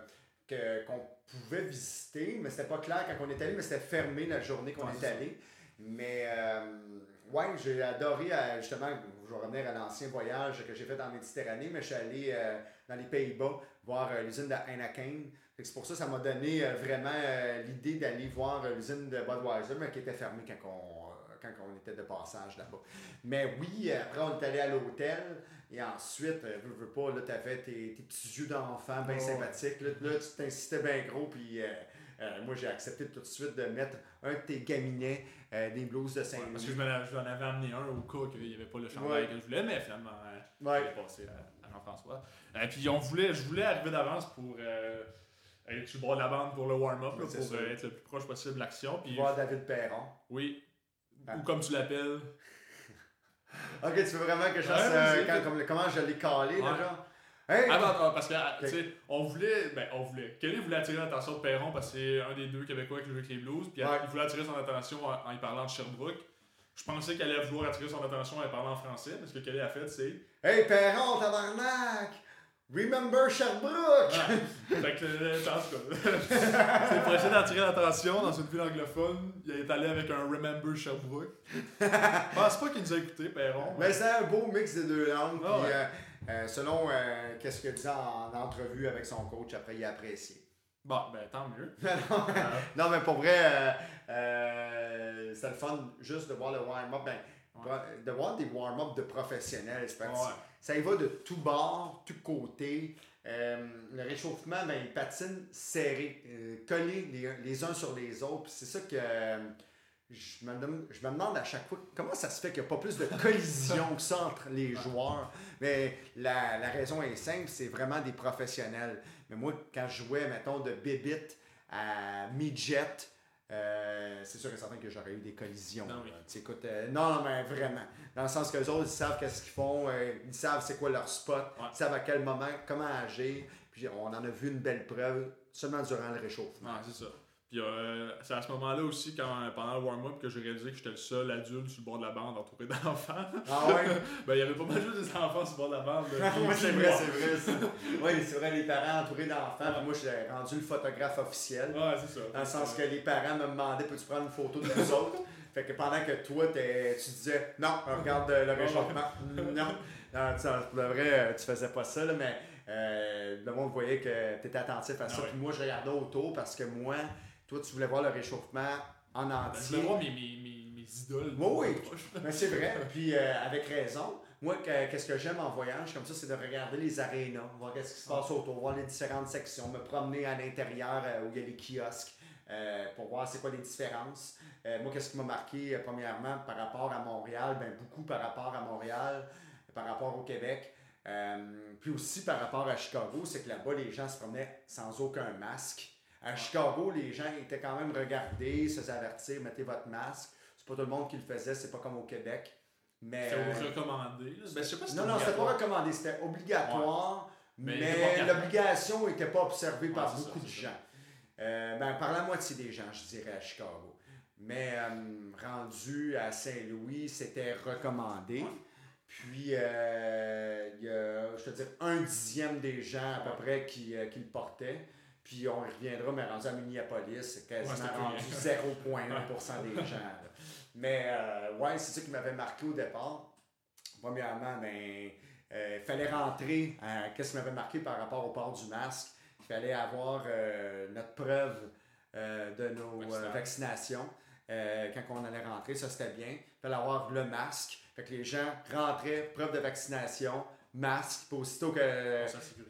Speaker 1: que- qu'on pouvait visiter, mais c'était pas clair quand on est allé, mais c'était fermé la journée qu'on est allé. Mais euh, ouais, j'ai adoré euh, justement, je vais revenir à l'ancien voyage que j'ai fait en Méditerranée, mais je suis allé euh, dans les Pays-Bas voir euh, l'usine de Heineken. Fait que C'est pour ça que ça m'a donné euh, vraiment euh, l'idée d'aller voir l'usine de Budweiser, mais qui était fermée quand on, quand on était de passage là-bas. Mais oui, après, on est allé à l'hôtel. Et ensuite, veux, veux pas, là, t'avais tes, tes petits yeux d'enfant bien
Speaker 2: Ouais.
Speaker 1: sympathiques. Là, là, tu t'incitais bien gros. Puis euh, euh, moi, j'ai accepté tout de suite de mettre un de tes gaminets, euh, des blouses de
Speaker 2: Ouais, parce que je avais- je avais amené un au cas qu'il n'y avait pas le chandail
Speaker 1: Ouais.
Speaker 2: que je voulais, mais finalement,
Speaker 1: Ouais.
Speaker 2: passé à Jean-François. Et puis on voulait, je voulais arriver d'avance pour euh, être sur le bord de la bande pour le warm-up, pour euh, être le plus proche possible de l'action. Puis
Speaker 1: Voir David Perron.
Speaker 2: oui,
Speaker 1: Ah.
Speaker 2: ou comme tu l'appelles, (laughs)
Speaker 1: Ok, tu veux vraiment que je fasse
Speaker 2: Ouais,
Speaker 1: euh, quand- comme, comment je l'ai calé,
Speaker 2: Ouais.
Speaker 1: genre? Hey!
Speaker 2: Attends, parce que, ah, tu sais, on voulait, ben, on voulait. Kelly voulait attirer l'attention de Perron parce que c'est un des deux Québécois qui joue avec les Blues, puis
Speaker 1: Ouais.
Speaker 2: il voulait attirer son attention en, en y parlant de Sherbrooke. Je pensais qu'elle allait vouloir attirer son attention en parlant en français, mais ce que Kelly a fait, c'est.
Speaker 1: Hey, Perron, tabarnak! Remember Sherbrooke! (laughs)
Speaker 2: fait que, euh, (laughs) c'est pour essayer d'attirer l'attention dans une ville anglophone, il est allé avec un Remember Sherbrooke. Je pense pas qu'il nous a écouté, Perron.
Speaker 1: Mais c'est un beau mix des deux langues.
Speaker 2: Ah
Speaker 1: puis,
Speaker 2: ouais.
Speaker 1: euh, euh, selon euh, qu'est-ce qu'il dit en, entrevue avec son coach, après, il a apprécié.
Speaker 2: Bon, ben tant mieux. (laughs)
Speaker 1: non,
Speaker 2: Euh,
Speaker 1: non, mais pour vrai, euh, euh, c'était le fun juste de voir le warm-up. Ben,
Speaker 2: Ouais.
Speaker 1: De voir des warm-up de professionnels. c'est
Speaker 2: ouais.
Speaker 1: Ça y va de tout bord, tout côté. Euh, le réchauffement, ben, ils patinent serrés, euh, collés les, les uns sur les autres. C'est ça que je, me demande, je me demande à chaque fois comment ça se fait qu'il n'y a pas plus de collisions que ça entre les (laughs) joueurs? Mais la, la raison est simple, c'est vraiment des professionnels. Mais moi, quand je jouais, mettons, de bébite à midget, euh, c'est sûr et certain que j'aurais eu des collisions.
Speaker 2: Non, oui.
Speaker 1: écoute, euh, non, non, mais vraiment. Dans le sens que les autres, ils savent qu'est-ce qu'ils font, euh, ils savent c'est quoi leur spot,
Speaker 2: Ouais.
Speaker 1: ils savent à quel moment, comment agir. Puis on en a vu une belle preuve seulement durant le réchauffement.
Speaker 2: Ouais, c'est ça. Puis euh, c'est à ce moment-là aussi, quand, pendant le warm-up, que j'ai réalisé que j'étais le seul adulte sur le bord de la bande entouré (laughs) d'enfants.
Speaker 1: Ah ouais? (laughs)
Speaker 2: ben, il y avait pas mal juste des enfants sur le bord de la bande. (laughs)
Speaker 1: oui, c'est
Speaker 2: Puis
Speaker 1: vrai,
Speaker 2: moi.
Speaker 1: c'est vrai. ça. Oui, c'est vrai, les parents entourés d'enfants. Puis moi, je suis rendu le photographe officiel.
Speaker 2: Ouais, c'est ça.
Speaker 1: Dans le sens que les parents me demandaient peux-tu prendre une photo de nous autres? Fait que pendant que toi, tu disais non, regarde euh, le réchauffement. Non. non tu, pour le vrai, euh, tu faisais pas ça, là, mais euh, le monde voyait que tu étais attentif à ça.
Speaker 2: Ah ouais.
Speaker 1: Puis moi, je regardais autour parce que moi, toi, tu voulais voir le réchauffement en
Speaker 2: Ben, je
Speaker 1: entier.
Speaker 2: voulais voir mes, mes, mes, mes idoles.
Speaker 1: Oui, oui. (laughs) Mais c'est vrai, puis euh, avec raison. Moi, que- qu'est-ce que j'aime en voyage comme ça, c'est de regarder les arénas, voir qu'est-ce qui se passe autour, voir les différentes sections, me promener à l'intérieur euh, où il y a les kiosques euh, pour voir c'est quoi les différences. Euh, moi, qu'est-ce qui m'a marqué, euh, premièrement, par rapport à Montréal, ben beaucoup par rapport à Montréal, par rapport au Québec, puis aussi par rapport à Chicago, c'est que là-bas, les gens se promenaient sans aucun masque. À Chicago, les gens étaient quand même regardés, se faisaient avertir, mettez votre masque. C'est pas tout le monde qui le faisait, c'est pas comme au Québec. Mais,
Speaker 2: C'était recommandé. là. Ben, je sais pas si
Speaker 1: non, non, c'était pas recommandé, c'était obligatoire,
Speaker 2: Mais
Speaker 1: l'obligation n'était pas observée par
Speaker 2: Ouais,
Speaker 1: beaucoup
Speaker 2: ça,
Speaker 1: de gens. Euh, ben, par la moitié des gens, je dirais, à Chicago. Mais euh, rendu à Saint-Louis, c'était recommandé.
Speaker 2: Ouais.
Speaker 1: Puis, euh, il y a, je te dire, un dixième des gens à peu près qui, qui le portaient. Puis on reviendra, mais rendu à Minneapolis, c'est quasiment rendu
Speaker 2: plus
Speaker 1: 0,1% des gens. là. Mais euh, ouais, c'est ça qui m'avait marqué au départ. Premièrement, ben, euh, il fallait rentrer. Qu'est-ce qui m'avait marqué par rapport au port du masque? Il fallait avoir euh, notre preuve euh, de nos vaccinations. Quand on allait rentrer, ça c'était bien. Il fallait avoir le masque. Fait que les gens rentraient, preuve de vaccination, masque. Puis aussitôt que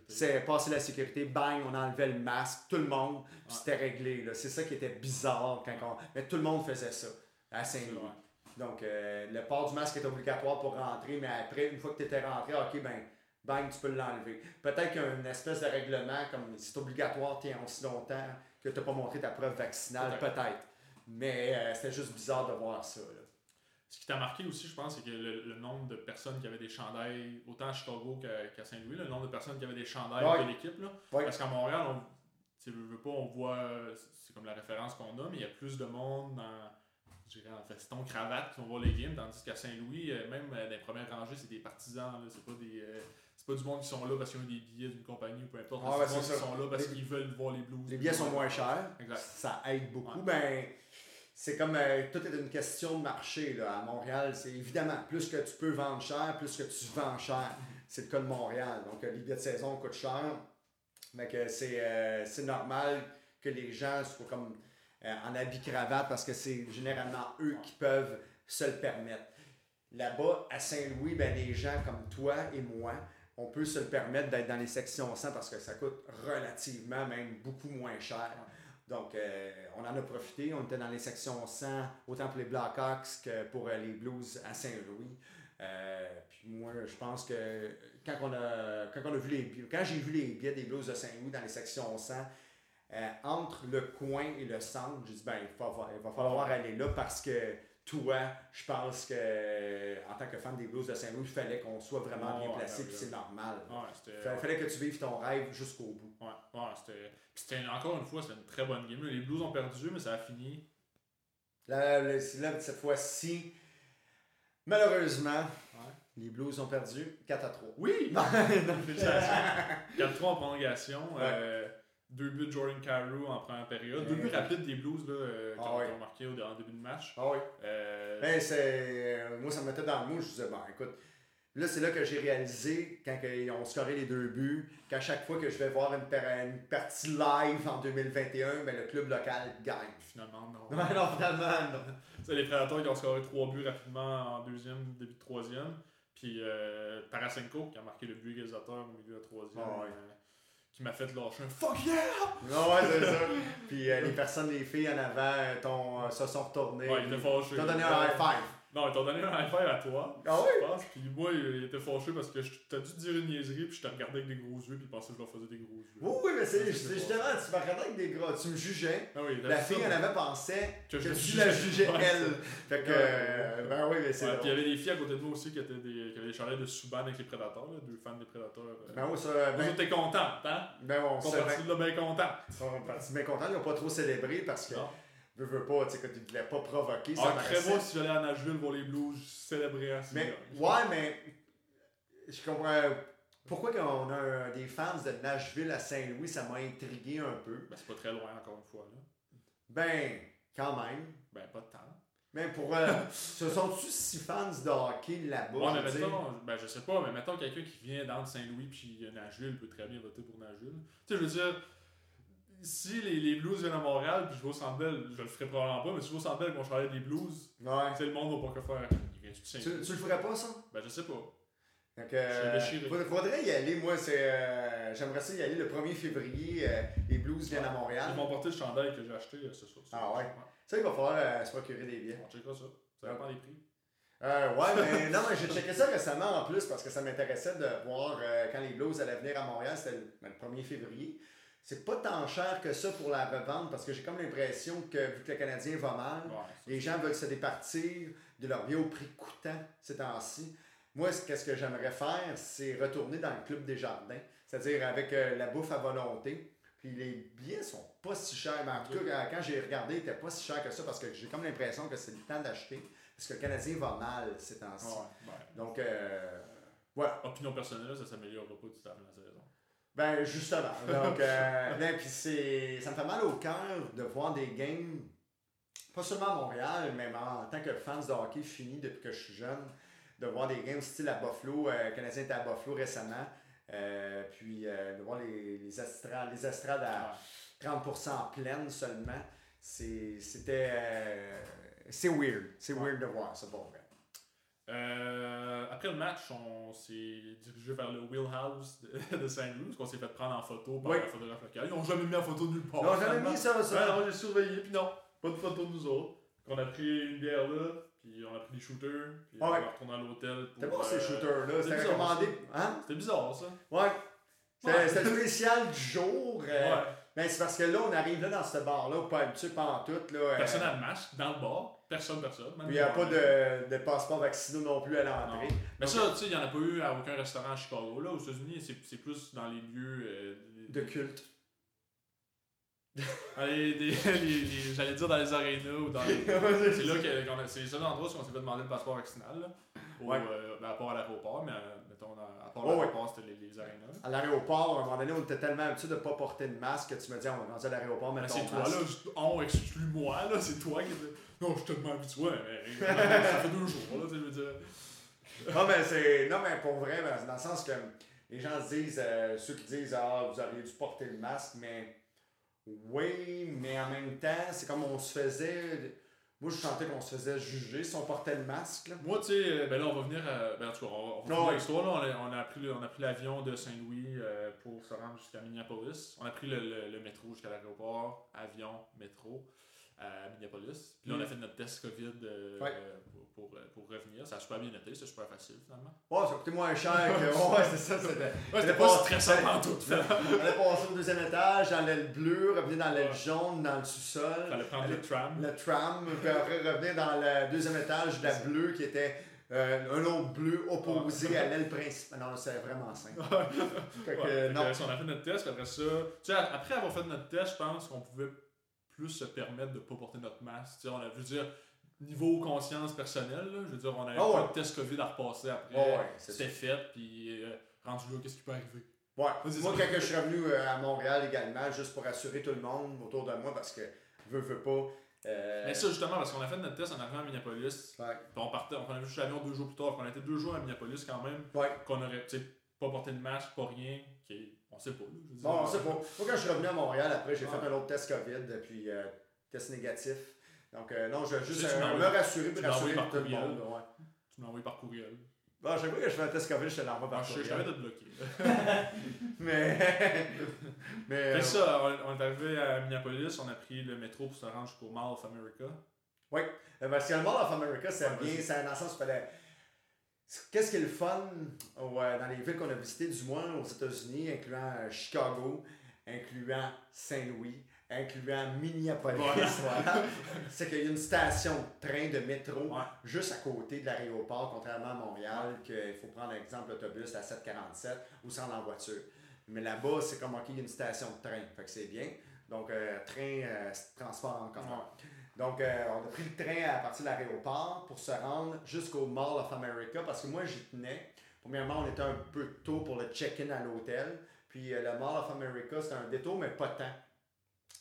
Speaker 1: c'est passé la sécurité, bang, on enlevait le masque, tout le monde, puis c'était réglé. C'est ça qui était bizarre quand on... Mais tout le monde faisait ça à Saint-Louis. Donc, euh, le port du masque est obligatoire pour rentrer, mais après, une fois que tu étais rentré, ok, ben, bang, tu peux l'enlever. Peut-être qu'il y a une espèce de règlement, comme c'est obligatoire, tiens, aussi longtemps que tu n'as pas montré ta preuve vaccinale,
Speaker 2: Peut-être.
Speaker 1: Mais euh, c'était juste bizarre de voir ça. là.
Speaker 2: Ce qui t'a marqué aussi, je pense, c'est que le, le nombre de personnes qui avaient des chandails, autant à Chicago qu'à Saint-Louis, le nombre de personnes qui avaient des chandails
Speaker 1: Ouais.
Speaker 2: de l'équipe.
Speaker 1: Ouais.
Speaker 2: Parce qu'à Montréal, on, tu veux, pas, on voit, c'est comme la référence qu'on a, mais il y a plus de monde en, je dirais, en veston, cravate qui vont voir les games, tandis qu'à Saint-Louis, euh, même euh, dans les premières rangées, c'est des partisans, c'est pas des. euh, c'est pas du monde qui sont là parce qu'ils ont des billets d'une compagnie ou peu importe.
Speaker 1: Ah
Speaker 2: c'est
Speaker 1: ouais,
Speaker 2: du monde qui sont là parce qu'ils veulent voir les blues.
Speaker 1: Les billets sont moins chers.
Speaker 2: Exact.
Speaker 1: Ça aide beaucoup.
Speaker 2: Ouais.
Speaker 1: Ben, c'est comme euh, tout est une question de marché. Là. À Montréal, c'est évidemment plus que tu peux vendre cher, plus que tu vends cher. C'est le cas de Montréal. Donc, euh, les billets de saison coûtent cher. Mais que c'est euh, normal que les gens soient comme euh, en habit cravate parce que c'est généralement eux qui peuvent se le permettre. Là-bas, à Saint-Louis, ben, les gens comme toi et moi, on peut se le permettre d'être dans les sections 100 parce que ça coûte relativement, même beaucoup moins cher. Donc, euh, on en a profité. On était dans les sections 100, autant pour les Blackhawks que pour euh, les Blues à Saint-Louis. Euh, puis moi, je pense que quand on a, quand on a vu les quand j'ai vu les billets des Blues de Saint-Louis dans les sections 100, entre le coin et le centre, j'ai dit, ben, il, il va falloir aller là parce que toi, je pense que en tant que fan des Blues de Saint-Louis, il fallait qu'on soit vraiment bien placé, puis c'est normal. Il fallait que tu vives ton rêve jusqu'au bout.
Speaker 2: Ouais, c'était encore une fois, c'était une très bonne game. Les Blues ont perdu, mais ça a fini.
Speaker 1: Là, là cette fois-ci, malheureusement, les Blues ont perdu 4 à 3.
Speaker 2: Oui! (laughs) 4 3 (laughs) en prolongation. Euh, deux buts de Jordan Carew en première période. Deux buts rapides des Blues là, euh, qui, ah ont, marqué au, début de match.
Speaker 1: Ah oui. Euh... Ben, c'est... Moi, ça me mettait dans le mou. Je disais, bon, écoute, là, c'est là que j'ai réalisé, quand ils ont scoré les deux buts, qu'à chaque fois que je vais voir une, une partie live en 2021, ben, le club local gagne.
Speaker 2: Finalement, non. (laughs)
Speaker 1: non, finalement, non.
Speaker 2: C'est les Prédateurs qui ont scoré trois buts rapidement en deuxième, début de troisième. Puis euh, Parasenko qui a marqué le but égalisateur au milieu de troisième. Ah euh, qui m'a fait lâcher un fuck yeah!
Speaker 1: Non, ouais, c'est ça. Puis euh, les personnes, les filles en avant, ton, se sont retournées.
Speaker 2: Ouais, ils étaient fâchés.
Speaker 1: T'ont donné un high five.
Speaker 2: Non, ils t'ont donné un five à toi.
Speaker 1: Ah oui?
Speaker 2: Je pense. Puis moi, il était fâché parce que t'as dû dire une niaiserie, puis je t'ai regardé avec des gros yeux, puis il pensait que je leur faisais des gros yeux.
Speaker 1: Oui, oui, mais c'est justement, tu m'as regardé avec des gros. Tu me jugeais.
Speaker 2: Ah oui,
Speaker 1: la fille en avait pensé que, que tu la jugeais elle. fait que. Euh, ben oui, mais c'est.
Speaker 2: puis il y avait des filles à côté de moi aussi qui, étaient des, qui avaient des chalets de Subban avec les prédateurs, là, deux fans des prédateurs. Euh.
Speaker 1: Ben oui, ça.
Speaker 2: Ben, t'es contente, hein?
Speaker 1: Ben bon,
Speaker 2: Ils sont partis de là bien contents.
Speaker 1: Ils sont partis bien contents, ils n'ont pas trop célébré parce que veux, veux pas, tu sais, que tu voulais pas provoquer.
Speaker 2: Ah, très bon si j'allais à Nashville voir les Blues, je célébrais
Speaker 1: Mais, ouais, mais je comprends. Pourquoi on a des fans de Nashville à Saint-Louis, ça m'a intrigué un peu.
Speaker 2: Ben, c'est pas très loin, encore une fois. Là.
Speaker 1: Ben, quand même.
Speaker 2: Ben, pas de temps.
Speaker 1: Mais pour. Euh, (laughs) ce sont-tu si fans de hockey là-bas?
Speaker 2: Ouais, mais mettons, ben, je sais pas, mais mettons quelqu'un qui vient dans Saint-Louis puis Nashville peut très bien voter pour Nashville. Tu sais, je veux dire si les, les, Blues viennent à Montréal, puis je vais au Centre je le ferai probablement pas, mais si je vais au Centre Bell, qu'on des Blues,
Speaker 1: ouais.
Speaker 2: le monde va pas que faire.
Speaker 1: Tu, tu, le ferais pas, ça?
Speaker 2: Ben, je sais pas.
Speaker 1: Donc, euh, faudrait y aller. Moi, c'est, euh, j'aimerais ça y aller le 1er février. Euh, les Blues viennent à Montréal.
Speaker 2: Ils vont porter le chandail que j'ai acheté euh, ce soir.
Speaker 1: Ah ouais? Ça, il va falloir se procurer des billets.
Speaker 2: On checkera ça. Ça dépend des prix.
Speaker 1: Euh, ouais, mais (laughs) non, mais j'ai checké ça récemment en plus parce que ça m'intéressait de voir quand les Blues allaient venir à Montréal. C'était le, ben, le 1er février c'est pas tant cher que ça pour la revente parce que j'ai comme l'impression que vu que le Canadien va mal, les gens veulent se départir de leur bien au prix coûtant ces temps-ci. Moi, qu'est-ce que j'aimerais faire, c'est retourner dans le club des jardins, c'est-à-dire avec euh, la bouffe à volonté. Puis les billets sont pas si chers. Mais en tout cas, quand j'ai regardé, ils n'étaient pas si chers que ça parce que j'ai comme l'impression que c'est le temps d'acheter. Parce que le Canadien va mal ces temps-ci. Donc, euh, voilà.
Speaker 2: Opinion personnelle, ça s'améliore pas du temps de la saison.
Speaker 1: Ben, justement. (laughs) Donc, euh, ben, puis c'est, ça me fait mal au cœur de voir des games, pas seulement à Montréal, mais en tant que fans de hockey fini depuis que je suis jeune, de voir des games style à Buffalo. Euh, le Canadien était à Buffalo récemment. Euh, puis euh, de voir les, les, estrades, les à 30% pleines seulement. c'était. c'est weird. C'est weird de voir ça, vrai.
Speaker 2: Euh, après le match, on s'est dirigé vers le wheelhouse de, (laughs) de Saint-Louis, parce qu'on s'est fait prendre en photo par oui. la photographe locale. Ils n'ont jamais mis en photo nulle part.
Speaker 1: Ils n'ont jamais mis ça, ça.
Speaker 2: non, j'ai surveillé, puis non, pas de photo de nous autres. On a pris une bière là, puis on a pris des shooters, puis on est retourné à l'hôtel.
Speaker 1: C'était bon ces euh, shooters-là, c'était recommandé. Hein?
Speaker 2: C'était bizarre ça.
Speaker 1: Ouais. C'était le spécial du jour. Euh, ouais. Ben, c'est parce que là, on arrive là dans ce bar-là, pas habitué pas en tout. Là,
Speaker 2: personne n'a de masque dans le bar. Personne, personne.
Speaker 1: il n'y a pas de, de passeport vaccinal non plus à l'entrée.
Speaker 2: Mais ça, tu sais, il n'y en a pas eu à aucun restaurant à Chicago. Là, aux États-Unis, c'est plus dans les lieux. Euh,
Speaker 1: de culte. (laughs) (laughs)
Speaker 2: j'allais dire dans les arénas ou dans les. (laughs) c'est là que c'est les seuls endroits où on s'est fait demander le passeport vaccinal. Là, ou, ouais. euh, ben, à part à l'aéroport, mais euh, mettons, à, part à l'aéroport, c'était les, les arénas.
Speaker 1: À l'aéroport, à un moment donné, on était tellement habitué de ne pas porter de masque que tu me dis, on est rendu à l'aéroport, mais
Speaker 2: C'est toi, là, on exclut-moi, là, c'est toi qui. Non, je suis tellement habitué, mais ça fait deux jours, là, tu veux dire.
Speaker 1: non, mais c'est. Non, mais pour vrai, dans le sens que les gens se disent, euh, ceux qui disent, ah, vous auriez dû porter le masque, mais oui, mais en même temps, c'est comme on se faisait. Moi, je sentais qu'on se faisait juger si on portait le masque. Là.
Speaker 2: Moi, tu sais, euh, ben là, on va venir à. Ben, en tout cas, on, va
Speaker 1: Non, ouais.
Speaker 2: l'histoire, là. On a, on a pris, le- on a pris l'avion de Saint-Louis euh, pour se rendre jusqu'à Minneapolis. On a pris le, le- le métro jusqu'à l'aéroport, avion, métro à Minneapolis. Puis là, on a fait notre test COVID euh,
Speaker 1: Mm. Ouais.
Speaker 2: pour, pour, euh, pour revenir. Ça a super bien été, c'est super facile finalement.
Speaker 1: Ouais, ça coûtait moins cher que. (laughs) Ouais, c'est ça, c'était.
Speaker 2: Ouais,
Speaker 1: pas-
Speaker 2: stressant en tout.
Speaker 1: On allait passer au deuxième étage, dans l'aile bleue, revenir dans l'aile
Speaker 2: Ouais.
Speaker 1: jaune, dans le sous-sol.
Speaker 2: Fallait prendre le tram.
Speaker 1: le tram, puis après revenir dans le deuxième étage de la bleue qui était euh, un autre bleu opposé à l'aile principale. Non, c'est vraiment simple. (laughs) Fait que,
Speaker 2: Ouais,
Speaker 1: non.
Speaker 2: on a fait notre test, après ça, tu sais, après avoir fait notre test, je pense qu'on pouvait plus se permettre de pas porter notre masque. Tu sais, on a, je veux dire, niveau conscience personnelle, là, je veux dire, on
Speaker 1: Ah
Speaker 2: pas
Speaker 1: ouais.
Speaker 2: de test COVID à repasser après.
Speaker 1: Ouais, c'est
Speaker 2: C'était fait, puis euh, rendu là, qu'est-ce qui peut arriver?
Speaker 1: Ouais. Moi, quand je suis revenu euh, à Montréal également, juste pour assurer tout le monde autour de moi, parce que veux, veux pas. euh,
Speaker 2: Mais ça, justement, parce qu'on a fait notre test en arrivant à Minneapolis,
Speaker 1: ouais.
Speaker 2: puis on partait, on prenait juste l'avion deux jours plus tard, on était deux jours à Minneapolis quand même, qu'on aurait, pas porté de masque, pas rien, qui on sait pas, là, je veux dire.
Speaker 1: Bon, on sait pas. Moi, quand je suis revenu à Montréal, après, j'ai
Speaker 2: Ouais.
Speaker 1: fait un autre test COVID, puis euh, test négatif. Donc, euh, non, je veux juste euh,
Speaker 2: m'as
Speaker 1: me rassurer,
Speaker 2: tu
Speaker 1: puis
Speaker 2: m'as
Speaker 1: rassurer
Speaker 2: envoyé par
Speaker 1: tout le
Speaker 2: courriel.
Speaker 1: monde. Ouais.
Speaker 2: Tu m'as envoyé par courriel.
Speaker 1: Bon, à chaque fois que je fais un test COVID, je te l'envoie par
Speaker 2: Ah, je je
Speaker 1: courriel.
Speaker 2: savais de te bloquer. (laughs)
Speaker 1: Mais. (laughs) mais.
Speaker 2: Fait
Speaker 1: euh,
Speaker 2: ça, on, on est arrivé à Minneapolis, on a pris le métro pour se rendre jusqu'au Mall of America.
Speaker 1: euh, Parce que le Mall of America, c'est
Speaker 2: Ouais,
Speaker 1: bien. C'est dans le sens où il fallait. Qu'est-ce qui est le fun ouais, dans les villes qu'on a visitées, du moins aux États-Unis, incluant euh, Chicago, incluant Saint-Louis, incluant Minneapolis,
Speaker 2: Voilà.
Speaker 1: voilà, c'est qu'il y a une station de train de métro
Speaker 2: Ouais.
Speaker 1: juste à côté de l'aéroport, contrairement à Montréal, qu'il faut prendre exemple l'autobus à 747 ou s'en en voiture. Mais là-bas, c'est comme, OK, il y a une station de train, fait que c'est bien. Donc, euh, train, euh, transport en commun. Donc, euh, on a pris le train à partir de l'aéroport pour se rendre jusqu'au Mall of America parce que moi, j'y tenais. Premièrement, on était un peu tôt pour le check-in à l'hôtel. Puis euh, le Mall of America, c'était un détour, mais pas tant.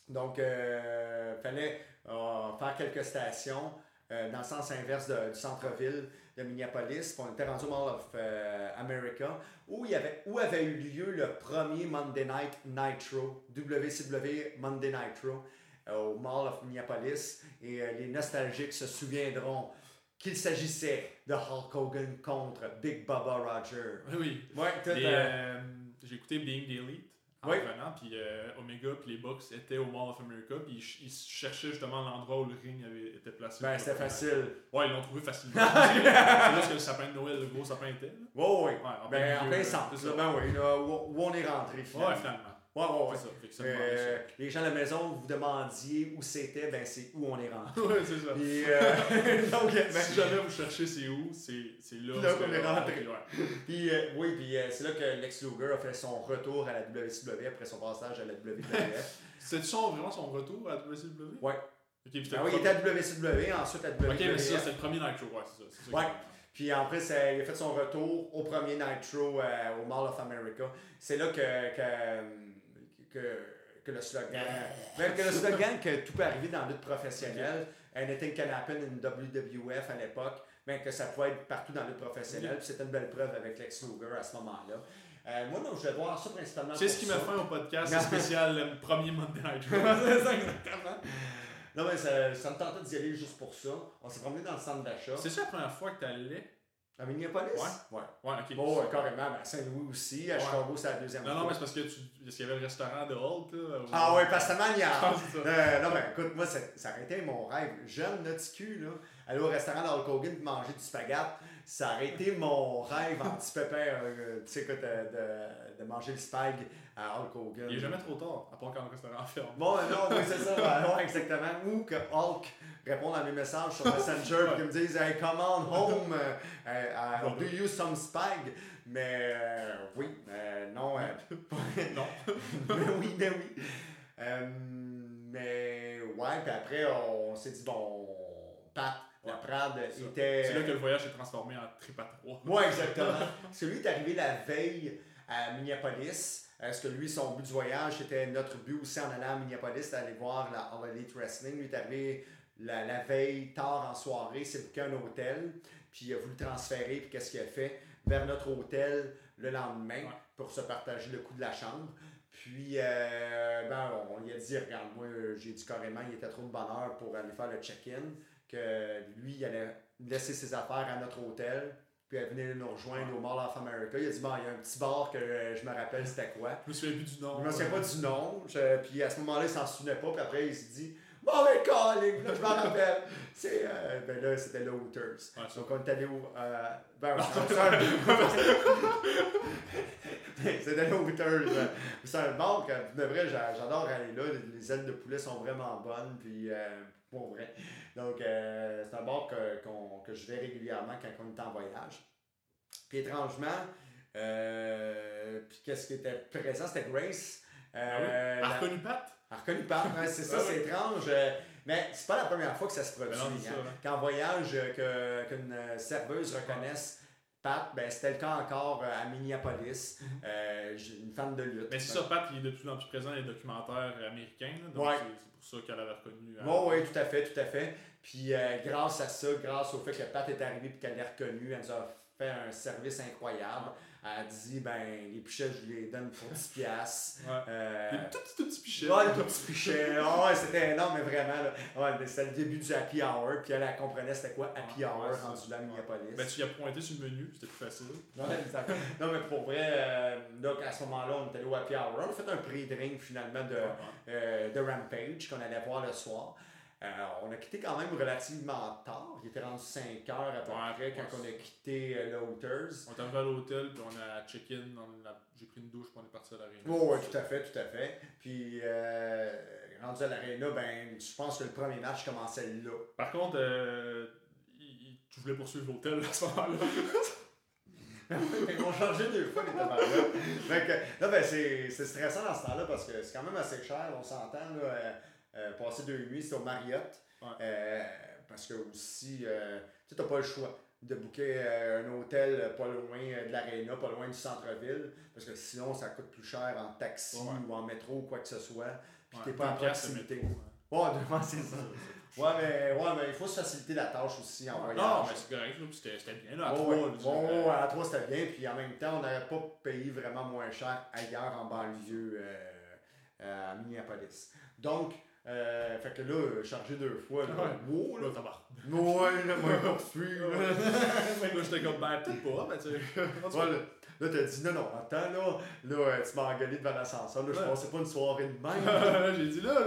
Speaker 1: Donc, il fallait euh, faire quelques stations dans le sens inverse du centre-ville de Minneapolis. Puis on était rendu au Mall of America où, il y avait, où avait eu lieu le premier Monday Night Nitro, WCW Monday Nitro au Mall of Minneapolis et euh, les nostalgiques se souviendront qu'il s'agissait de Hulk Hogan contre Big Baba Roger.
Speaker 2: Oui, oui.
Speaker 1: Ouais, euh,
Speaker 2: euh, J'ai écouté Being the Elite en
Speaker 1: Oui.
Speaker 2: revenant, puis euh, Omega puis les Bucks étaient au Mall of America, puis ils, ils cherchaient justement l'endroit où le ring avait été placé.
Speaker 1: ben, c'était facile.
Speaker 2: Ouais, ils l'ont trouvé facilement. (laughs) c'est là que le sapin de Noël, le gros sapin était. Là.
Speaker 1: Ouais, ouais.
Speaker 2: Ouais, en
Speaker 1: Ben, en plein
Speaker 2: là,
Speaker 1: centre. Ben oui, là, où, où on est rentré finalement.
Speaker 2: Ouais, finalement.
Speaker 1: Ouais, ouais, ouais.
Speaker 2: C'est ça. Fait que ça
Speaker 1: Euh,
Speaker 2: ça.
Speaker 1: les gens à la maison, vous demandiez où c'était, ben c'est où on est rentré.
Speaker 2: Ouais, c'est ça.
Speaker 1: Puis, (laughs) euh, (laughs) donc, ben,
Speaker 2: si jamais vous cherchez c'est où, c'est c'est là.
Speaker 1: Là
Speaker 2: c'est
Speaker 1: qu'on est rentré.
Speaker 2: Ouais. (laughs)
Speaker 1: puis, euh, oui, puis euh, c'est là que Lex Luger a fait son retour à la WCW après son passage à la WWF.
Speaker 2: C'était son, vraiment son retour à WCW?
Speaker 1: Ouais.
Speaker 2: Ok, puis c'était
Speaker 1: ah oui, il était à WCW, ensuite à WWF.
Speaker 2: Ok, mais ça, c'était le premier Nitro, ouais, c'est ça. c'est ça
Speaker 1: Ouais. Puis après, ça- il a fait son retour au premier Nitro euh, au Mall of America. C'est là que, que, que, que le slogan. ben, que le slogan que tout peut arriver dans la lutte professionnelle. Anything can happen in WWF à l'époque. Ben, que ça pouvait être partout dans la lutte professionnelle. Puis c'était une belle preuve avec Lex Luger à ce moment-là. Euh, moi, non, je vais voir ça principalement.
Speaker 2: C'est ce qui m'a fait au podcast spécial le premier Monday Night (laughs) Raw.
Speaker 1: c'est ça, exactement. Non, mais ça, ça me tentait d'y aller juste pour ça. On s'est promené dans le centre d'achat.
Speaker 2: C'est ça la première fois que t'allais?
Speaker 1: À Minneapolis?
Speaker 2: Ouais.
Speaker 1: Ouais.
Speaker 2: Ouais, ok.
Speaker 1: Bon, ouais, carrément. À Saint-Louis aussi. À. Chicago, c'est la deuxième
Speaker 2: Non,
Speaker 1: fois.
Speaker 2: non, mais c'est parce que tu. Qu'il y avait le restaurant de Hulk, là.
Speaker 1: Ah ouais, parce que manière. (laughs)
Speaker 2: ça.
Speaker 1: Euh, non, mais écoute, moi, c'est- ça aurait été mon rêve. Jeune, notre cul, là, aller au restaurant d'Hulk Hogan et manger du spaghetti, ça aurait été mon rêve en petit pépin, euh, tu sais, écoute, euh, de, de manger le spag à Hulk Hogan.
Speaker 2: Il est jamais trop tard, à part quand le restaurant ferme.
Speaker 1: Bon, non, oui, c'est ça, ouais, exactement. Ou que Hulk réponde à mes messages sur Messenger et qu'il me dise Hey, come on home, euh, I'll do you some spag? Mais euh, oui, euh, non, euh, (laughs)
Speaker 2: Non. (laughs)
Speaker 1: mais oui, mais oui. Euh, mais ouais, puis après, on s'est dit, bon, Pat, la Prade était.
Speaker 2: C'est là que le voyage s'est transformé en trip à trois.
Speaker 1: Ouais, exactement. Parce que lui est arrivé la veille à Minneapolis. Est-ce que lui, son but du voyage, c'était notre but aussi en allant à Minneapolis, d'aller voir la All Elite Wrestling? Lui est arrivé la, la veille, tard en soirée, s'est booké un hôtel, puis il a voulu transférer, puis qu'est-ce qu'il a fait? Vers notre hôtel le lendemain
Speaker 2: Ouais.
Speaker 1: pour se partager le coût de la chambre. Puis, euh, ben, on lui a dit, regarde, moi, j'ai dit carrément, il était trop de bonheur pour aller faire le check-in, que lui, il allait laisser ses affaires à notre hôtel. Puis elle venait nous rejoindre au Mall of America. Il a dit Bon, il y a un petit bar que euh, je me rappelle, c'était quoi?
Speaker 2: Je me souviens plus du nom.
Speaker 1: Je me souviens pas du nom. Je- puis à ce moment-là, il s'en souvenait pas. Puis après, il s'est dit Bon, ben, calling, là, je m'en rappelle. C'est, euh, ben là, c'était le Hooters.
Speaker 2: Ouais.
Speaker 1: Donc, on est allé au. Euh, ben, (laughs) (laughs) c'était le Hooters. euh, C'est un bar que, de vrai, j'a- j'adore aller là. Les- Les ailes de poulet sont vraiment bonnes. Puis, euh, pour vrai. Donc, euh, c'est un bar que, que je vais régulièrement quand on est en voyage. Puis, étrangement, euh, puis qu'est-ce qui était présent? C'était Grace.
Speaker 2: Ah oui? Reconnu Pat
Speaker 1: elle (laughs) ouais, c'est ça, c'est étrange. euh, Mais c'est pas la première fois que ça se produit.
Speaker 2: Ben non, c'est
Speaker 1: hein.
Speaker 2: hein.
Speaker 1: Qu'en voyage, euh, que- qu'une euh, serveuse reconnaisse Pat, ben, c'était le cas encore à Minneapolis. Euh, j'ai une fan de lutte.
Speaker 2: Mais c'est ça, Pat, il est de plus en plus présent dans les documentaires américains. là, donc
Speaker 1: Ouais.
Speaker 2: c'est pour ça qu'elle avait reconnu.
Speaker 1: Oui, oui, tout à fait, tout à fait. Puis euh, grâce à ça, grâce au fait que Pat est arrivé et qu'elle l'a reconnu, elle nous a fait un service incroyable. Elle a dit, ben, les pichets, je les donne pour 10 piastres.
Speaker 2: Ouais.
Speaker 1: Euh,
Speaker 2: tout petits, tout petits pichets.
Speaker 1: Ouais, les petits pichets. Ah ouais, c'était énorme, mais vraiment. Là. Ouais, mais c'était le début du happy hour. Puis elle, elle comprenait c'était quoi happy
Speaker 2: Ouais,
Speaker 1: hour
Speaker 2: ouais,
Speaker 1: rendu là à Minneapolis.
Speaker 2: Ben, tu y as pointé sur le menu, c'était plus facile.
Speaker 1: Ouais, exact. non, mais pour vrai, euh, donc à ce moment-là, on était allé au happy hour. On a fait un pré-drink finalement de,
Speaker 2: Ouais, ouais.
Speaker 1: euh, de Rampage qu'on allait voir le soir. Euh, on a quitté quand même relativement tard. Il était rendu 5 heures à peu
Speaker 2: Ouais,
Speaker 1: près quand on a quitté euh.
Speaker 2: On est arrivé à l'hôtel, puis on a check-in. J'ai pris une douche, puis on est parti à l'arène.
Speaker 1: Oui, ouais, tout à fait, tout à fait. Puis, euh, rendu à l'aréna, ben, je pense que le premier match commençait là.
Speaker 2: Par contre, euh, il- tu voulais poursuivre l'hôtel à ce moment-là. (laughs)
Speaker 1: Ils vont changer deux fois les tabarnak. Que, là, ben, c'est stressant dans ce temps-là parce que c'est quand même assez cher, on s'entend. là, passer deux nuits, c'est au Marriott.
Speaker 2: Ouais.
Speaker 1: Euh, parce que aussi, euh, tu n'as pas le choix de booker euh, un hôtel pas loin euh, de l'aréna, pas loin du centre-ville. Parce que sinon, ça coûte plus cher en taxi
Speaker 2: Ouais.
Speaker 1: ou en métro ou quoi que ce soit. Puis
Speaker 2: Ouais,
Speaker 1: t'es pas
Speaker 2: le
Speaker 1: proximité. Ouais, c'est ça. Ouais mais, ouais, mais il faut se faciliter la tâche aussi en
Speaker 2: ouais.
Speaker 1: voyage.
Speaker 2: Non, mais c'est correct, c'était bien là, à trois. euh,
Speaker 1: ouais, à trois c'était bien, puis en même temps, on n'aurait pas payé vraiment moins cher ailleurs en banlieue euh, euh, à Minneapolis. Donc, euh, fait que là, chargé deux fois, là,
Speaker 2: Ouais.
Speaker 1: wow, là,
Speaker 2: Là, tabarnak.
Speaker 1: ouais, là, moi, poursuivre, là. (laughs)
Speaker 2: Là, j'étais comme, ben, peut-être pas, mais tu sais.
Speaker 1: Ouais, là, là, t'as dit, non, non, attends, là, là, euh, tu m'as engueulé devant l'ascenseur, là, je pensais pas une soirée de même. (laughs)
Speaker 2: J'ai dit là, là,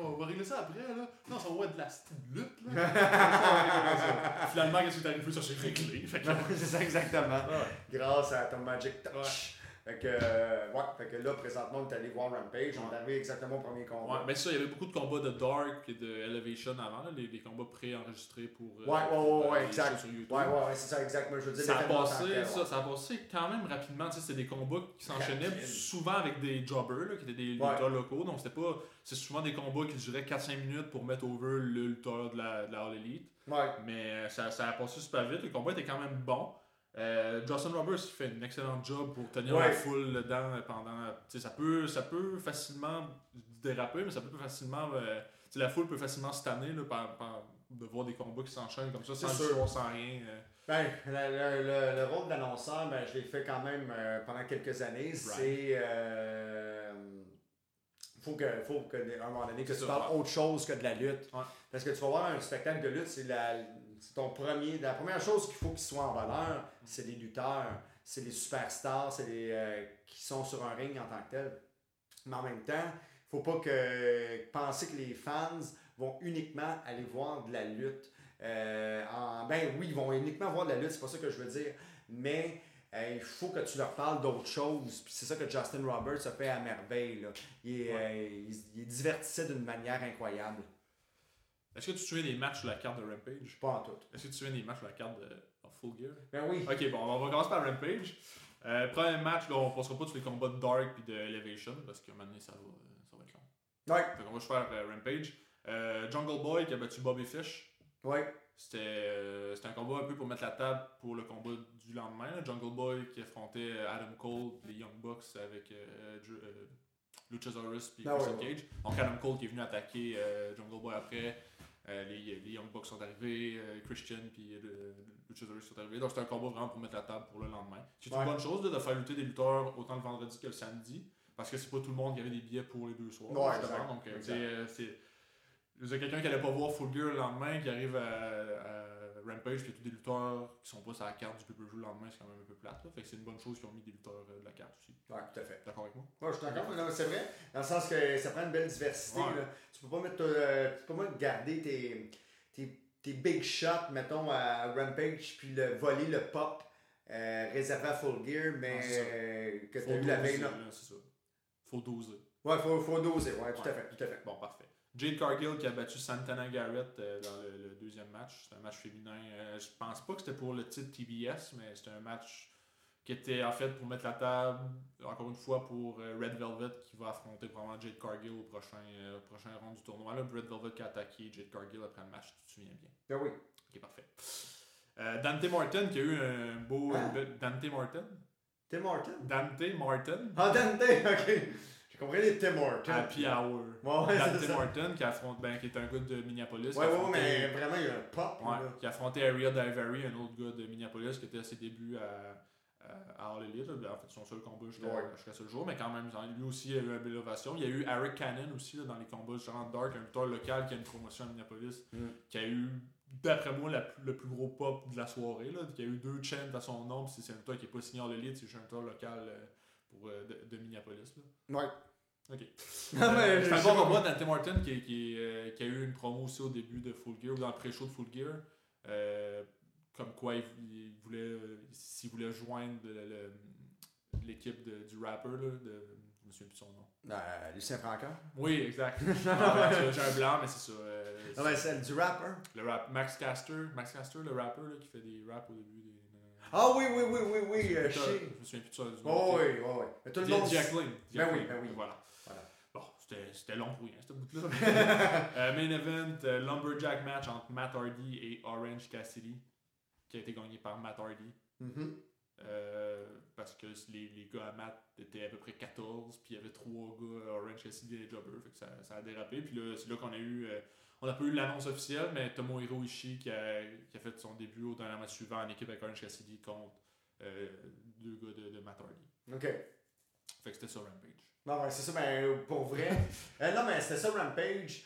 Speaker 2: on va régler ça après, là. Non, ça va être de la lutte, là. Finalement, qu'est-ce qui est arrivé? Ça s'est réglé. Fait que, (laughs)
Speaker 1: c'est ça, exactement.
Speaker 2: ouais.
Speaker 1: Grâce à ton Magic Touch. Fait que, euh, ouais, fait que là, présentement, on est allé voir Rampage, on est arrivé exactement au premier combat.
Speaker 2: Ouais, mais ça, il y avait beaucoup de combats de Dark et de Elevation avant, là, les, les combats pré-enregistrés pour. euh,
Speaker 1: Ouais, ouais, ouais, ouais, exact.
Speaker 2: sur YouTube.
Speaker 1: Ouais, ouais, c'est ça, exactement. Je veux dire,
Speaker 2: Ça a, passé, ça, a passé quand même rapidement. Tu sais, c'était des combats qui s'enchaînaient souvent avec des jobbers, là, qui étaient des lutteurs locaux. Donc, c'était pas. C'est souvent des combats qui duraient 4-5 minutes pour mettre over le lutteur de la, de la All Elite.
Speaker 1: Ouais,
Speaker 2: Mais euh, ça, ça a passé super vite. Le combat était quand même bon. Euh, Justin Roberts il fait un excellent job pour tenir
Speaker 1: Ouais.
Speaker 2: la foule dedans pendant. Ça peut, ça peut facilement déraper, mais ça peut facilement. euh, la foule peut facilement se tanner là, par, par- de voir des combats qui s'enchaînent comme ça,
Speaker 1: C'est
Speaker 2: sans
Speaker 1: sûr.
Speaker 2: sans rien. euh.
Speaker 1: Ben, le, le- le- le rôle d'annonceur, ben, je l'ai fait quand même euh, pendant quelques années. C'est. Euh, faut que, faut que, à un moment donné, que
Speaker 2: C'est
Speaker 1: tu parles autre chose que de la lutte.
Speaker 2: Ouais.
Speaker 1: Parce que tu vas voir un spectacle de lutte, c'est la, c'est ton premier. La première chose qu'il faut qu'il soit en valeur, c'est les lutteurs, c'est les superstars, c'est les euh, qui sont sur un ring en tant que tel. Mais en même temps, faut pas que penser que les fans vont uniquement aller voir de la lutte. Euh, en, ben oui, ils vont uniquement voir de la lutte, c'est pas ça que je veux dire. Mais euh, il faut que tu leur parles d'autre chose. Puis c'est ça que Justin Roberts a fait à merveille. Là. Il, est,
Speaker 2: Ouais.
Speaker 1: euh, il, il divertissait d'une manière incroyable.
Speaker 2: Est-ce que tu souviens des matchs sur la carte de Rampage?
Speaker 1: Pas en tout.
Speaker 2: Est-ce que tu souviens des matchs sur la carte de Full Gear?
Speaker 1: Ben oui.
Speaker 2: Ok, bon, on va commencer par Rampage. Euh, premier match, là, on passera pas tous les combats de Dark puis de Elevation parce qu'à un moment donné, ça va, ça va être long.
Speaker 1: Ouais.
Speaker 2: Fait qu'on va juste faire euh, Rampage. Euh, Jungle Boy qui a battu Bobby Fish.
Speaker 1: Ouais.
Speaker 2: C'était euh, c'était un combat un peu pour mettre la table pour le combat du lendemain. là. Jungle Boy qui affrontait Adam Cole, les Young Bucks avec Luchasaurus puis
Speaker 1: Ah ouais,
Speaker 2: Christian
Speaker 1: ouais.
Speaker 2: Cage. Donc Adam Cole qui est venu attaquer Jungle Boy après. Euh, les, les Young Bucks sont arrivés, euh, Christian puis euh, Luchasaurus sont arrivés. Donc c'était un combat vraiment pour mettre la table pour le lendemain. C'est
Speaker 1: Ouais.
Speaker 2: une bonne chose là, de faire lutter des lutteurs autant le vendredi que le samedi. Parce que c'est pas tout le monde qui avait des billets pour les deux soirs.
Speaker 1: Ouais, exact,
Speaker 2: Donc euh, c'est, quelqu'un qui allait pas voir Full Gear le lendemain, qui arrive à, à Rampage, puis il y a tous des lutteurs qui sont pas sur la carte du pay-per-view le lendemain, c'est quand même un peu plate. Là. Fait que c'est une bonne chose qu'ils ont mis des lutteurs euh, de la carte aussi.
Speaker 1: Ouais, tout à fait.
Speaker 2: D'accord avec moi?
Speaker 1: Ouais, je suis d'accord, non, c'est vrai. Dans le sens que ça prend une belle diversité.
Speaker 2: Ouais.
Speaker 1: Là. Tu peux pas mettre euh, tu peux pas garder tes, tes, tes big shots, mettons, à Rampage, puis le, voler le pop euh, réservé à Full Gear, mais euh, que tu as eu la veille. là.
Speaker 2: c'est ça. Faut doser.
Speaker 1: Ouais, faut, faut doser, ouais, tout à fait, tout à fait.
Speaker 2: Bon, parfait. Jade Cargill qui a battu Santana Garrett euh, dans le, le deuxième match. C'était un match féminin. Euh, je pense pas que c'était pour le titre TBS, mais c'était un match qui était en fait pour mettre la table, encore une fois, pour euh, Red Velvet qui va affronter probablement Jade Cargill au prochain, euh, prochain round du tournoi. Là, Red Velvet qui a attaqué Jade Cargill après le match, tu te souviens bien.
Speaker 1: Ben oui.
Speaker 2: Ok, parfait. Euh, Dante Martin qui a eu un beau.
Speaker 1: Hein?
Speaker 2: belle- Dante Martin?
Speaker 1: Tim Horton?
Speaker 2: Dante Martin
Speaker 1: Ah, Dante, (laughs) ok. Les Tim Horton.
Speaker 2: Happy Hour.
Speaker 1: Ouais, ouais, ça.
Speaker 2: Martin qui affronte, ben, qui est un gars de Minneapolis.
Speaker 1: Ouais, ouais, mais vraiment, il y a un pop.
Speaker 2: Ouais,
Speaker 1: là.
Speaker 2: qui a affronté Aria Daivari, un autre gars de Minneapolis qui était à ses débuts à, à, All Elite. En fait, son seul combat jusqu'à
Speaker 1: Ouais.
Speaker 2: jusqu'à ce jour, mais quand même, lui aussi il a eu une belle ovation. Il y a eu Eric Cannon aussi là, dans les combats genre Dark, un lutteur local qui a une promotion à Minneapolis,
Speaker 1: Mm.
Speaker 2: qui a eu, d'après moi, la le plus gros pop de la soirée. Là, qui a eu deux chants à son nom, puis c'est un lutteur qui n'est pas signé All Elite, c'est juste un lutteur local euh, pour, euh, de, de Minneapolis. Là.
Speaker 1: Ouais.
Speaker 2: Ok. Euh, (laughs)
Speaker 1: je-
Speaker 2: c'est un
Speaker 1: je-
Speaker 2: bon Dante Martin, qui, qui, euh, qui a eu une promo aussi au début de Full Gear, ou dans le pré-show de Full Gear. euh, comme quoi il, il voulait, euh, s'il voulait joindre l'équipe du rapper, là, de, je me souviens plus de son nom.
Speaker 1: Euh, Lucien Francaire.
Speaker 2: Oui, exact. (laughs) Ah, J'ai un blanc, mais c'est ça.
Speaker 1: Non, mais c'est du rap, hein.
Speaker 2: le rap, Max Caster, Max Caster, le rapper là, qui fait des raps au début. Des,
Speaker 1: Ah oui, oui, oui, oui, oui,
Speaker 2: je me souviens plus de ça. du nom.
Speaker 1: Oh, oui, oui, oui. Mais tout le monde.
Speaker 2: Jack Lane.
Speaker 1: Ben oui, ben oui.
Speaker 2: Voilà. C'était long pour rien, ce bout-là. (laughs) Euh, main event, euh, Lumberjack match entre Matt Hardy et Orange Cassidy, qui a été gagné par Matt Hardy.
Speaker 1: Mhm.
Speaker 2: Euh, parce que les, les gars à Matt étaient à peu près 14, puis il y avait trois gars, Orange Cassidy et Jobber, fait que ça, ça a dérapé. Puis là, c'est là qu'on a eu. on n'a pas eu l'annonce officielle, mais Tomohiro Ishii qui a, qui a fait son début au dernier match suivant en équipe avec Orange Cassidy contre deux gars de, de Matt Hardy.
Speaker 1: Ok.
Speaker 2: Fait que c'était ça Rampage.
Speaker 1: Non, c'est ça, ben, pour vrai. (laughs) Euh, non, mais c'était ça, Rampage.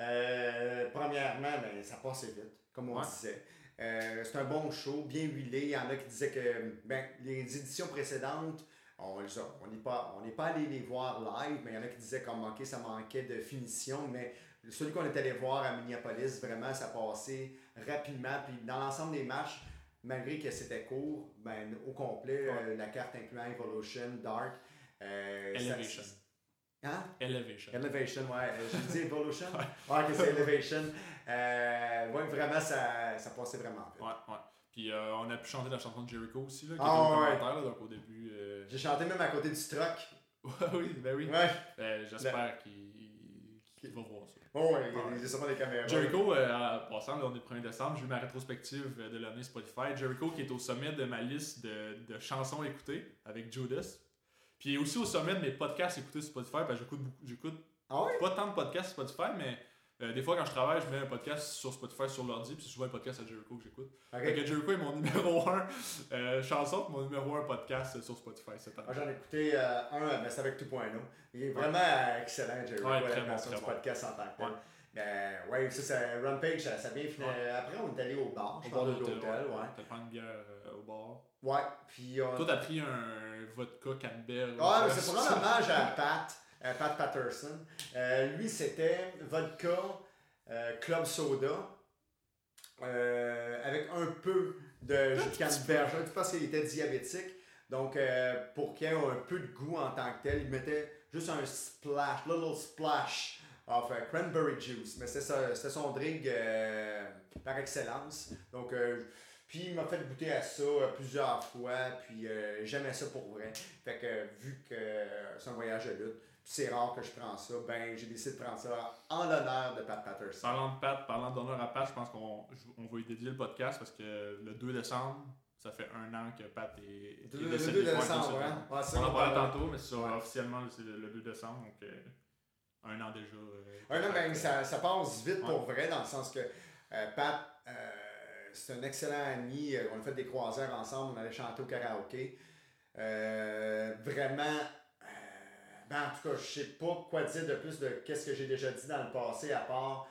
Speaker 1: Euh, premièrement, ben, ça passait vite, comme on
Speaker 2: Ouais.
Speaker 1: disait. Euh, c'est un bon show, bien huilé. Il y en a qui disaient que ben, les éditions précédentes, on les a- on n'est pas, on n'est pas allé les voir live, mais il y en a qui disaient comme ok, ça manquait de finition. Mais celui qu'on est allé voir à Minneapolis, vraiment, ça passait rapidement. Puis dans l'ensemble des matchs, malgré que c'était court, ben, au complet, euh, la carte incluant Evolution, Dark. Euh, ça-
Speaker 2: Elevation.
Speaker 1: Hein?
Speaker 2: Elevation.
Speaker 1: Elevation, ouais. Euh, J'ai dit Evolution? (laughs) ouais, ok, c'est Elevation. Euh, ouais, vraiment, ça, ça passait vraiment vite.
Speaker 2: Ouais, ouais. Puis euh, on a pu chanter la chanson de Jericho aussi, là, qui
Speaker 1: Ah,
Speaker 2: était au
Speaker 1: ouais.
Speaker 2: commentaire, là, donc au début. euh,
Speaker 1: J'ai chanté même à côté du truck. (laughs)
Speaker 2: oui, ben oui.
Speaker 1: Ouais.
Speaker 2: Euh, J'espère qu'il qu'il va voir ça.
Speaker 1: Oh, ouais, il y a- il y a sûrement des caméras.
Speaker 2: Jericho, en passant, là, on est le 1er décembre, j'ai eu ma rétrospective de l'année Spotify. Jericho qui est au sommet de ma liste de, de chansons écoutées avec Judas. Puis aussi au sommet de mes podcasts écoutés sur Spotify, parce que j'écoute beaucoup. J'écoute
Speaker 1: Ah
Speaker 2: pas tant de podcasts sur Spotify, mais euh, des fois quand je travaille, je mets un podcast sur Spotify sur l'ordi, puis c'est souvent un podcast à Jericho que j'écoute.
Speaker 1: Ok.
Speaker 2: Fait que Jericho est mon (laughs) numéro 1 chanson, puis mon numéro 1 podcast sur Spotify cette année.
Speaker 1: Ah, J'en ai écouté euh, un, mais c'est avec 2.0. Il est vraiment euh, excellent, Jericho,
Speaker 2: Ouais,
Speaker 1: la
Speaker 2: bon,
Speaker 1: du
Speaker 2: bon.
Speaker 1: podcast en tant que tel.
Speaker 2: Ouais.
Speaker 1: Mais ouais, ça, ça, Rampage, ça, ça.
Speaker 2: Ouais.
Speaker 1: Après, on est allé au bar, je
Speaker 2: Au bar
Speaker 1: de l'hôtel, ouais.
Speaker 2: T'as pris une bière euh, au bar.
Speaker 1: Ouais, puis... euh,
Speaker 2: Toi, t'as pris un vodka Canberra.
Speaker 1: Ah, mais c'est pour rendre (laughs) hommage à Pat, à Pat Patterson. Euh, lui, c'était vodka, euh, club soda, euh, avec un peu de jus de canneberge, un peu parce qu'il était diabétique. Donc, euh, pour qu'il y ait un peu de goût en tant que tel, il mettait juste un splash, little splash of euh, cranberry juice. Mais c'était son drink euh, par excellence. Donc, euh, puis il m'a fait goûter à ça euh, plusieurs fois, puis euh, j'aimais ça pour vrai. Fait que vu que euh, c'est un voyage de lutte, puis c'est rare que je prends ça, ben j'ai décidé de prendre ça en l'honneur de Pat Patterson.
Speaker 2: Parlant de Pat, parlant d'honneur à Pat, je pense qu'on on va lui dédier le podcast parce que le 2 décembre, ça fait un an que Pat est, est
Speaker 1: Le, le
Speaker 2: décédé.
Speaker 1: 2
Speaker 2: Ouais,
Speaker 1: décembre, hein? Ouais, ça,
Speaker 2: On en parlait
Speaker 1: parle-
Speaker 2: tantôt, mais c'est ça,
Speaker 1: Ouais.
Speaker 2: officiellement c'est le, le 2 décembre, donc euh, un an déjà. euh,
Speaker 1: Ouais, non, ben, ça, ça passe vite
Speaker 2: Ouais.
Speaker 1: pour vrai, dans le sens que Pat, c'est un excellent ami. euh, On a fait des croisières ensemble, on allait chanter au karaoké. Euh, vraiment, euh, ben, en tout cas, je sais pas quoi dire de plus de qu'est-ce que j'ai déjà dit dans le passé, à part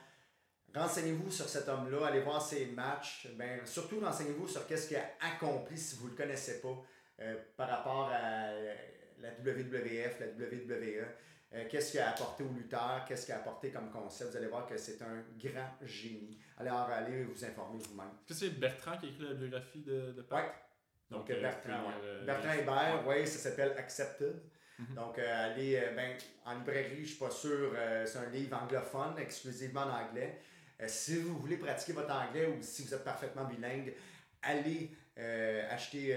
Speaker 1: renseignez-vous sur cet homme-là, allez voir ses matchs. Ben, surtout, renseignez-vous sur qu'est-ce qu'il a accompli si vous ne le connaissez pas par rapport à la WWF, la WWE. Euh, qu'est-ce qu'il a apporté aux lutteurs, qu'est-ce qu'il a apporté comme concept? Vous allez voir que c'est un grand génie. Alors, allez vous informer vous-même.
Speaker 2: Est-ce que c'est Bertrand qui a écrit la biographie de, de
Speaker 1: Pat? Oui. Donc, euh, Bertrand, euh, Bertrand Hébert, oui, ça s'appelle Accepted. Mhm. Donc, allez, ben, en librairie, je ne suis pas sûr, c'est un livre anglophone, exclusivement en anglais. si vous voulez pratiquer votre anglais ou si vous êtes parfaitement bilingue, allez acheter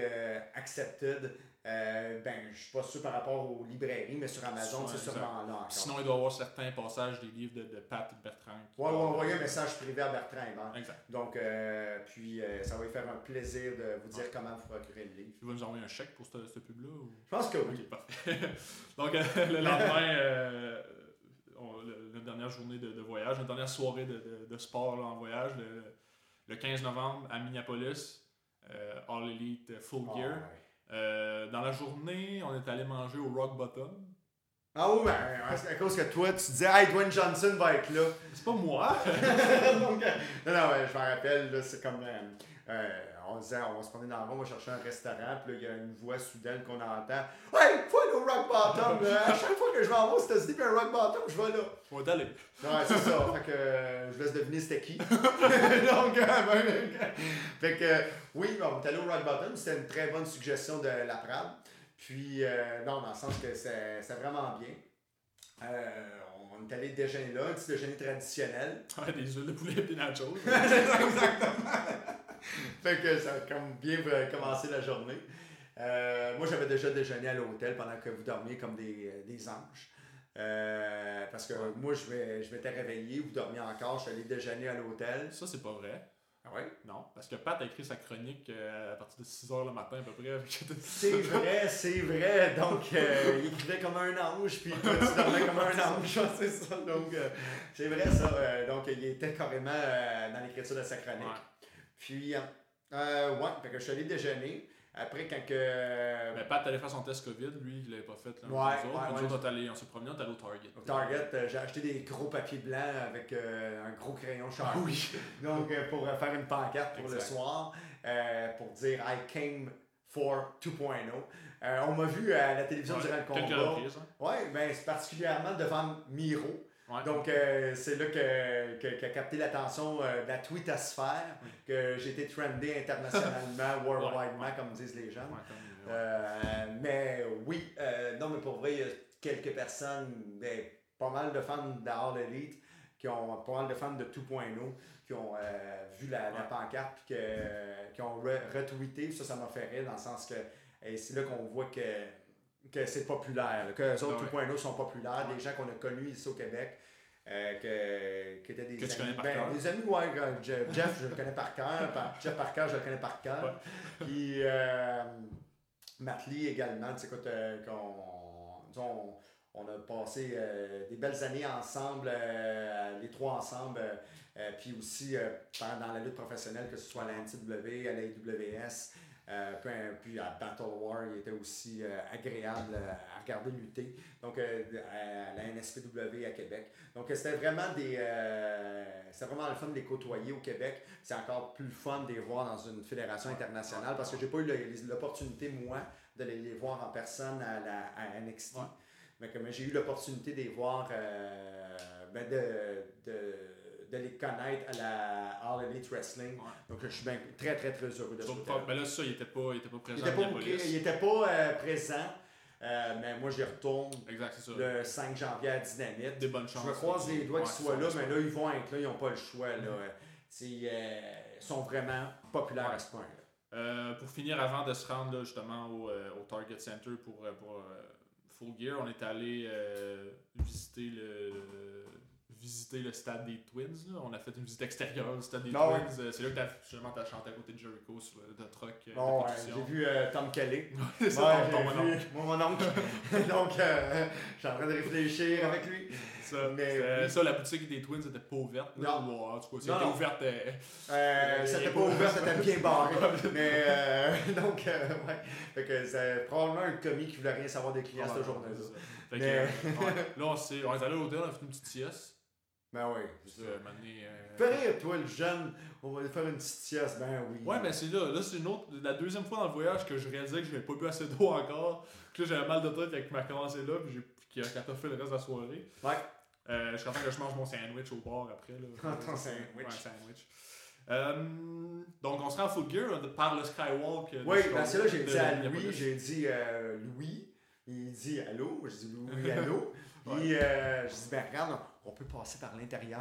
Speaker 1: Accepted. Euh, ben, je suis pas sûr par rapport aux librairies, mais sur Amazon, c'est sûrement là encore.
Speaker 2: Sinon, il doit y avoir certains passages des livres de, de Pat Bertrand.
Speaker 1: Ouais, on va envoyer un message privé à Bertrand Exact. Donc, euh, puis euh, ça va lui faire un plaisir de vous dire comment vous procurer le livre.
Speaker 2: Tu vas nous envoyer un chèque pour ce, ce pub-là
Speaker 1: Je pense que oui.
Speaker 2: parfait. (laughs) Donc, le lendemain, la dernière journée de, voyage, la dernière soirée de, de sport en voyage, le, 15 novembre à Minneapolis, All Elite Full ah, Gear. Euh, dans la journée, on est allé manger au Rock Bottom.
Speaker 1: Ah oui, ben, à cause que toi, tu disais, hey, Dwayne Johnson va être là.
Speaker 2: C'est pas moi. (laughs)
Speaker 1: Non, non, je me rappelle, c'est comme. Euh, euh, on disait, on se prenait dans le rond, on va chercher un restaurant, puis là, il y a une voix soudaine qu'on entend. Hey, faut aller au Rock Bottom! à chaque fois que je vais en haut, c'était puis un Rock Bottom, je vais là.
Speaker 2: On va d'aller.
Speaker 1: Ouais, c'est ça. fait que euh, je laisse deviner c'était qui. (laughs) Donc, euh, ben, fait que oui, on est allé au Rock Bottom, c'était une très bonne suggestion de la Prade. Puis, non, dans le sens que c'est vraiment bien. on est allé déjeuner là, un petit déjeuner traditionnel.
Speaker 2: Ouais, des huiles de poulet et des nachos. (laughs)
Speaker 1: Exactement. (laughs) fait que ça a comme bien commencé la journée. Euh, moi, j'avais déjà déjeuné à l'hôtel pendant que vous dormiez comme des, euh, des anges. Euh, parce que moi, je, vais, je m'étais réveillé, vous dormiez encore, je suis allé déjeuner à l'hôtel.
Speaker 2: Ça, c'est pas vrai.
Speaker 1: Ah oui?
Speaker 2: Non, parce que Pat a écrit sa chronique à partir de 6 h le matin à peu près.
Speaker 1: c'est vrai, c'est vrai. Donc, il écrivait comme un ange, puis toi, tu dormais comme un ange. (laughs) c'est ça. Donc, c'est vrai ça. donc, il était carrément dans l'écriture de sa chronique. Puis, euh, ouais, fait que je suis allé déjeuner. Après, quand que.
Speaker 2: Mais Pat allait faire son test COVID, lui, il l'avait pas fait. Là,
Speaker 1: ouais, autres.
Speaker 2: Ouais, nous autres, on, s'est promené, on est allé au Target.
Speaker 1: Au Target, euh, j'ai acheté des gros papiers blancs avec euh, un gros crayon (laughs) Sharpie.
Speaker 2: oui.
Speaker 1: Donc, euh, pour faire une pancarte pour le soir, pour dire I came for 2.0. on m'a vu à la télévision durant le combat. Quelques reprises. Hein. Ouais, mais c'est particulièrement devant Miro. Donc, euh, c'est là que, que, a capté l'attention euh, de la tweetosphère, que j'ai été trendé internationalement, (laughs) worldwidement, comme disent les gens. Euh, mais oui, non, mais pour vrai, il y a quelques personnes, ben, pas mal de fans d'All Elite, qui ont pas mal de fans de 2.0, qui ont vu la, la pancarte, puis qui ont retweeté. Ça, ça m'a fait rire, dans le sens que c'est là qu'on voit que que c'est populaire, que les autres 2.0 sont populaires, des gens qu'on a connus ici au Québec, euh, que, qui étaient des
Speaker 2: que amis.
Speaker 1: Ben, des amis, ouais, Jeff, je le connais par cœur, Jeff Parker, je le connais par cœur. Puis euh, Matt Lee également, tu sais, écoute, euh, on, on, a passé euh, des belles années ensemble, les trois ensemble. puis aussi dans la lutte professionnelle, que ce soit à la NCW, à la IWS, euh, puis à Battle War, il était aussi euh, agréable euh, à regarder lutter. Donc à la NSPW à Québec. Donc c'était vraiment des. c'était vraiment le fun de les côtoyer au Québec. C'est encore plus fun de les voir dans une fédération internationale parce que j'ai pas eu l'opportunité, moi, de les, voir en personne à, la, à NXT. Mais, j'ai eu l'opportunité de les voir ben de de les connaître à la All Elite Wrestling. Donc, je suis très, très, très heureux de ça.
Speaker 2: Mais là, ça, il n'était pas, il était pas présent.
Speaker 1: Il n'était pas, il était pas euh, présent. Euh, mais moi, j'y retourne
Speaker 2: exact, ça.
Speaker 1: le 5 janvier à Dynamite.
Speaker 2: Des bonnes chances.
Speaker 1: Je me croise les doigts qu'ils soient là, mais là, ils vont être là, ils n'ont pas le choix. Là. Mm-hmm. Euh, ils sont vraiment populaires à ce point-là.
Speaker 2: pour finir, avant de se rendre justement au, au, Target Center pour, pour Full Gear, on est allé visiter le visiter le stade des Twins. Là. On a fait une visite extérieure du stade des Twins. Euh, c'est là que t'as, as chanté à côté de Jericho sur le truck. Euh,
Speaker 1: oh, ouais, j'ai vu euh, Tom Kelly. (laughs) c'est ça, ton, mon oncle. mon (laughs) oncle. Donc, euh, je suis en train de réfléchir avec lui.
Speaker 2: Ça, mais, ça, la boutique des Twins n'était pas ouverte.
Speaker 1: Non.
Speaker 2: Ou, en tout cas, c'était ouverte.
Speaker 1: Euh, c'était pas ouvert, c'était bien barré. (laughs) mais donc, ouais. Fait que c'est probablement un commis qui voulait rien savoir des clients cette journée-là.
Speaker 2: Mais... là, on, est, on est allé au l'hôtel, on a fait une petite sieste.
Speaker 1: Ben oui.
Speaker 2: Puis, euh, maintenant, euh,
Speaker 1: Fais rire, toi, le jeune, on va lui faire une petite sieste, ben oui.
Speaker 2: Ouais, mais c'est là. Là, c'est une autre. La deuxième fois dans le voyage que je réalisais que je n'avais pas bu assez d'eau encore. Puis là, j'avais mal de tête il m'a commencé là. Puis qu'il a fait le reste de la soirée.
Speaker 1: Ouais.
Speaker 2: Euh, je suis content que je mange mon sandwich au bar après. Là. (laughs)
Speaker 1: Ton sandwich.
Speaker 2: Ouais, sandwich. Euh, donc, on se rend en full gear euh, par le skywalk.
Speaker 1: Oui, parce que là, j'ai dit à Louis, j'ai dit euh, Louis, il dit allô, je dis Louis, (laughs) allô. Puis je dis, ben regarde, on peut passer par l'intérieur.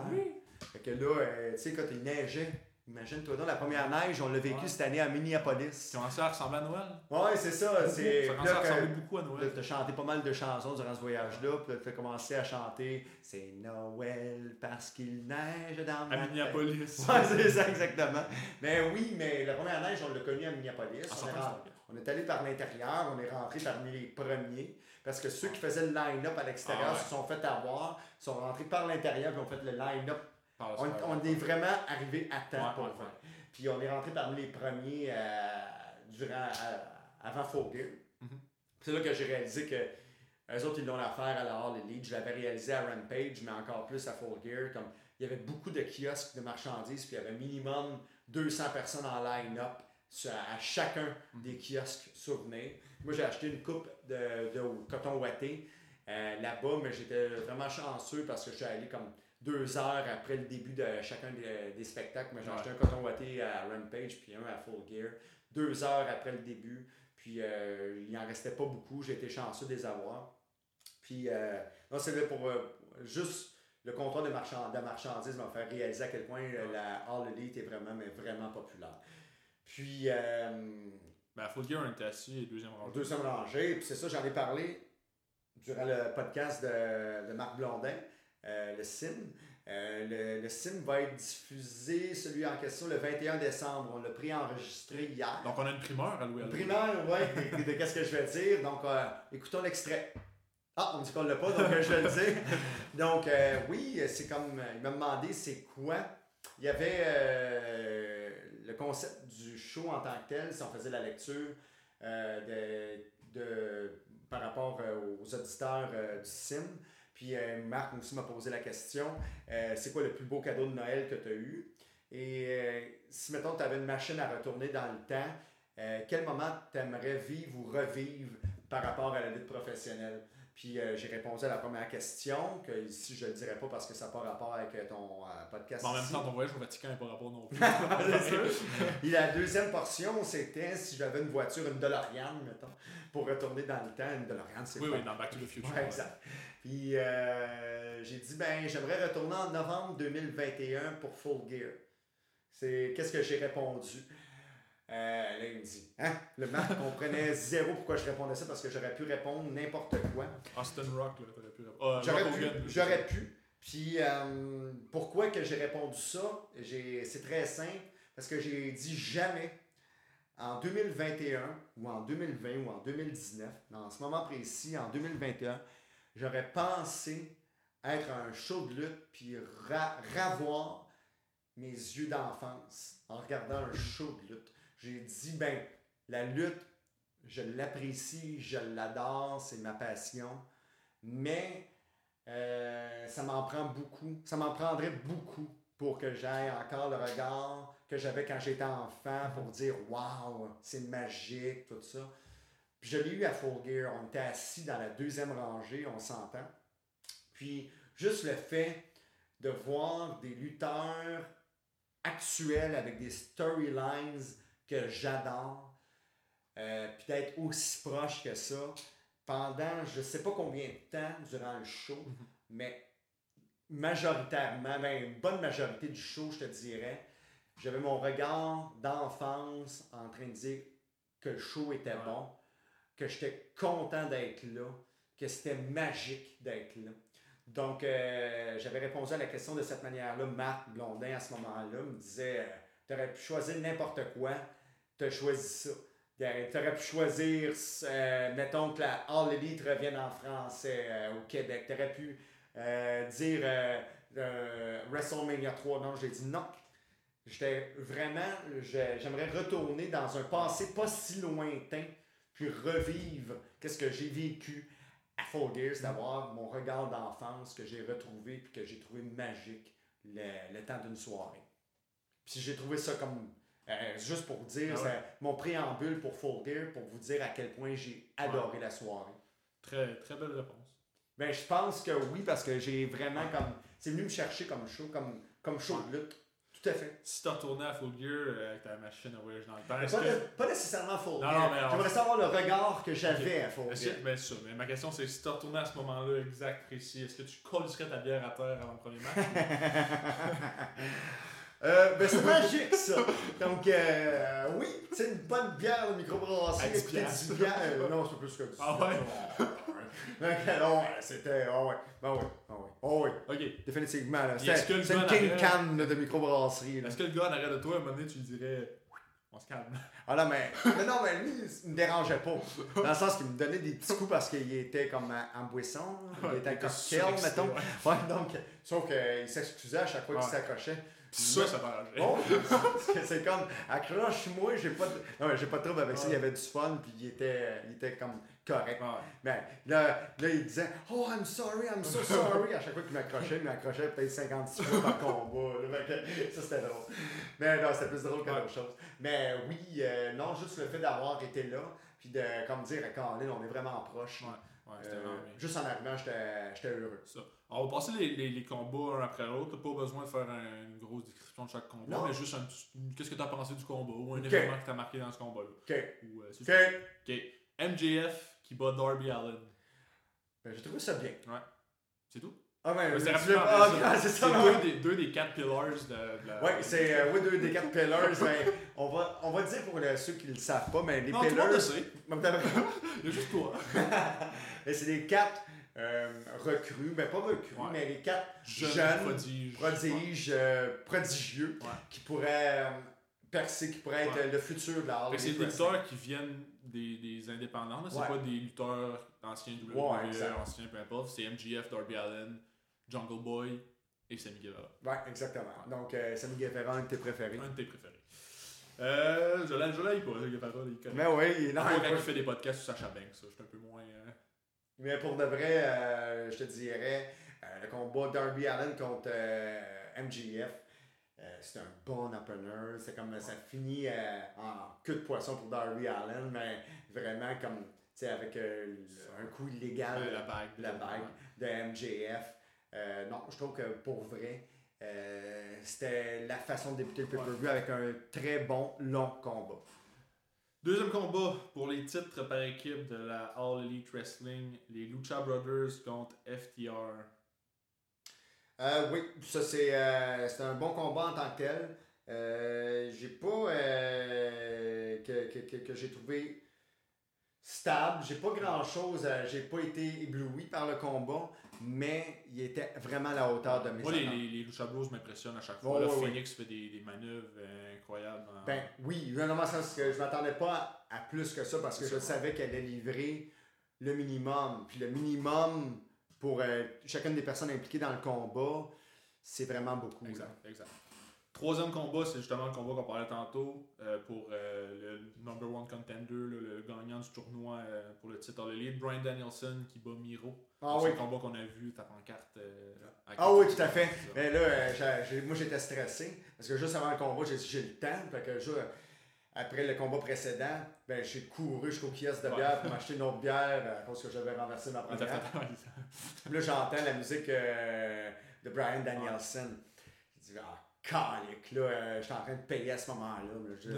Speaker 1: Fait que là, euh, tu sais, quand il neigeait, imagine-toi donc, la première neige, on l'a vécu
Speaker 2: Ouais.
Speaker 1: cette année à Minneapolis.
Speaker 2: Ça commençait à ressembler à Noël?
Speaker 1: Ouais, c'est ça. C'est
Speaker 2: Ça commençait à ressembler beaucoup à Noël.
Speaker 1: t'as chanté pas mal de chansons durant ce voyage-là, puis là, t'as commencé à chanter C'est Noël parce qu'il neige dans ma
Speaker 2: À. Minneapolis. (laughs)
Speaker 1: Ouais, c'est ça, exactement. Mais oui, mais la première neige, on l'a connue à Minneapolis.
Speaker 2: Ah,
Speaker 1: on, est on est allé par l'intérieur, on est rentré parmi les premiers. Parce que ceux qui faisaient le line-up à l'extérieur
Speaker 2: Ah ouais.
Speaker 1: se sont fait avoir, sont rentrés par l'intérieur, puis ont fait le line-up. On, on est vraiment arrivé à temps
Speaker 2: Ouais,
Speaker 1: pour vrai. Puis on est rentré parmi les premiers euh, durant, euh, avant Full Gear.
Speaker 2: Mhm.
Speaker 1: C'est là que j'ai réalisé que eux autres, ils l'ont l'affaire à la Hall Elite. Je l'avais réalisé à Rampage, mais encore plus à Full Gear. Comme, il y avait beaucoup de kiosques de marchandises, puis il y avait minimum 200 personnes en line-up à chacun
Speaker 2: Mhm.
Speaker 1: des kiosques souvenirs. Moi, j'ai acheté une coupe de, de coton ouaté euh, là-bas, mais j'étais vraiment chanceux parce que je suis allé comme deux heures après le début de chacun des, des spectacles. Mais j'ai
Speaker 2: Ouais.
Speaker 1: acheté un coton ouaté à Rampage puis un à Full Gear. Deux heures après le début. Puis euh, il en restait pas beaucoup. J'ai été chanceux de les avoir. Puis euh, non, c'est pour euh, juste le comptoir de, marchand, de marchandises m'a fait réaliser à quel point euh, la All Elite est vraiment, mais vraiment populaire. Puis euh,
Speaker 2: Ben, full gear, on était assis deuxième rangée.
Speaker 1: deuxième rangée. Puis c'est ça, j'en ai parlé durant le podcast de, de Marc Blondin, euh, le SIM. Euh, le, le SIM va être diffusé, celui en question, le 21 décembre. On l'a pris-enregistré hier.
Speaker 2: Donc, on a une primeur à louer à
Speaker 1: Une primaire, ouais, de, de qu'est-ce que je vais dire. Donc, euh, écoutons l'extrait. Ah, on dit qu'on l'a pas, donc je vais le dire. Donc, oui, c'est comme. Il m'a demandé c'est quoi? Il y avait le concept du show en tant que tel, si on faisait la lecture euh, de, de- par rapport euh, aux auditeurs euh, du CIM. Puis Marc aussi m'a posé la question c'est quoi le plus beau cadeau de Noël que tu as eu? Et si, mettons, tu avais une machine à retourner dans le temps, quel moment tu aimerais vivre ou revivre par rapport à la lutte professionnelle? Puis euh, j'ai répondu à la première question, que ici je ne le dirai pas parce que ça n'a pas rapport avec euh, ton euh, podcast.
Speaker 2: Mais en même temps, ton voyage au Vatican n'est pas rapport non plus. (laughs)
Speaker 1: Et la deuxième portion, c'était si j'avais une voiture, une DeLorean, mettons, pour retourner dans le temps. Une DeLorean, c'est
Speaker 2: oui,
Speaker 1: pas-
Speaker 2: oui, dans Back to the Future.
Speaker 1: Ouais, exact. Puis euh, j'ai dit, ben, j'aimerais retourner en novembre 2021 pour Full Gear. C'est qu'est-ce que j'ai répondu? Euh, là, il me dit, hein? Le Marc comprenait (laughs) zéro pourquoi je répondais ça parce que j'aurais pu répondre n'importe quoi.
Speaker 2: Austin Rock, là, t'aurais pu répondre. Ah,
Speaker 1: J'aurais pu,
Speaker 2: Hogan.
Speaker 1: j'aurais pu. Puis euh, pourquoi que j'ai répondu ça? C'est très simple, parce que j'ai dit jamais en 2021 ou en 2020 ou en 2019, dans ce moment précis, en 2021, j'aurais pensé être un show de lutte puis ra- ravoir mes yeux d'enfance en regardant un show de lutte. J'ai dit, ben, la lutte, je l'apprécie, je l'adore, c'est ma passion, mais euh, ça m'en prend beaucoup. Ça m'en prendrait beaucoup pour que j'aille encore le regard que j'avais quand j'étais enfant pour dire Waouh, c'est magique, tout ça. Puis je l'ai eu à Full Gear. On était assis dans la deuxième rangée, on s'entend. Puis juste le fait de voir des lutteurs actuels avec des storylines que j'adore, euh, puis d'être aussi proche que ça pendant je sais pas combien de temps durant le show,
Speaker 2: Mhm.
Speaker 1: mais majoritairement, ben, une bonne majorité du show, je te dirais, j'avais mon regard d'enfance en train de dire que le show était
Speaker 2: Ouais.
Speaker 1: bon, que j'étais content d'être là, que c'était magique d'être là. Donc, euh, j'avais répondu à la question de cette manière-là. Marc Blondin, à ce moment-là, me disait Tu aurais pu choisir n'importe quoi, tu as choisi ça. Tu aurais pu choisir, euh, mettons que la All Elite revienne en français euh, au Québec. Tu aurais pu euh, dire WrestleMania 3. Non, j'ai dit non. J'étais vraiment, j'aimerais retourner dans un passé pas si lointain, puis revivre qu'est-ce que j'ai vécu à Full Gear, c'est d'avoir mon regard d'enfance que j'ai retrouvé puis que j'ai trouvé magique le, le temps d'une soirée. Puis j'ai trouvé ça comme. Euh, juste pour dire,
Speaker 2: Ah ouais.
Speaker 1: mon préambule pour Full Gear, pour vous dire à quel point j'ai adoré la soirée.
Speaker 2: Très, très belle réponse.
Speaker 1: Ben, je pense que oui, parce que j'ai vraiment comme. C'est venu me chercher comme show, comme, comme show de lutte. Tout à fait.
Speaker 2: Si tu retournais à Full Gear euh, avec ta machine à voyager dans le temps,
Speaker 1: Pas,
Speaker 2: que.
Speaker 1: pas nécessairement Full
Speaker 2: Non,
Speaker 1: Gear.
Speaker 2: non, mais
Speaker 1: J'aimerais savoir le regard que j'avais à Full Gear.
Speaker 2: c'est ça. Mais ma question, c'est si tu retournais à ce moment-là exact, précis, est-ce que tu collerais ta bière à terre avant le premier match? (laughs)
Speaker 1: Euh, ben c'est magique ça. Donc euh, oui, c'est une bonne bière de microbrasserie.
Speaker 2: À 10
Speaker 1: Écoutez,
Speaker 2: piastres.
Speaker 1: 10 bières, euh, non, c'est plus que 10
Speaker 2: Ah ouais?
Speaker 1: Donc, c'était. Ah ouais. Ben ouais. Ah ouais. Oh oui.
Speaker 2: Ok.
Speaker 1: Définitivement. là. C'est une King Can de microbrasserie.
Speaker 2: Est-ce que le gars en arrière de toi, à un moment donné, tu lui dirais On se calme?
Speaker 1: Ah non, mais, mais non, mais lui, il me dérangeait pas. Dans le sens qu'il me donnait des petits coups parce qu'il était comme en, boisson. Il était en cocktail, mettons.
Speaker 2: ouais.
Speaker 1: Donc, sauf qu'il s'excusait à chaque fois qu'il s'accrochait.
Speaker 2: Ça, ça t'arrangerait.
Speaker 1: Bon, parce que c'est comme, accroche-moi, j'ai pas de... Non, mais j'ai pas de trouble avec ça, il y avait du fun, puis il était, il était comme correct. Mais là, là, il disait, oh, I'm sorry, I'm so sorry. À chaque fois qu'il m'accrochait, il m'accrochait peut-être 56 fois par combat. ça, c'était drôle. Mais non, c'était plus drôle d'autres choses. Mais oui, euh, non, juste le fait d'avoir été là, puis de, comme dire, à Colin, on est vraiment proches.
Speaker 2: Ouais. Ouais,
Speaker 1: Euh, juste en arrivant, j'étais heureux.
Speaker 2: Ça. On va passer les, les, les combats un après l'autre. T'as pas besoin de faire un- une grosse description de chaque combat,
Speaker 1: Non.
Speaker 2: mais juste un petit- une- qu'est-ce que t'as pensé du combat ou un événement qui t'a marqué dans ce combat-là.
Speaker 1: OK.
Speaker 2: Ou, euh,
Speaker 1: OK.
Speaker 2: MJF qui bat Darby Allen.
Speaker 1: Ben, j'ai trouvé ça bien.
Speaker 2: C'est tout?
Speaker 1: Ah, ben,
Speaker 2: c'est
Speaker 1: ah,
Speaker 2: c'est ça. deux des, deux des quatre pillars de, de la.
Speaker 1: Ouais, c'est euh, oui, deux des quatre pillars. (laughs) ben, on, va, on va dire pour le- ceux qui ne le savent pas, mais les
Speaker 2: Non, tout le
Speaker 1: pillars.
Speaker 2: sait. Il y a juste toi.
Speaker 1: Mais (laughs) c'est les quatre euh, recrues, mais pas recrues,
Speaker 2: Ouais.
Speaker 1: mais les quatre
Speaker 2: Jeune,
Speaker 1: jeunes,
Speaker 2: prodige.
Speaker 1: prodiges, euh, prodigieux,
Speaker 2: Ouais.
Speaker 1: qui pourraient percer, qui pourraient être le futur de la
Speaker 2: Fait que c'est des lutteurs qui viennent des, des indépendants, c'est pas des lutteurs anciens WWE, anciens peu importe. C'est MJF, Darby Allen, Jungle Boy et Sammy Guevara.
Speaker 1: Ouais, exactement. Donc, euh, Sammy Guevara, un de tes préférés.
Speaker 2: Un de tes préférés. Euh, je l'aime je l'aime pas, Guevara, il connaît.
Speaker 1: Mais oui, il est
Speaker 2: quand
Speaker 1: il-
Speaker 2: fait des podcasts sur Sacha Banks, ça, je suis un peu moins. euh,
Speaker 1: Mais pour de vrai, euh, je te dirais, euh, le combat Darby Allen contre MGF, c'est un bon opener. C'est comme ça finit en queue de poisson pour Darby Allen, mais vraiment comme, tu sais, avec un coup illégal
Speaker 2: la bague.
Speaker 1: la bague de MJF. Euh, non, je trouve que pour vrai, euh, c'était la façon de débuter le pay-per-view avec un très bon long combat.
Speaker 2: Deuxième combat pour les titres par équipe de la All Elite Wrestling, les Lucha Brothers contre FTR.
Speaker 1: Euh, oui, ça c'est un bon combat en tant que tel. J'ai pas que, que, que, que j'ai trouvé stable. J'ai pas grand chose. j'ai pas été ébloui par le combat, mais il était vraiment à la hauteur de mes
Speaker 2: Moi, les, les, les Lucha Bros m'impressionnent à chaque fois.
Speaker 1: Ouais.
Speaker 2: Phoenix fait des, des manœuvres euh, incroyables. en-
Speaker 1: Ben oui, non, le sens que je m'attendais pas à, à plus que ça parce que je savais qu'elle allait livrer le minimum. Puis le minimum pour euh, chacune des personnes impliquées dans le combat, c'est vraiment beaucoup.
Speaker 2: Exact, exact. Troisième combat, c'est justement le combat qu'on parlait tantôt euh, pour euh, le number one contender, le gagnant du tournoi euh, pour le titre All Elite, Brian Danielson qui bat Miro.
Speaker 1: Ah
Speaker 2: c'est
Speaker 1: oui.
Speaker 2: le combat qu'on a vu, ta pancarte.
Speaker 1: Ah oui, tout à fait. Mais là, moi j'étais stressé parce que juste avant le combat, j'ai dit j'ai le temps. Fait que je- après le combat précédent, ben, j'ai couru jusqu'au kiosque de
Speaker 2: Ouais.
Speaker 1: bière pour m'acheter une autre bière cause que j'avais renversé ma première. là, j'entends la musique de Brian Danielson. Je dis, ah, calique, là, euh, j'étais en train de payer à ce moment-là.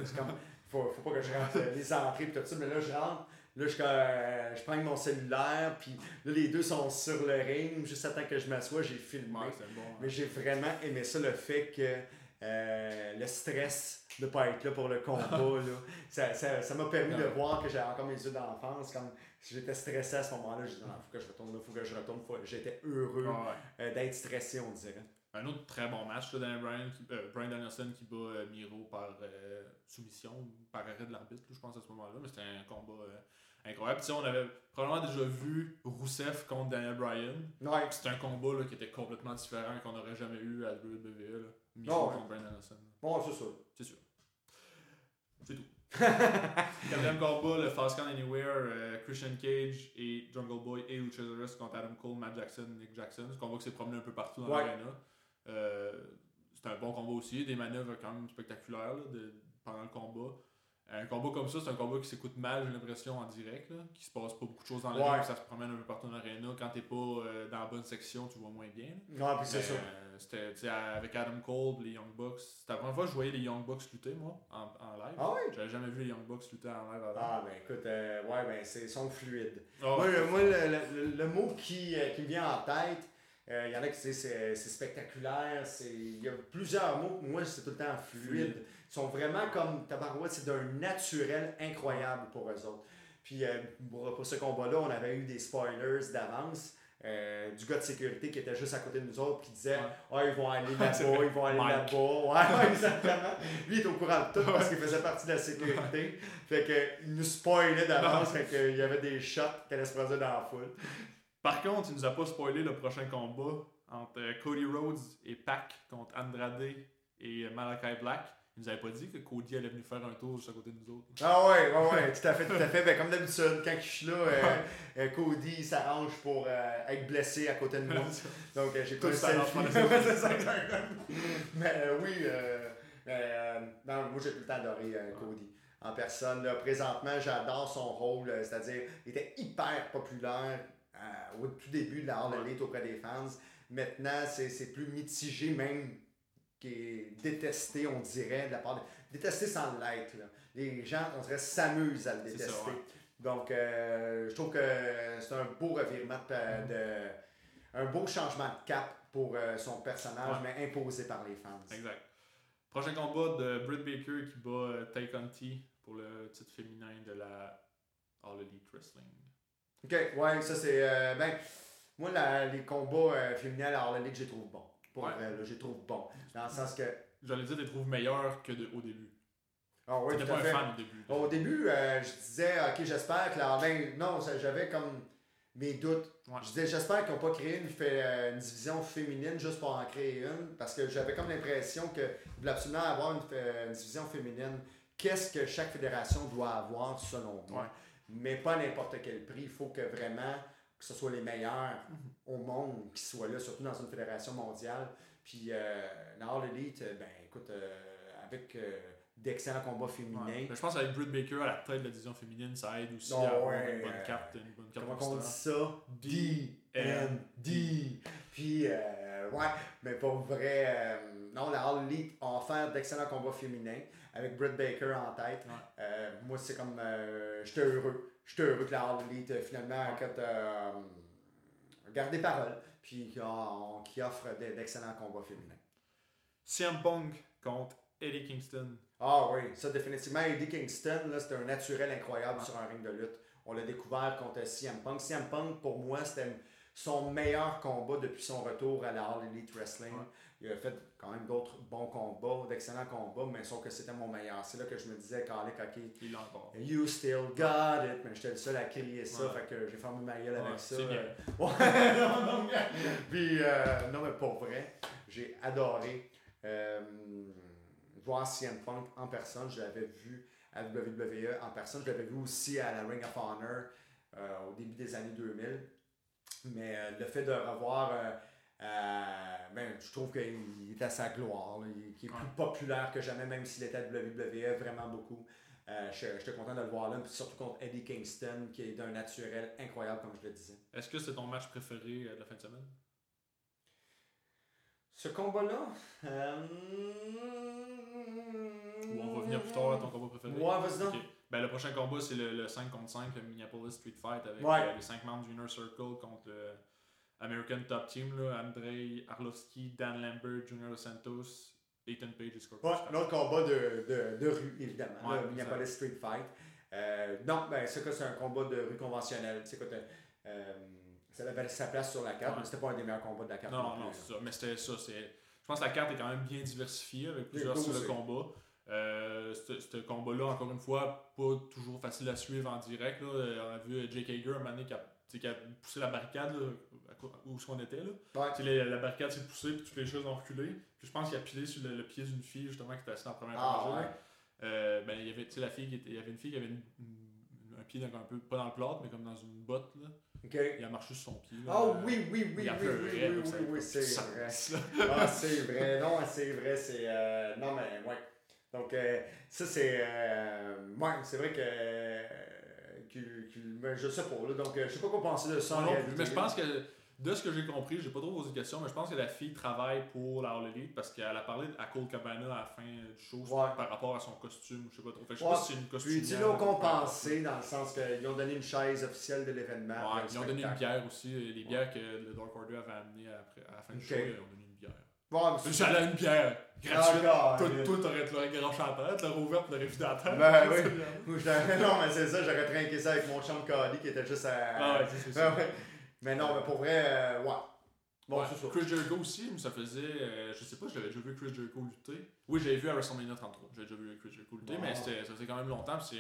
Speaker 1: C'est comme, (laughs) faut, faut pas que je rentre euh, les entrées et tout ça, mais là, je rentre. Là, je, euh, je prends mon cellulaire, puis là, les deux sont sur le ring. Juste attends que je m'assoie, j'ai filmé.
Speaker 2: Ouais, c'est bon. hein.
Speaker 1: Mais j'ai vraiment aimé ça, le fait que euh, le stress de pas être là pour le combat, (laughs) là, ça ça- ça m'a permis de voir que j'avais encore mes yeux d'enfance. Comme si j'étais stressé à ce moment-là, j'ai dit non, faut que je retourne là, faut que je retourne. J'étais heureux
Speaker 2: ouais.
Speaker 1: euh, d'être stressé, on dirait.
Speaker 2: Un autre très bon match, là, Dan Bryan, qui, euh, Brian Danielson qui bat euh, Miro par euh, soumission ou par arrêt de l'arbitre, je pense à ce moment-là, mais c'était un combat incroyable. Puis, on avait probablement déjà vu Rousseff contre Daniel Bryan.
Speaker 1: Ouais,
Speaker 2: C'était un combat là, qui était complètement différent qu'on n'aurait jamais eu à WWE. Là. Miro
Speaker 1: ouais.
Speaker 2: contre Brian Danielson.
Speaker 1: bon, c'est ça.
Speaker 2: C'est sûr. C'est tout. (laughs) Quatrième combat, le Fast Count Anywhere, euh, Christian Cage et Jungle Boy et Luchasaurus contre Adam Cole, Matt Jackson, Nick Jackson. Ce combat qui s'est promené un peu partout dans
Speaker 1: Ouais.
Speaker 2: l'arena. Euh, c'était un bon combat aussi, des manœuvres quand même spectaculaires là, de- pendant le combat. Un combat comme ça, c'est un combat qui s'écoute mal, j'ai l'impression, en direct, là, qui se passe pas beaucoup de choses dans la
Speaker 1: Ouais.
Speaker 2: ring, ça se promène un peu partout dans l'arena. Quand t'es pas euh, dans la bonne section, tu vois moins bien.
Speaker 1: Ouais, puis c'est ça.
Speaker 2: euh, C'était avec Adam Cole, les Young Bucks. C'était la première fois que je voyais les Young Bucks lutter, moi, en, en live.
Speaker 1: Ah oui?
Speaker 2: J'avais jamais vu les Young Bucks lutter en live avant.
Speaker 1: Ah, ben écoute, euh, ouais, ben c'est son fluide.
Speaker 2: Ah,
Speaker 1: Moi, le, moi, le, le- le mot qui, qui me vient en tête, euh, il y en a qui disent c'est spectaculaire, il y a plusieurs mots, moi c'est tout le temps fluide. Ils sont vraiment comme Tabarouette, c'est d'un naturel incroyable pour eux autres. Puis euh, pour, ce combat-là, on avait eu des spoilers d'avance. euh, du gars de sécurité qui était juste à côté de nous autres qui disait. Ah, ils vont aller (laughs) là-bas, ils vont aller là-bas. Ouais, ouais, (laughs) exactement. Lui, il est au courant de tout parce qu'il faisait partie de la sécurité. Fait que, il nous spoilait d'avance. fait qu'il y avait des shots qui allaient se dans la foule.
Speaker 2: Par contre, il nous a pas spoilé le prochain combat entre euh, Cody Rhodes et Pac contre Andrade et euh, Malachi Black. Il nous avait pas dit que Cody allait venir faire un tour juste à côté de nous autres.
Speaker 1: Ah ouais, ouais, ouais, tout à fait, tout à fait. Ben, comme d'habitude, quand je suis là, euh, Cody s'arrange pour euh, être blessé à côté de moi. Donc euh, j'ai
Speaker 2: Tout
Speaker 1: pas le selfie. (laughs) Mais oui, non, moi j'ai tout le temps adoré Cody. En personne, là, présentement, j'adore son rôle, c'est-à-dire, il était hyper populaire euh, au tout début de la Hall
Speaker 2: Ouais.
Speaker 1: Elite auprès des fans. Maintenant, c'est c'est plus mitigé, même qui est détesté, on dirait, de la part de... Détesté sans l'être. là. Les gens, on dirait, s'amusent à le détester.
Speaker 2: ça, ouais.
Speaker 1: Donc, euh, je trouve que c'est un beau revirement de, de- un beau changement de cap pour euh, son personnage, mais imposé par les fans.
Speaker 2: Exact. Prochain combat de Britt Baker qui bat Tay Conti pour le titre féminin de la All Elite Wrestling.
Speaker 1: Ok, ouais, ça c'est. euh, ben, moi, la- les combats euh, féminins à la All Elite, je les trouve bons. Pour
Speaker 2: Ouais.
Speaker 1: vrai, là, je les trouve bons. Dans le sens que.
Speaker 2: J'allais dire, tu les trouves meilleurs que de- au début.
Speaker 1: Ah oui, tout
Speaker 2: un fan au début.
Speaker 1: Au début, euh, je disais, ok, j'espère que la. Ben, non, j'avais comme mes doutes.
Speaker 2: Ouais.
Speaker 1: Je disais, j'espère qu'ils n'ont pas créé une, fait- euh, une division féminine juste pour en créer une, parce que j'avais comme l'impression qu'ils voulaient absolument avoir une, une division féminine. Qu'est-ce que chaque fédération doit avoir, selon moi?
Speaker 2: Ouais.
Speaker 1: Mais pas à n'importe quel prix. Il faut que vraiment que ce soit les meilleurs
Speaker 2: Mhm.
Speaker 1: au monde qui soient là, surtout dans une fédération mondiale. Puis, euh, la All Elite, euh, ben écoute, euh, avec euh, d'excellents combats féminins.
Speaker 2: Ouais. Mais Je pense qu'avec Britt Baker à la tête de la division féminine, ça aide aussi
Speaker 1: Oh,
Speaker 2: à avoir
Speaker 1: ouais,
Speaker 2: une bonne carte, une bonne carte
Speaker 1: Comment on dit ça? D-N-D. Puis, euh, ouais, mais pour vrai, euh, non, la All Elite a offert d'excellents combats féminins avec Britt Baker en tête.
Speaker 2: Ouais.
Speaker 1: Euh, moi, c'est comme, euh, j'étais heureux. J'étais heureux que la All Elite, euh, finalement, quand, garde des paroles, puis qui, ont- qui offre de- d'excellents combats féminins.
Speaker 2: CM Punk contre Eddie Kingston.
Speaker 1: Ah oui, ça définitivement. Eddie Kingston, c'était un naturel incroyable sur un ring de lutte. On l'a découvert contre CM Punk. CM Punk, pour moi, c'était son meilleur combat depuis son retour à la All Elite Wrestling.
Speaker 2: Ouais.
Speaker 1: Il a fait quand même d'autres bons combats, d'excellents combats, mais sauf que c'était mon meilleur. C'est là que je me disais, Carlick, ok,
Speaker 2: Il encore.
Speaker 1: you still got it. Mais j'étais le seul à crier ça,
Speaker 2: Ouais.
Speaker 1: fait que j'ai fermé ma gueule
Speaker 2: Ouais,
Speaker 1: avec ça.
Speaker 2: bien.
Speaker 1: Euh, (laughs) Ouais, non, non, mais- Puis, euh, non, mais pour vrai, j'ai adoré euh, voir CM Punk en personne. Je l'avais vu à WWE en personne. Je l'avais vu aussi à la Ring of Honor euh, au début des années 2000. Mais euh, le fait de revoir, euh, euh, ben, je trouve qu'il est à sa gloire. là. Il, qu'il est plus populaire que jamais, même s'il était à WWE vraiment beaucoup. Euh, je- J'étais content de le voir là, puis surtout contre Eddie Kingston, qui est d'un naturel incroyable, comme je le disais.
Speaker 2: Est-ce que c'est ton match préféré de la fin de semaine?
Speaker 1: Ce combat-là. euh,
Speaker 2: Ou on va venir plus tard à ton combat préféré?
Speaker 1: Ouais, vas-y donc.
Speaker 2: Ben, le prochain combat, c'est le, le 5 contre 5, le Minneapolis Street Fight, avec
Speaker 1: Ouais.
Speaker 2: euh, les 5 membres du Inner Circle contre le American Top Team, là, Andrei Arlovski, Dan Lambert, Junior Dos Santos, Ethan Page et Scorpio
Speaker 1: Ouais,
Speaker 2: Sky.
Speaker 1: un autre combat de, de, de rue, évidemment.
Speaker 2: Ouais,
Speaker 1: le Minneapolis Street Fight. Euh, non, ben, c'est c'est un combat de rue conventionnel. Quoi, euh, ça avait sa place sur la carte, mais c'était pas un des meilleurs combats de la carte.
Speaker 2: Non, non, non, c'est ça. Mais c'était ça. Je pense que la carte est quand même bien diversifiée avec plusieurs styles de combat. Euh, ce combat-là, encore une fois, pas toujours facile à suivre en direct. Là. Euh, On a vu Jake Hager un qui a, qui a poussé la barricade là, où qu'on était. Là.
Speaker 1: Ouais.
Speaker 2: La, la barricade s'est poussée puis toutes les choses ont reculé. Puis je pense qu'il a pilé sur le, le pied d'une fille justement qui était assise en première
Speaker 1: Ah,
Speaker 2: rangée.
Speaker 1: ouais.
Speaker 2: euh, ben, il y avait, la fille qui était, il y avait une fille qui avait une- une- un pied dans, un peu, pas dans le plâtre, mais comme dans une botte, là. Il a marché sur son pied. là.
Speaker 1: Ah
Speaker 2: Euh,
Speaker 1: oui, oui, oui, oui, oui, oui, c'est vrai. Ah, c'est vrai. Non, c'est vrai. C'est. euh, non, mais ouais. Donc, euh, ça, c'est. Euh, ouais, c'est vrai que. euh, qu'il- qu'il- mais je sais pas. Là, donc, euh, je sais pas quoi penser de ça.
Speaker 2: non mais je pense que, de ce que j'ai compris, j'ai pas trop posé de questions, mais je pense que la fille travaille pour la Elite parce qu'elle a parlé à Cole Cabana à la fin du show
Speaker 1: Ouais.
Speaker 2: par rapport à son costume, je sais pas trop. Fait je sais
Speaker 1: Ouais.
Speaker 2: pas si c'est une costume.
Speaker 1: Puis, ils l'ont compensé dans le sens qu'ils ont donné une chaise officielle de l'événement.
Speaker 2: Ouais, ils ont donné une bière aussi, les bières que le Dark Order avait amenées après, à la fin du
Speaker 1: Ok.
Speaker 2: show, ils ont donné
Speaker 1: c'est-
Speaker 2: J'allais à une bière gratuite.
Speaker 1: Ah,
Speaker 2: toi, toi, t'aurais la tête, tu l'aurais ouvert, tu l'aurais vidé à la tête.
Speaker 1: Ben (laughs) oui. Non, mais c'est ça, j'aurais trinqué ça avec mon chum Cody qui était juste à.
Speaker 2: Ah ouais, c'est- ça.
Speaker 1: ouais. Mais non, mais pour vrai, euh, ouais. Bon,
Speaker 2: Ouais. Chris Jericho aussi, mais ça faisait. euh, je sais pas, j'avais déjà vu Chris Jericho lutter. Oui, j'avais vu à WrestleMania 33. J'avais déjà vu Chris Jericho lutter,
Speaker 1: Wow.
Speaker 2: mais ça faisait quand même longtemps. C'est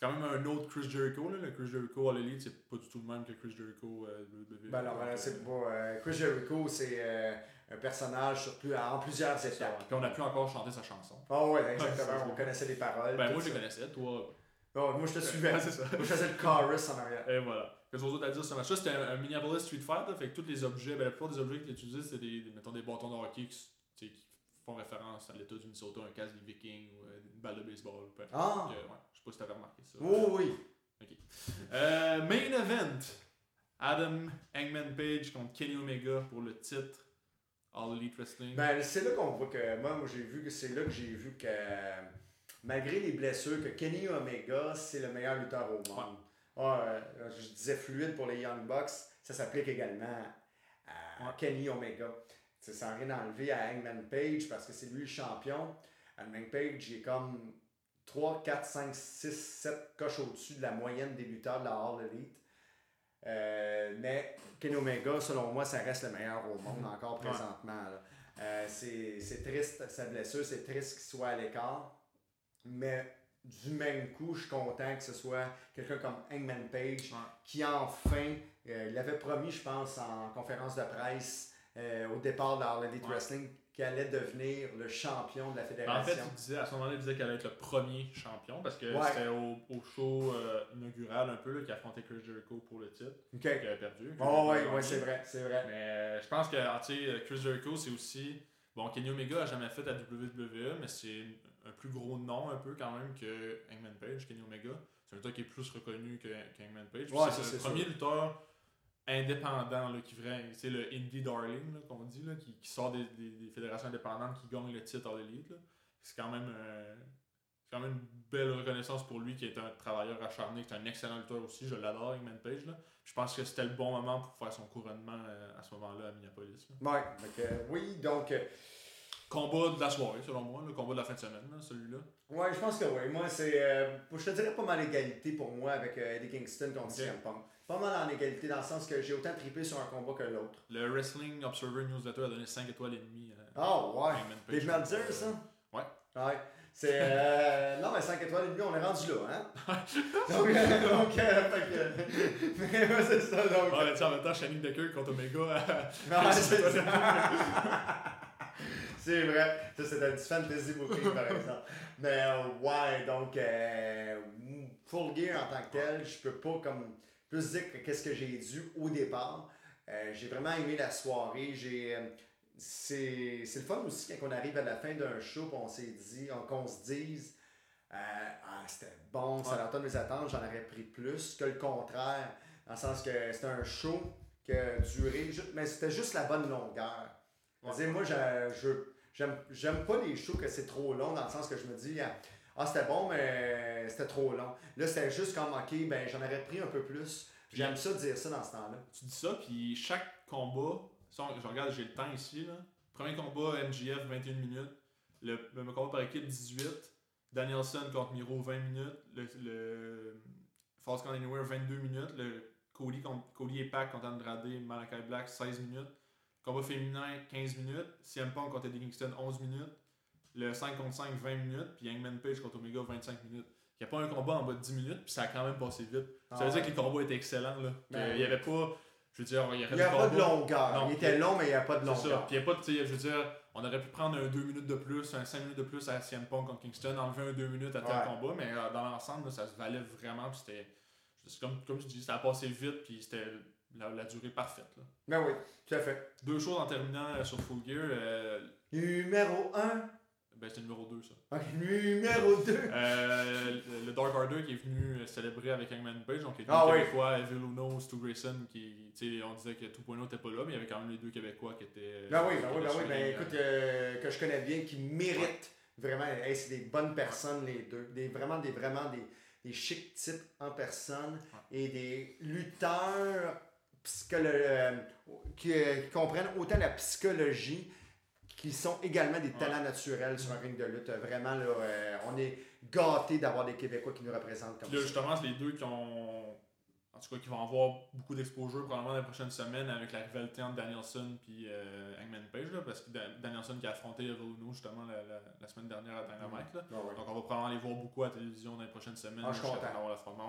Speaker 2: quand même un autre Chris Jericho. Là. Le Chris Jericho à l'Elite, c'est pas du tout le même que Chris Jericho à WWE.
Speaker 1: Ben non, ben, c'est pas. euh, Chris Jericho, c'est euh, un personnage sur plus, en plusieurs étapes.
Speaker 2: Puis on a pu encore chanter sa chanson.
Speaker 1: Ah ouais,
Speaker 2: Ouais,
Speaker 1: exactement. on connaissait les paroles.
Speaker 2: Ben moi, je les connaissais, toi.
Speaker 1: Oh, moi, je te (laughs) suivais.
Speaker 2: C'est ça.
Speaker 1: moi, je faisais le chorus en arrière.
Speaker 2: Et voilà. Qu'est-ce qu'on a à dire sur match-là? C'était un, un Minneapolis Street Fight, là, fait que tous les objets, ben, la plupart des objets qu'ils utilisaient, c'était des, des- mettons, des bâtons de hockey qui, tu qui font référence à l'État du Minnesota, un casque des Vikings ou euh, une balle de baseball. peu.
Speaker 1: Ah!
Speaker 2: Que, ouais, je sais pas si t'avais remarqué ça.
Speaker 1: Oh oui!
Speaker 2: Euh, main event. Adam Hangman Page contre Kenny Omega pour le titre All Elite Wrestling.
Speaker 1: Ben, c'est là qu'on voit que. Moi, moi j'ai vu que c'est là que j'ai vu que. Malgré les blessures, que Kenny Omega, c'est le meilleur lutteur au monde. Ah, euh, je disais fluide pour les Young Bucks, ça s'applique également à
Speaker 2: Ouais.
Speaker 1: Kenny Omega. C'est sans rien enlever à Hangman Page parce que c'est lui le champion. Hangman Page est comme 3, 4, 5, 6, 7 coches au-dessus de la moyenne des lutteurs de la All Elite. Euh, mais Kenny Omega, selon moi, ça reste le meilleur au monde encore présentement. Euh, c'est triste sa blessure, c'est triste qu'il soit à l'écart. Mais du même coup, je suis content que ce soit quelqu'un comme Hangman Page
Speaker 2: Ouais.
Speaker 1: qui enfin, euh, il avait promis, je pense, en conférence de presse euh, au départ de la Elite
Speaker 2: Ouais.
Speaker 1: Wrestling qu'il allait devenir le champion de la
Speaker 2: Ben, en
Speaker 1: fédération.
Speaker 2: fait, il disait, à ce moment-là, il disait qu'elle allait être le premier champion parce que
Speaker 1: Ouais.
Speaker 2: c'était au, au show euh, inaugural un peu qui affrontait Chris Jericho pour le titre,
Speaker 1: Ok.
Speaker 2: qui avait perdu.
Speaker 1: Oh, ouais, ouais, c'est vrai, c'est vrai.
Speaker 2: Mais euh, je pense que ah, Chris Jericho, c'est aussi. Bon, Kenny Omega a jamais fait à WWE, mais c'est un plus gros nom un peu quand même que Hangman Page, Kenny Omega. C'est un lutteur qui est plus reconnu que Page.
Speaker 1: Ouais,
Speaker 2: c'est
Speaker 1: c'est
Speaker 2: le premier
Speaker 1: sûr.
Speaker 2: lutteur indépendant là, qui vrai, c'est le Indie Darling qu'on dit, là, qui, qui sort des, des- des fédérations indépendantes qui gagne le titre à l'élite. C'est quand même euh, quand même une belle reconnaissance pour lui qui est un travailleur acharné, qui est un excellent lutteur aussi. Je l'adore, Hangman Page. Là. Je pense que c'était le bon moment pour faire son couronnement euh, à ce moment-là à Minneapolis. là.
Speaker 1: Ouais, donc, euh, oui, donc,
Speaker 2: Combat de la soirée, selon moi, le combat de la fin de semaine, là, celui-là.
Speaker 1: ouais, je pense que oui. Moi, c'est, euh, je te dirais pas mal égalité pour moi avec euh, Eddie Kingston contre
Speaker 2: Ok.
Speaker 1: CM Punk. Pas mal en égalité dans le sens que j'ai autant trippé sur un combat que l'autre.
Speaker 2: Le Wrestling Observer Newsletter a donné 5 étoiles et demie à
Speaker 1: Ah, ouais.
Speaker 2: Hangman Page.
Speaker 1: Des Meltzer, ça?
Speaker 2: Ouais.
Speaker 1: Ouais. C'est. euh, (laughs) non, mais 5 étoiles et demi, on est rendu là, hein? (laughs) donc, euh, donc euh. (laughs) Mais ouais, c'est ça, donc.
Speaker 2: Mais tu en même temps, Shane Decker contre Omega.
Speaker 1: Non, c'est ça. C'est vrai. Ça, c'est un petit fantasy booking, par exemple. Mais euh, ouais, donc, euh, Full Gear en tant que tel, je peux pas comme plus dire que qu'est-ce que j'ai dû au départ. Euh, j'ai vraiment aimé la soirée. J'ai. euh, c'est c'est le fun aussi quand on arrive à la fin d'un show on s'est dit, on- qu'on se dise euh, ah, c'était bon, ça l'entend mes attentes, j'en aurais pris plus que le contraire. Dans le sens que c'était un show qui a duré, mais c'était juste la bonne longueur.
Speaker 2: Ouais.
Speaker 1: Moi, je- j'aime j'aime pas les shows que c'est trop long, dans le sens que je me dis, ah, c'était bon, mais c'était trop long. Là, c'était juste comme, ok, ben, j'en aurais pris un peu plus. J'aime ça dire ça dans ce temps-là.
Speaker 2: Tu dis ça, puis chaque combat, je regarde, j'ai le temps ici, là. Premier combat, MGF, 21 minutes. Le, le combat par équipe, 18. Danielson contre Miro, 20 minutes. Le, le Falls Count Anywhere, 22 minutes. Le Cody, contre, Cody et Pac contre Andrade, Malakai Black, 16 minutes. Combat féminin, 15 minutes. CM Punk contre Eddie Kingston, 11 minutes. Le 5 contre 5, 20 minutes. Puis Hangman Page contre Omega, 25 minutes. Il n'y a pas un combat en bas de 10 minutes, puis ça a quand même passé vite. Ça veut
Speaker 1: Ah
Speaker 2: dire que les combats étaient excellents. Là.
Speaker 1: Ben
Speaker 2: il
Speaker 1: oui.
Speaker 2: n'y avait pas. Je veux dire, il y
Speaker 1: Il n'y a pas de longueur.
Speaker 2: Non,
Speaker 1: il était long, mais il n'y a pas de longueur.
Speaker 2: Puis il y a pas de, je veux dire, on aurait pu prendre un 2 minutes de plus, un 5 minutes de plus à CM Punk contre Kingston, enlever un 2 minutes à tel
Speaker 1: Ouais.
Speaker 2: combat, mais euh, dans l'ensemble, ça se valait vraiment. Puis c'était, comme, comme je dis, ça a passé vite, puis c'était la, la durée parfaite. Là.
Speaker 1: Ben oui, tout à fait.
Speaker 2: Deux choses en terminant euh, sur Full Gear. euh,
Speaker 1: Numéro 1.
Speaker 2: Ben, c'était numéro 2, ça.
Speaker 1: Numéro 2.
Speaker 2: Euh, le- Dark Order qui est venu célébrer avec Hangman Page, donc les deux
Speaker 1: Ah oui.
Speaker 2: Québécois, Uno, Stu Grayson, qui, tu sais, on disait que 2.0 n'était pas là, mais il y avait quand même les deux Québécois qui étaient.
Speaker 1: Ben oui, ben oui, ben
Speaker 2: sur
Speaker 1: oui. Ben écoute, euh, que je connais bien, qui méritent vraiment. hey, c'est des bonnes personnes, les deux. Des, vraiment, des, vraiment des, des chics types en personne et des lutteurs psycholo- euh, qui, euh, qui comprennent autant la psychologie qui sont également des talents naturels sur un ring de lutte. Vraiment, là, euh, on est gâtés d'avoir des Québécois qui nous représentent comme
Speaker 2: là,
Speaker 1: ça.
Speaker 2: justement, c'est les deux qui ont. En tout cas, qui vont avoir beaucoup d'exposure probablement dans les prochaines semaines avec la rivalité entre Danielson et euh, Hangman Page, là, parce que Da- Danielson qui a affronté Evil Uno justement la, la, la semaine dernière à Dynamite. Là.
Speaker 1: Ah ouais.
Speaker 2: Donc, on va probablement les voir beaucoup à la télévision dans les prochaines semaines.
Speaker 1: Ah, je suis content.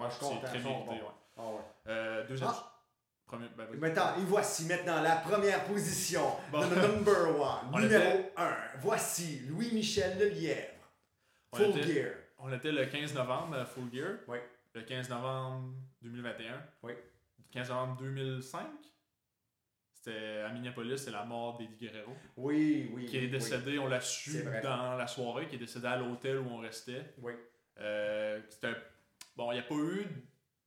Speaker 1: Ah,
Speaker 2: c'est très mérité. ouais.
Speaker 1: Ah ouais.
Speaker 2: Euh, deuxième.
Speaker 1: Ah.
Speaker 2: Premier, ben.
Speaker 1: Maintenant, et voici maintenant la première position
Speaker 2: Bon.
Speaker 1: number (laughs) one,
Speaker 2: On
Speaker 1: numéro 1. Voici Louis-Michel Lelièvre.
Speaker 2: On
Speaker 1: Full
Speaker 2: était-
Speaker 1: Gear.
Speaker 2: On était le 15 novembre à Full Gear.
Speaker 1: Oui.
Speaker 2: Le 15 novembre 2021.
Speaker 1: Oui.
Speaker 2: Le 15 novembre 2005. C'était à Minneapolis, c'est la mort d'Eddie Guerrero.
Speaker 1: Oui, oui.
Speaker 2: Qui est
Speaker 1: oui,
Speaker 2: décédé, on l'a su dans la soirée, qui est décédé à l'hôtel où on restait.
Speaker 1: Oui.
Speaker 2: Euh, c'était un- Bon, il n'y a pas eu.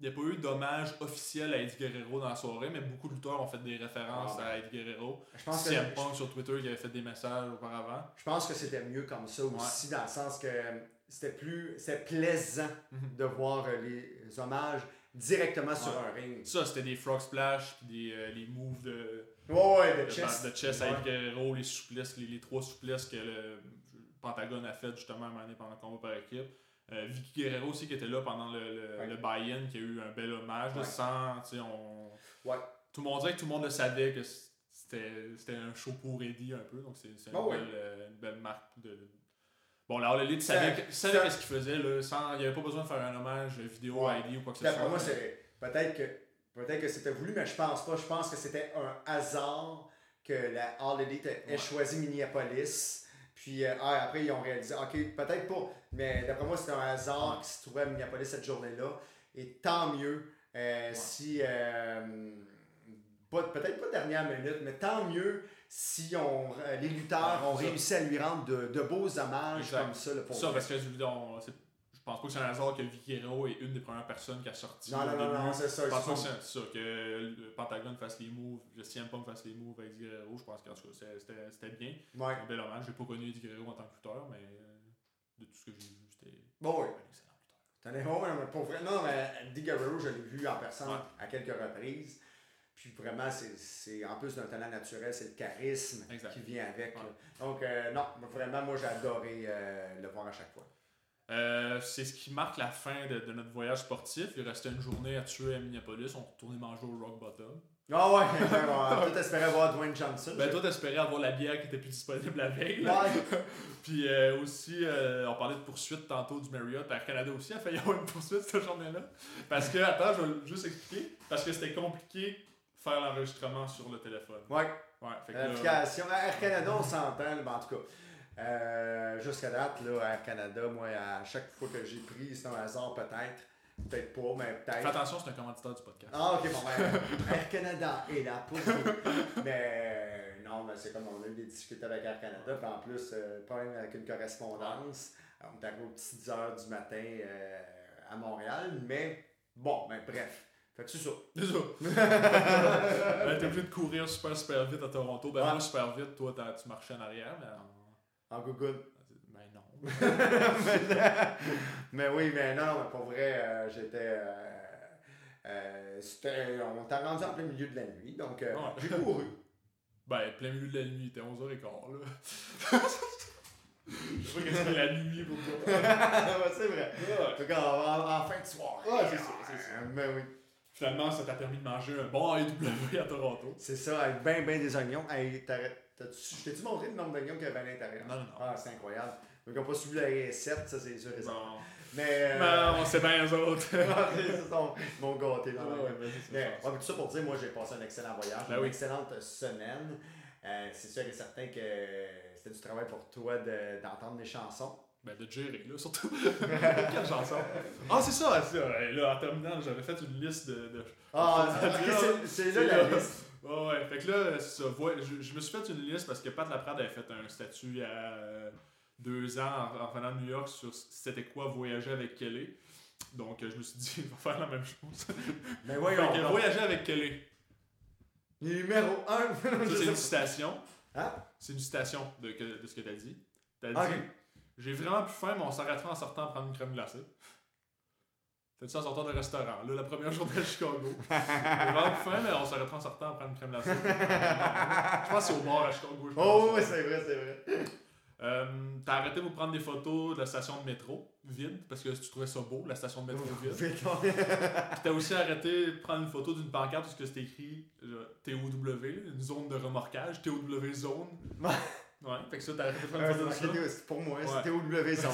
Speaker 2: Il n'y a pas eu d'hommage officiel à Eddie Guerrero dans la soirée, mais beaucoup de lutteurs ont fait des références
Speaker 1: Ah,
Speaker 2: à Eddie Guerrero.
Speaker 1: Je pense que,
Speaker 2: CM Punk sur Twitter qui avait fait des messages auparavant.
Speaker 1: je pense que c'était mieux comme ça aussi, dans le sens que c'était plus c'était plaisant
Speaker 2: Mhm.
Speaker 1: de voir euh, les hommages directement sur un ring.
Speaker 2: Ça, c'était des frog splash, puis des, euh, les moves de,
Speaker 1: Ouais, ouais, de
Speaker 2: de,
Speaker 1: chest.
Speaker 2: de chess à
Speaker 1: Ouais.
Speaker 2: Eddie Guerrero, les souplesses, les, les trois souplesses que le Pentagone a fait justement à un moment donné pendant le combat par équipe. Euh, Vicky Guerrero aussi qui était là pendant le, le,
Speaker 1: Ouais.
Speaker 2: le buy-in, qui a eu un bel hommage,
Speaker 1: Ouais.
Speaker 2: sans, on...
Speaker 1: Ouais.
Speaker 2: Tout le monde dirait que tout le monde le savait que c'était un show pour Eddie un peu, donc c'est une,
Speaker 1: Ah
Speaker 2: belle, euh, une belle marque de... Bon, la All Elite savait, qu'est-ce qu'il faisait, là, sans, il n'y avait pas besoin de faire un hommage vidéo à. Eddie ou quoi que ce soit.
Speaker 1: moi, peut-être que peut-être que c'était voulu, mais je pense pas. Je pense que c'était un hasard que la All Elite ait choisi Minneapolis. Puis euh, ah, après, ils ont réalisé, ok, peut-être pas, mais d'après moi, c'était un hasard qui se trouvait à Minneapolis cette journée-là. Et tant mieux euh, si, euh, peut-être pas dernière minute, mais tant mieux si on, les lutteurs
Speaker 2: Ouais,
Speaker 1: ont
Speaker 2: ça.
Speaker 1: réussi à lui rendre de, de beaux hommages
Speaker 2: Exact.
Speaker 1: comme ça. là, pour
Speaker 2: Ça, parce que on- pense pas que c'est un hasard que Guerrero est une des premières personnes qui a sorti.
Speaker 1: non, non, non, non, c'est ça.
Speaker 2: Je pense pas que c'est ça, que le Pentagone fasse les moves, le CM Punk fasse les moves avec Guerrero. Je pense c'est- c'était bien.
Speaker 1: Ouais.
Speaker 2: Un bel hommage. J'ai pas connu Guerrero en tant que lutteur, mais euh, de tout ce que j'ai vu, c'était
Speaker 1: Bon, oui.
Speaker 2: un excellent lutteur.
Speaker 1: T'en es oh, mais pour vrai. Non, mais Guerrero, je l'ai vu en personne
Speaker 2: Ouais.
Speaker 1: à quelques reprises. Puis vraiment, c'est- en plus d'un talent naturel, c'est le charisme
Speaker 2: Exact.
Speaker 1: qui vient avec.
Speaker 2: Ouais.
Speaker 1: Donc, euh, non, vraiment, moi, j'ai adoré euh, le voir à chaque fois.
Speaker 2: Euh, c'est ce qui marque la fin de, de notre voyage sportif. Il restait une journée à tuer à Minneapolis. On retournait manger au Rock Bottom.
Speaker 1: Ah ouais, (laughs) on tout espérait voir Dwayne Johnson.
Speaker 2: Ben, toi, t'espérais avoir la bière qui était plus disponible la veille.
Speaker 1: Ouais. (laughs)
Speaker 2: Puis euh, aussi, euh, on parlait de poursuite tantôt du Marriott. Air Canada aussi a failli avoir une poursuite cette journée-là. Parce que, attends, je vais juste expliquer. Parce que c'était compliqué de faire l'enregistrement sur le téléphone.
Speaker 1: Ouais,
Speaker 2: Ouais, fait que
Speaker 1: l'application. Air Canada, on s'entend, ben, en tout cas. Euh, Jusqu'à date, là, Air Canada, moi, à chaque fois que j'ai pris, c'est un hasard peut-être. Peut-être pas, mais
Speaker 2: fais
Speaker 1: peut-être.
Speaker 2: attention, c'est un commanditaire du podcast.
Speaker 1: Ah, ok, bon, ben, Air Canada est là pour vous. Mais euh, non, mais c'est comme on a eu des difficultés avec Air Canada. Puis en plus, euh, problème avec une correspondance. On est arrivé aux petites heures du matin euh, à Montréal. Mais bon, ben bref. Fait que c'est ça.
Speaker 2: C'est ça. (laughs) ben, t'es obligé de courir super, super vite à Toronto. Ben,
Speaker 1: Ouais.
Speaker 2: moi, super vite, toi, t'as- tu marchais en arrière. Mais, en-
Speaker 1: Google.
Speaker 2: ben non. (laughs)
Speaker 1: mais oui, mais non, mais pour vrai, euh, j'étais. euh, euh, c'était- on t'a rendu en plein milieu de la nuit. Donc, euh,
Speaker 2: Ouais.
Speaker 1: j'ai couru. (laughs)
Speaker 2: Ben, plein milieu de la nuit, était 11h15 là. (laughs) Je sais pas que c'était la nuit pour toi.
Speaker 1: C'est vrai. En
Speaker 2: Ouais.
Speaker 1: tout cas, en, en fin de soirée.
Speaker 2: Ouais, c'est ça, c'est ça.
Speaker 1: Euh, Mais oui.
Speaker 2: Finalement, ça t'a permis de manger un bon AEW à Toronto.
Speaker 1: C'est ça, avec ben, ben des oignons. Hey, t'arrêtes- t'as-tu- je t'ai-tu montré le nombre d'oignons qu'il y avait à l'intérieur?
Speaker 2: Non, non, non.
Speaker 1: Ah, c'est incroyable. Donc, on n'a pas suivi la recette, ça, c'est sûr et.
Speaker 2: Bon.
Speaker 1: Mais.
Speaker 2: Ben, on sait bien les autres. (laughs)
Speaker 1: ils sont- ils m'ont gâté dans la
Speaker 2: Ouais,
Speaker 1: Mais, ouais, mais tout ça pour dire, moi j'ai passé un excellent voyage,
Speaker 2: Ben
Speaker 1: une
Speaker 2: oui.
Speaker 1: excellente semaine. Euh, c'est sûr et certain que c'était du travail pour toi de- d'entendre des chansons.
Speaker 2: Ben, de gérer, là, surtout. (laughs) Quelle chanson? Ah, c'est ça, c'est ça. Là, en terminant, j'avais fait une liste de. de...
Speaker 1: Ah, (laughs) c'est- c'est là
Speaker 2: c'est
Speaker 1: la
Speaker 2: là.
Speaker 1: liste.
Speaker 2: Ouais, ouais. Fait que là, ça. Je, je me suis fait une liste parce que Pat Laprade avait fait un statut il y a deux ans en, en revenant de New York sur c'était quoi voyager avec Kelly. Donc, euh, je me suis dit, (laughs) il va faire la même chose. (laughs)
Speaker 1: Mais
Speaker 2: Fait
Speaker 1: voyons.
Speaker 2: que voyager avec Kelly.
Speaker 1: Numéro 1. (laughs)
Speaker 2: Ça, c'est une citation.
Speaker 1: Hein?
Speaker 2: C'est une citation de, de ce que t'as dit. T'as
Speaker 1: Ok.
Speaker 2: dit J'ai vraiment plus faim, mais on s'arrêtera en sortant prendre une crème glacée. T'as dit ça en sortant d'un restaurant. Là, la première journée à Chicago. (laughs) Faim, mais on s'arrêtera en sortant prendre une crème glacée. je pense que c'est au bar à Chicago. je pense.
Speaker 1: Oh, oui, c'est vrai, c'est vrai.
Speaker 2: Euh, T'as arrêté pour prendre des photos de la station de métro vide, parce que tu trouvais ça beau, la station de métro vide.
Speaker 1: Vite, on-
Speaker 2: Puis t'as aussi arrêté de prendre une photo d'une pancarte où c'était écrit TOW, une zone de remorquage, TOW zone. Ouais, fait que ça, t'as arrêté de prendre
Speaker 1: Euh,
Speaker 2: une photo de ça.
Speaker 1: c'est pour moi, c'était (laughs)
Speaker 2: c'est ça.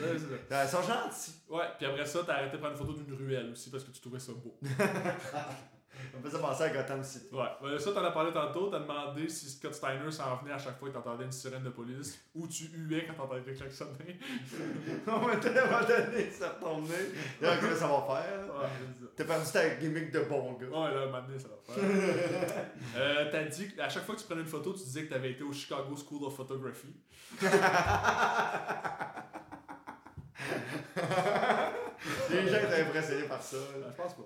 Speaker 1: Euh, Ils sont gentils.
Speaker 2: Ouais, puis après ça, t'as arrêté de prendre une photo d'une ruelle aussi parce que tu trouvais ça beau. (laughs)
Speaker 1: On ça penser à Gotham City.
Speaker 2: Ouais, ça, t'en as parlé tantôt. T'as demandé si Scott Steiner s'en venait à chaque fois que t'entendais une sirène de police ou tu huais quand t'entendais quelqu'un klaxonner. (laughs)
Speaker 1: On va tellement donné, ça retourné. Là, que ça va faire.
Speaker 2: Ouais.
Speaker 1: T'as perdu ta gimmick de bon gars.
Speaker 2: Ouais, là, maintenant, ça va faire. (laughs) euh, t'as dit qu'à chaque fois que tu prenais une photo, tu disais que t'avais été au Chicago School of Photography. (laughs) (laughs)
Speaker 1: Les gens étaient impressionnés par ça.
Speaker 2: je pense pas.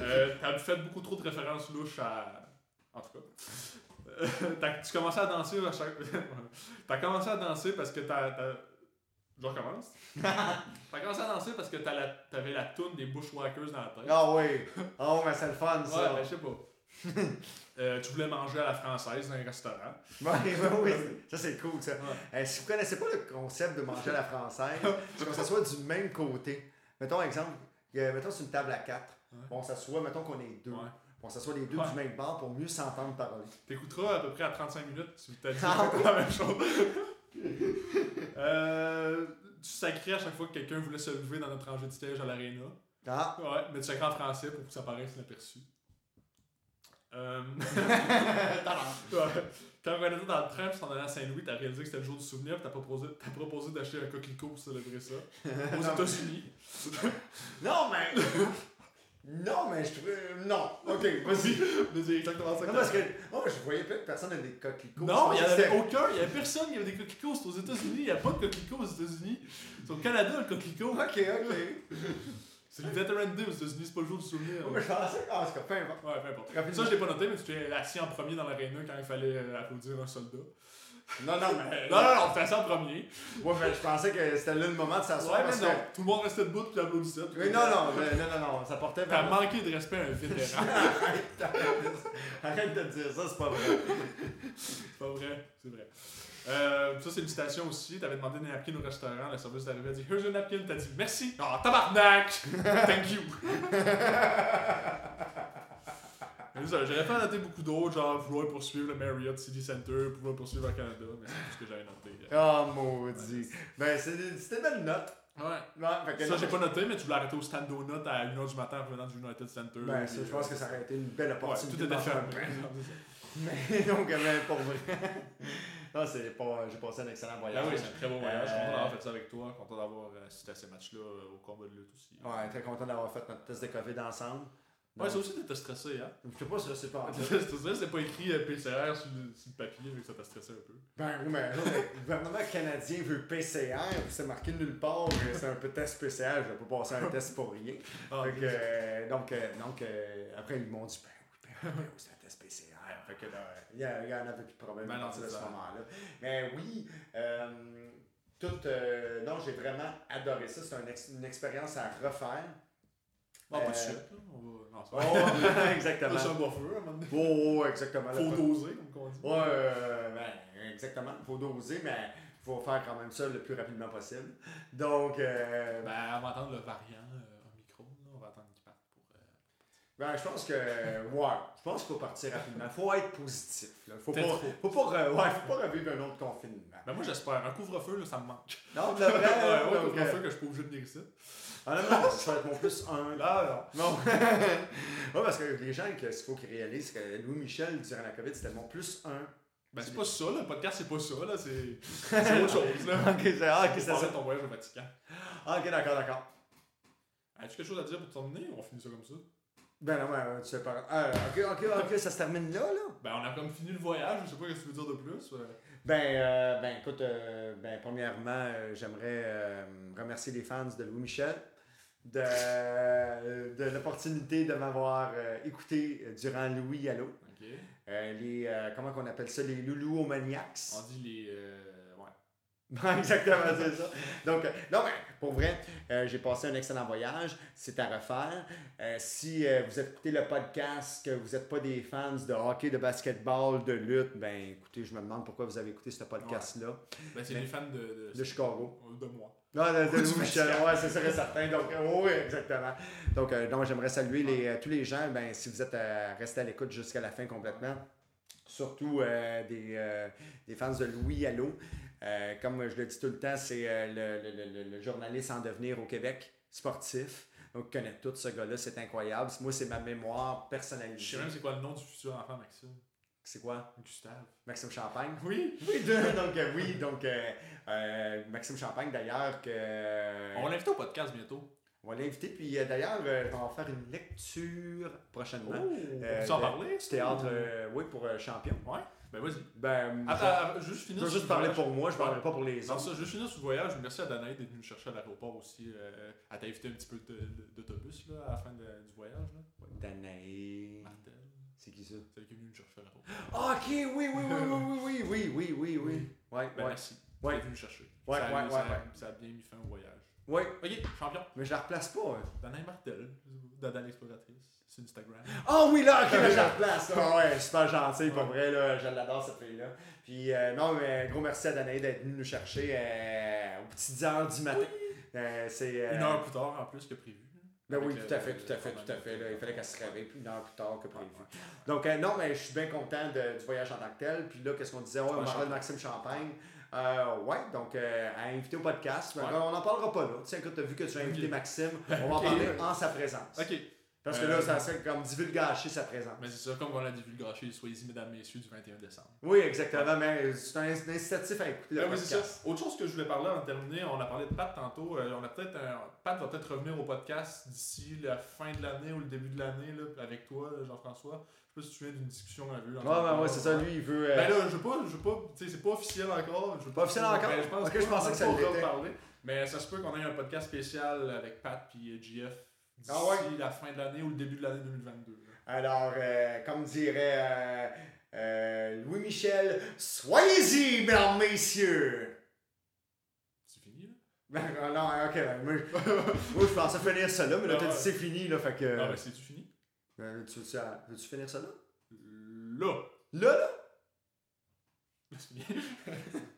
Speaker 2: Euh, t'as fait beaucoup trop de références louches à. En tout cas. Euh, tu commençais à danser à chaque. t'as commencé à danser parce que t'as. Je recommence. (laughs) t'as commencé à danser parce que t'as la- t'avais la toune des Bushwhackers dans la tête.
Speaker 1: Ah oui. Oh, mais c'est le fun,
Speaker 2: Ouais,
Speaker 1: ça.
Speaker 2: ben, je sais pas. (laughs) Euh, tu voulais manger à la française dans un restaurant.
Speaker 1: Ouais, ouais, oui, ça c'est cool ça.
Speaker 2: Ouais.
Speaker 1: Euh, si vous connaissez pas le concept de manger à la française, c'est qu'on s'assoit du même côté. Mettons exemple, a- mettons c'est une table à quatre.
Speaker 2: Ouais.
Speaker 1: On s'assoit, mettons qu'on est deux.
Speaker 2: Ouais.
Speaker 1: On s'assoit les deux
Speaker 2: Ouais.
Speaker 1: du même bar pour mieux s'entendre parler.
Speaker 2: T'écouteras à peu près à 35 minutes si t'as dit
Speaker 1: Ah
Speaker 2: la même chose. (laughs) euh, tu sacrais à chaque fois que quelqu'un voulait se lever dans notre rangée de siège à l'aréna.
Speaker 1: Ah!
Speaker 2: Ouais, mais tu sacrais en français pour que ça paraisse inaperçu. Euh... (laughs) (laughs) ouais. Quand on était dans le train, puis t'en allais à Saint-Louis, t'as réalisé que c'était le jour du souvenir, puis t'as proposé, t'as proposé d'acheter un coquelicot pour célébrer ça. Aux. (laughs) États-Unis. (laughs)
Speaker 1: non, mais. non, mais je trouvais. Non! Ok, vas-y.
Speaker 2: C'est exactement ça que
Speaker 1: Non,
Speaker 2: t'as
Speaker 1: parce que. Oh, je voyais plein de personnes avec des coquelicots.
Speaker 2: Non, il n'y en
Speaker 1: que
Speaker 2: avait aucun, il n'y avait personne qui avait des coquelicots. C'est aux États-Unis, il n'y a pas de coquelicots aux États-Unis. C'est au Canada le coquelicot.
Speaker 1: c'était- Ok, ok.
Speaker 2: C'est le Veteran Day aux États-Unis, c'est pas le jour du souvenir.
Speaker 1: Oh, mais je pensais. Ah, c'est peu importe.
Speaker 2: Ouais, peu importe. Ça, je l'ai pas noté, mais tu t'es assis en premier dans l'aréna quand il fallait euh, applaudir un soldat.
Speaker 1: Non, non, mais. (laughs)
Speaker 2: Non, non, non, t'es assis en premier.
Speaker 1: Ouais, mais je pensais que c'était là le moment de s'asseoir.
Speaker 2: Ouais, mais non.
Speaker 1: que-
Speaker 2: Tout le monde restait debout puis applaudissait.
Speaker 1: Oui, non, non, non, non, non, ça portait
Speaker 2: T'as manqué de respect à un vétéran. (laughs)
Speaker 1: Arrête de dire ça, c'est pas vrai.
Speaker 2: c'est pas vrai, c'est vrai. Euh, ça, c'est une citation aussi. T'avais demandé des napkins au restaurant. Le service d'arrivée a dit Here's a napkin. T'as dit Merci. Ah, tabarnak (laughs) Thank you. (laughs) J'aurais pas noté beaucoup d'autres, genre vouloir poursuivre le Marriott City Center, pouvoir poursuivre au Canada, mais c'est tout ce que j'avais noté.
Speaker 1: Oh, maudit. Ben, c'était une belle note.
Speaker 2: Ouais.
Speaker 1: Fait
Speaker 2: Ça, j'ai pas noté, mais tu voulais arrêter au stand donut à 1h du matin en venant du United Center.
Speaker 1: Ben, ça, je pense
Speaker 2: euh,
Speaker 1: que ça aurait été une belle
Speaker 2: Ouais,
Speaker 1: opportunité.
Speaker 2: tout était fermé. (laughs)
Speaker 1: Mais donc, mais pour vrai. Non, c'est pas. J'ai passé un excellent
Speaker 2: Ah
Speaker 1: voyage.
Speaker 2: oui, c'est un très beau voyage. Je suis content
Speaker 1: Euh,
Speaker 2: d'avoir fait ça avec toi. Content d'avoir euh, assisté à ces matchs-là euh, au combat de lutte aussi.
Speaker 1: Ouais, très content d'avoir fait notre test de COVID ensemble.
Speaker 2: Ouais, ça aussi, t'étais stressé, hein?
Speaker 1: Je sais pas si c'est pas. (laughs)
Speaker 2: C'est pas écrit euh, PCR sur le, sur le papier, mais que ça t'a stressé un peu.
Speaker 1: Ben oui, mais le gouvernement canadien veut PCR, c'est marqué nulle part, c'est un peu test PCR, je vais pas passer un (laughs) test pour rien.
Speaker 2: Ah,
Speaker 1: euh, donc, euh, donc euh, après, ils m'ont dit, ben oui, ben oui, ben oui, c'est un test PCR. Fait que là, il y, a- il y en avait plus de problème à partir de ce moment-là. Mais oui, euh, tout, euh, non, j'ai vraiment adoré ça. C'est un ex- une expérience à refaire.
Speaker 2: Ah, pas de
Speaker 1: Euh,
Speaker 2: suite, là. On va... Non, c'est
Speaker 1: Oh,
Speaker 2: pas (laughs)
Speaker 1: exactement.
Speaker 2: Pas buffer, à un moment donné.
Speaker 1: Oh, oh, exactement.
Speaker 2: Faut doser, comme on dit.
Speaker 1: Ouais, euh, ben, exactement. Il faut doser, mais il faut faire quand même ça le plus rapidement possible. Donc, euh,
Speaker 2: Ben, on va attendre le variant euh, Omicron, là. On va attendre qu'il parte pour. euh,
Speaker 1: Ben, je pense que. Ouais, je pense qu'il faut partir rapidement. Faut être positif. Là. Faut, pas, faut, pas, re- ouais, faut pas revivre un autre confinement.
Speaker 2: Ben moi j'espère. Un couvre-feu, là, ça me manque.
Speaker 1: Non, de vrai. (laughs)
Speaker 2: ouais, ouais,
Speaker 1: donc,
Speaker 2: couvre-feu que je suis pas obligé de venir ici.
Speaker 1: honnêtement, ça va être mon plus un.
Speaker 2: Là, non.
Speaker 1: Non. (laughs) ouais, parce que les gens, qu'il faut qu'ils réalisent, que Louis Michel, durant la COVID, c'était mon plus un.
Speaker 2: Ben c'est pas ça, là. Le podcast, c'est pas ça, là. C'est (laughs) autre chose, là.
Speaker 1: ok, c'est ah, ça.
Speaker 2: ton voyage au Vatican.
Speaker 1: Ah, ok, d'accord, d'accord.
Speaker 2: As-tu quelque chose à dire pour terminer? Ou on finit ça comme ça?
Speaker 1: Ben non, ouais, tu sais pas. Ah, ok, ok, ok, ça se termine là, là.
Speaker 2: Ben on a comme fini le voyage, je sais pas ce que tu veux dire de plus. euh.
Speaker 1: Ben, euh, ben écoute, euh, ben, premièrement, euh, j'aimerais euh, remercier les fans de Louis Michel de, euh, de l'opportunité de m'avoir euh, écouté durant Louis Allo.
Speaker 2: Ok.
Speaker 1: Euh, les, euh, comment qu'on appelle ça, les loulou-maniacs.
Speaker 2: On dit les. (laughs)
Speaker 1: Exactement, c'est ça. Donc, euh, non, mais pour vrai, euh, j'ai passé un excellent voyage. C'est à refaire. Euh, si euh, vous écoutez le podcast, que vous n'êtes pas des fans de hockey, de basketball, de lutte, ben écoutez, je me demande pourquoi vous avez écouté ce podcast-là
Speaker 2: Ben c'est les fans de. De,
Speaker 1: de Chicago.
Speaker 2: de moi.
Speaker 1: Non, de, de (laughs) Louis Michel, ouais, c'est sûr et certain. Donc, oui, exactement. Donc, donc j'aimerais saluer les, tous les gens, ben, si vous êtes restés à l'écoute jusqu'à la fin complètement, surtout des, des fans de Louis Allo. Euh, comme je le dis tout le temps, c'est euh, le, le- le- le- le journaliste en devenir au Québec, sportif. Donc, je connais tout ce gars-là, c'est incroyable. Moi, c'est ma mémoire
Speaker 2: Je
Speaker 1: personnalisée.
Speaker 2: sais même c'est quoi le nom du futur enfant, Maxime.
Speaker 1: C'est quoi?
Speaker 2: Gustave.
Speaker 1: Maxime Champagne?
Speaker 2: Oui.
Speaker 1: Oui, (laughs) donc, euh, oui, donc euh, euh, Maxime Champagne d'ailleurs, que.
Speaker 2: On va l'inviter au podcast bientôt.
Speaker 1: On va l'inviter, puis d'ailleurs, on va faire une lecture prochainement.
Speaker 2: on peut en parler?
Speaker 1: Du théâtre, oui, pour Champion.
Speaker 2: Ouais. Ben vas-y.
Speaker 1: Ben,
Speaker 2: Attends,
Speaker 1: je-
Speaker 2: attends, juste
Speaker 1: je
Speaker 2: finir
Speaker 1: peux
Speaker 2: sur
Speaker 1: juste
Speaker 2: le
Speaker 1: parler
Speaker 2: voyage.
Speaker 1: pour moi, je ne parlerai pas pour les
Speaker 2: Non,
Speaker 1: autres.
Speaker 2: ça, juste finir sur le voyage. Merci à Danaï d'être venue me chercher à l'aéroport aussi. Euh, t'a invité un petit peu de- de- d'autobus là, à la fin de- du voyage. Là.
Speaker 1: Danae.
Speaker 2: Martel.
Speaker 1: C'est qui ça?
Speaker 2: C'est elle qui est venue me chercher à l'aéroport.
Speaker 1: Ah, ok, oui, oui, oui, oui, oui, oui, oui, oui, oui, oui. Ouais,
Speaker 2: Ben
Speaker 1: ouais.
Speaker 2: merci.
Speaker 1: Ouais.
Speaker 2: Elle est venue me chercher.
Speaker 1: Ouais,
Speaker 2: ça, a-
Speaker 1: ouais,
Speaker 2: ça, a-
Speaker 1: ouais, ouais.
Speaker 2: ça a bien mis fin au voyage.
Speaker 1: Oui,
Speaker 2: Ok, champion.
Speaker 1: mais je la replace pas. hein.
Speaker 2: Danaï Martel, Dada l'exploratrice, sur Instagram.
Speaker 1: Ah oui, là, ok, là, je la replace. Ah ouais, super gentil, pour vrai, là, je l'adore cette fille-là. Puis, euh, non, mais gros merci à Danae d'être venue nous chercher euh, aux petites heures du matin. Euh, c'est, euh,
Speaker 2: Une heure plus tard en plus que prévu.
Speaker 1: Ben oui, tout à fait, tout à fait, tout à fait. là. il fallait qu'elle se réveille plus une heure plus tard que prévu. Donc, euh, non, mais je suis bien content de- du voyage en tant que tel. Puis là, qu'est-ce qu'on disait? Ouais, on parlait de. Maxime Champagne. Euh, ouais, donc, euh, à inviter au podcast. Ben,
Speaker 2: Ouais.
Speaker 1: On n'en parlera pas là. Tu sais, écoute, t'as vu que tu as invité. Maxime. (laughs) On va en parler en sa présence.
Speaker 2: Ok,
Speaker 1: Parce que
Speaker 2: Euh,
Speaker 1: là, ça serait comme divulgacher sa présence.
Speaker 2: mais c'est ça, comme on l'a divulgaché, soyez-y, mesdames, messieurs, du 21 décembre.
Speaker 1: Oui, exactement. Mais c'est un, incitatif à écouter
Speaker 2: Ah oui, c'est ça. Autre chose que je voulais parler en terminer, on a parlé de Pat tantôt. euh, on a peut-être un- Pat va peut-être revenir au podcast d'ici la fin de l'année ou le début de l'année avec toi, là, Jean-François. Je sais pas si tu viens d'une discussion qu'on a eue.
Speaker 1: Ouais, ouais, ouais, c'est ça. Lui, il veut. euh,
Speaker 2: Ben là, je veux pas, je veux pas, tu sais, c'est pas officiel encore. Je veux
Speaker 1: Pas officiel encore?
Speaker 2: Ben, je pense
Speaker 1: Ok,
Speaker 2: pas,
Speaker 1: je pensais que ça l'était.
Speaker 2: reparler. Mais ça se peut qu'on ait un podcast spécial avec Pat puis GF d'ici
Speaker 1: Ah ouais?
Speaker 2: la fin de l'année ou le début de l'année 2022. là.
Speaker 1: Alors, euh, comme dirait euh, euh, Louis-Michel, soyez-y, mesdames, messieurs!
Speaker 2: C'est fini là?
Speaker 1: Ben, (laughs) euh, non, ok, ben, moi, moi, je pensais finir ça là, mais là,
Speaker 2: Ah
Speaker 1: t'as dit c'est fini, là, fait que.
Speaker 2: Ah ben c'est-tu fini?
Speaker 1: Tu, tu, veux-tu finir ça là?
Speaker 2: Là!
Speaker 1: Là, là? (laughs)
Speaker 2: Là, c'est fini. (laughs)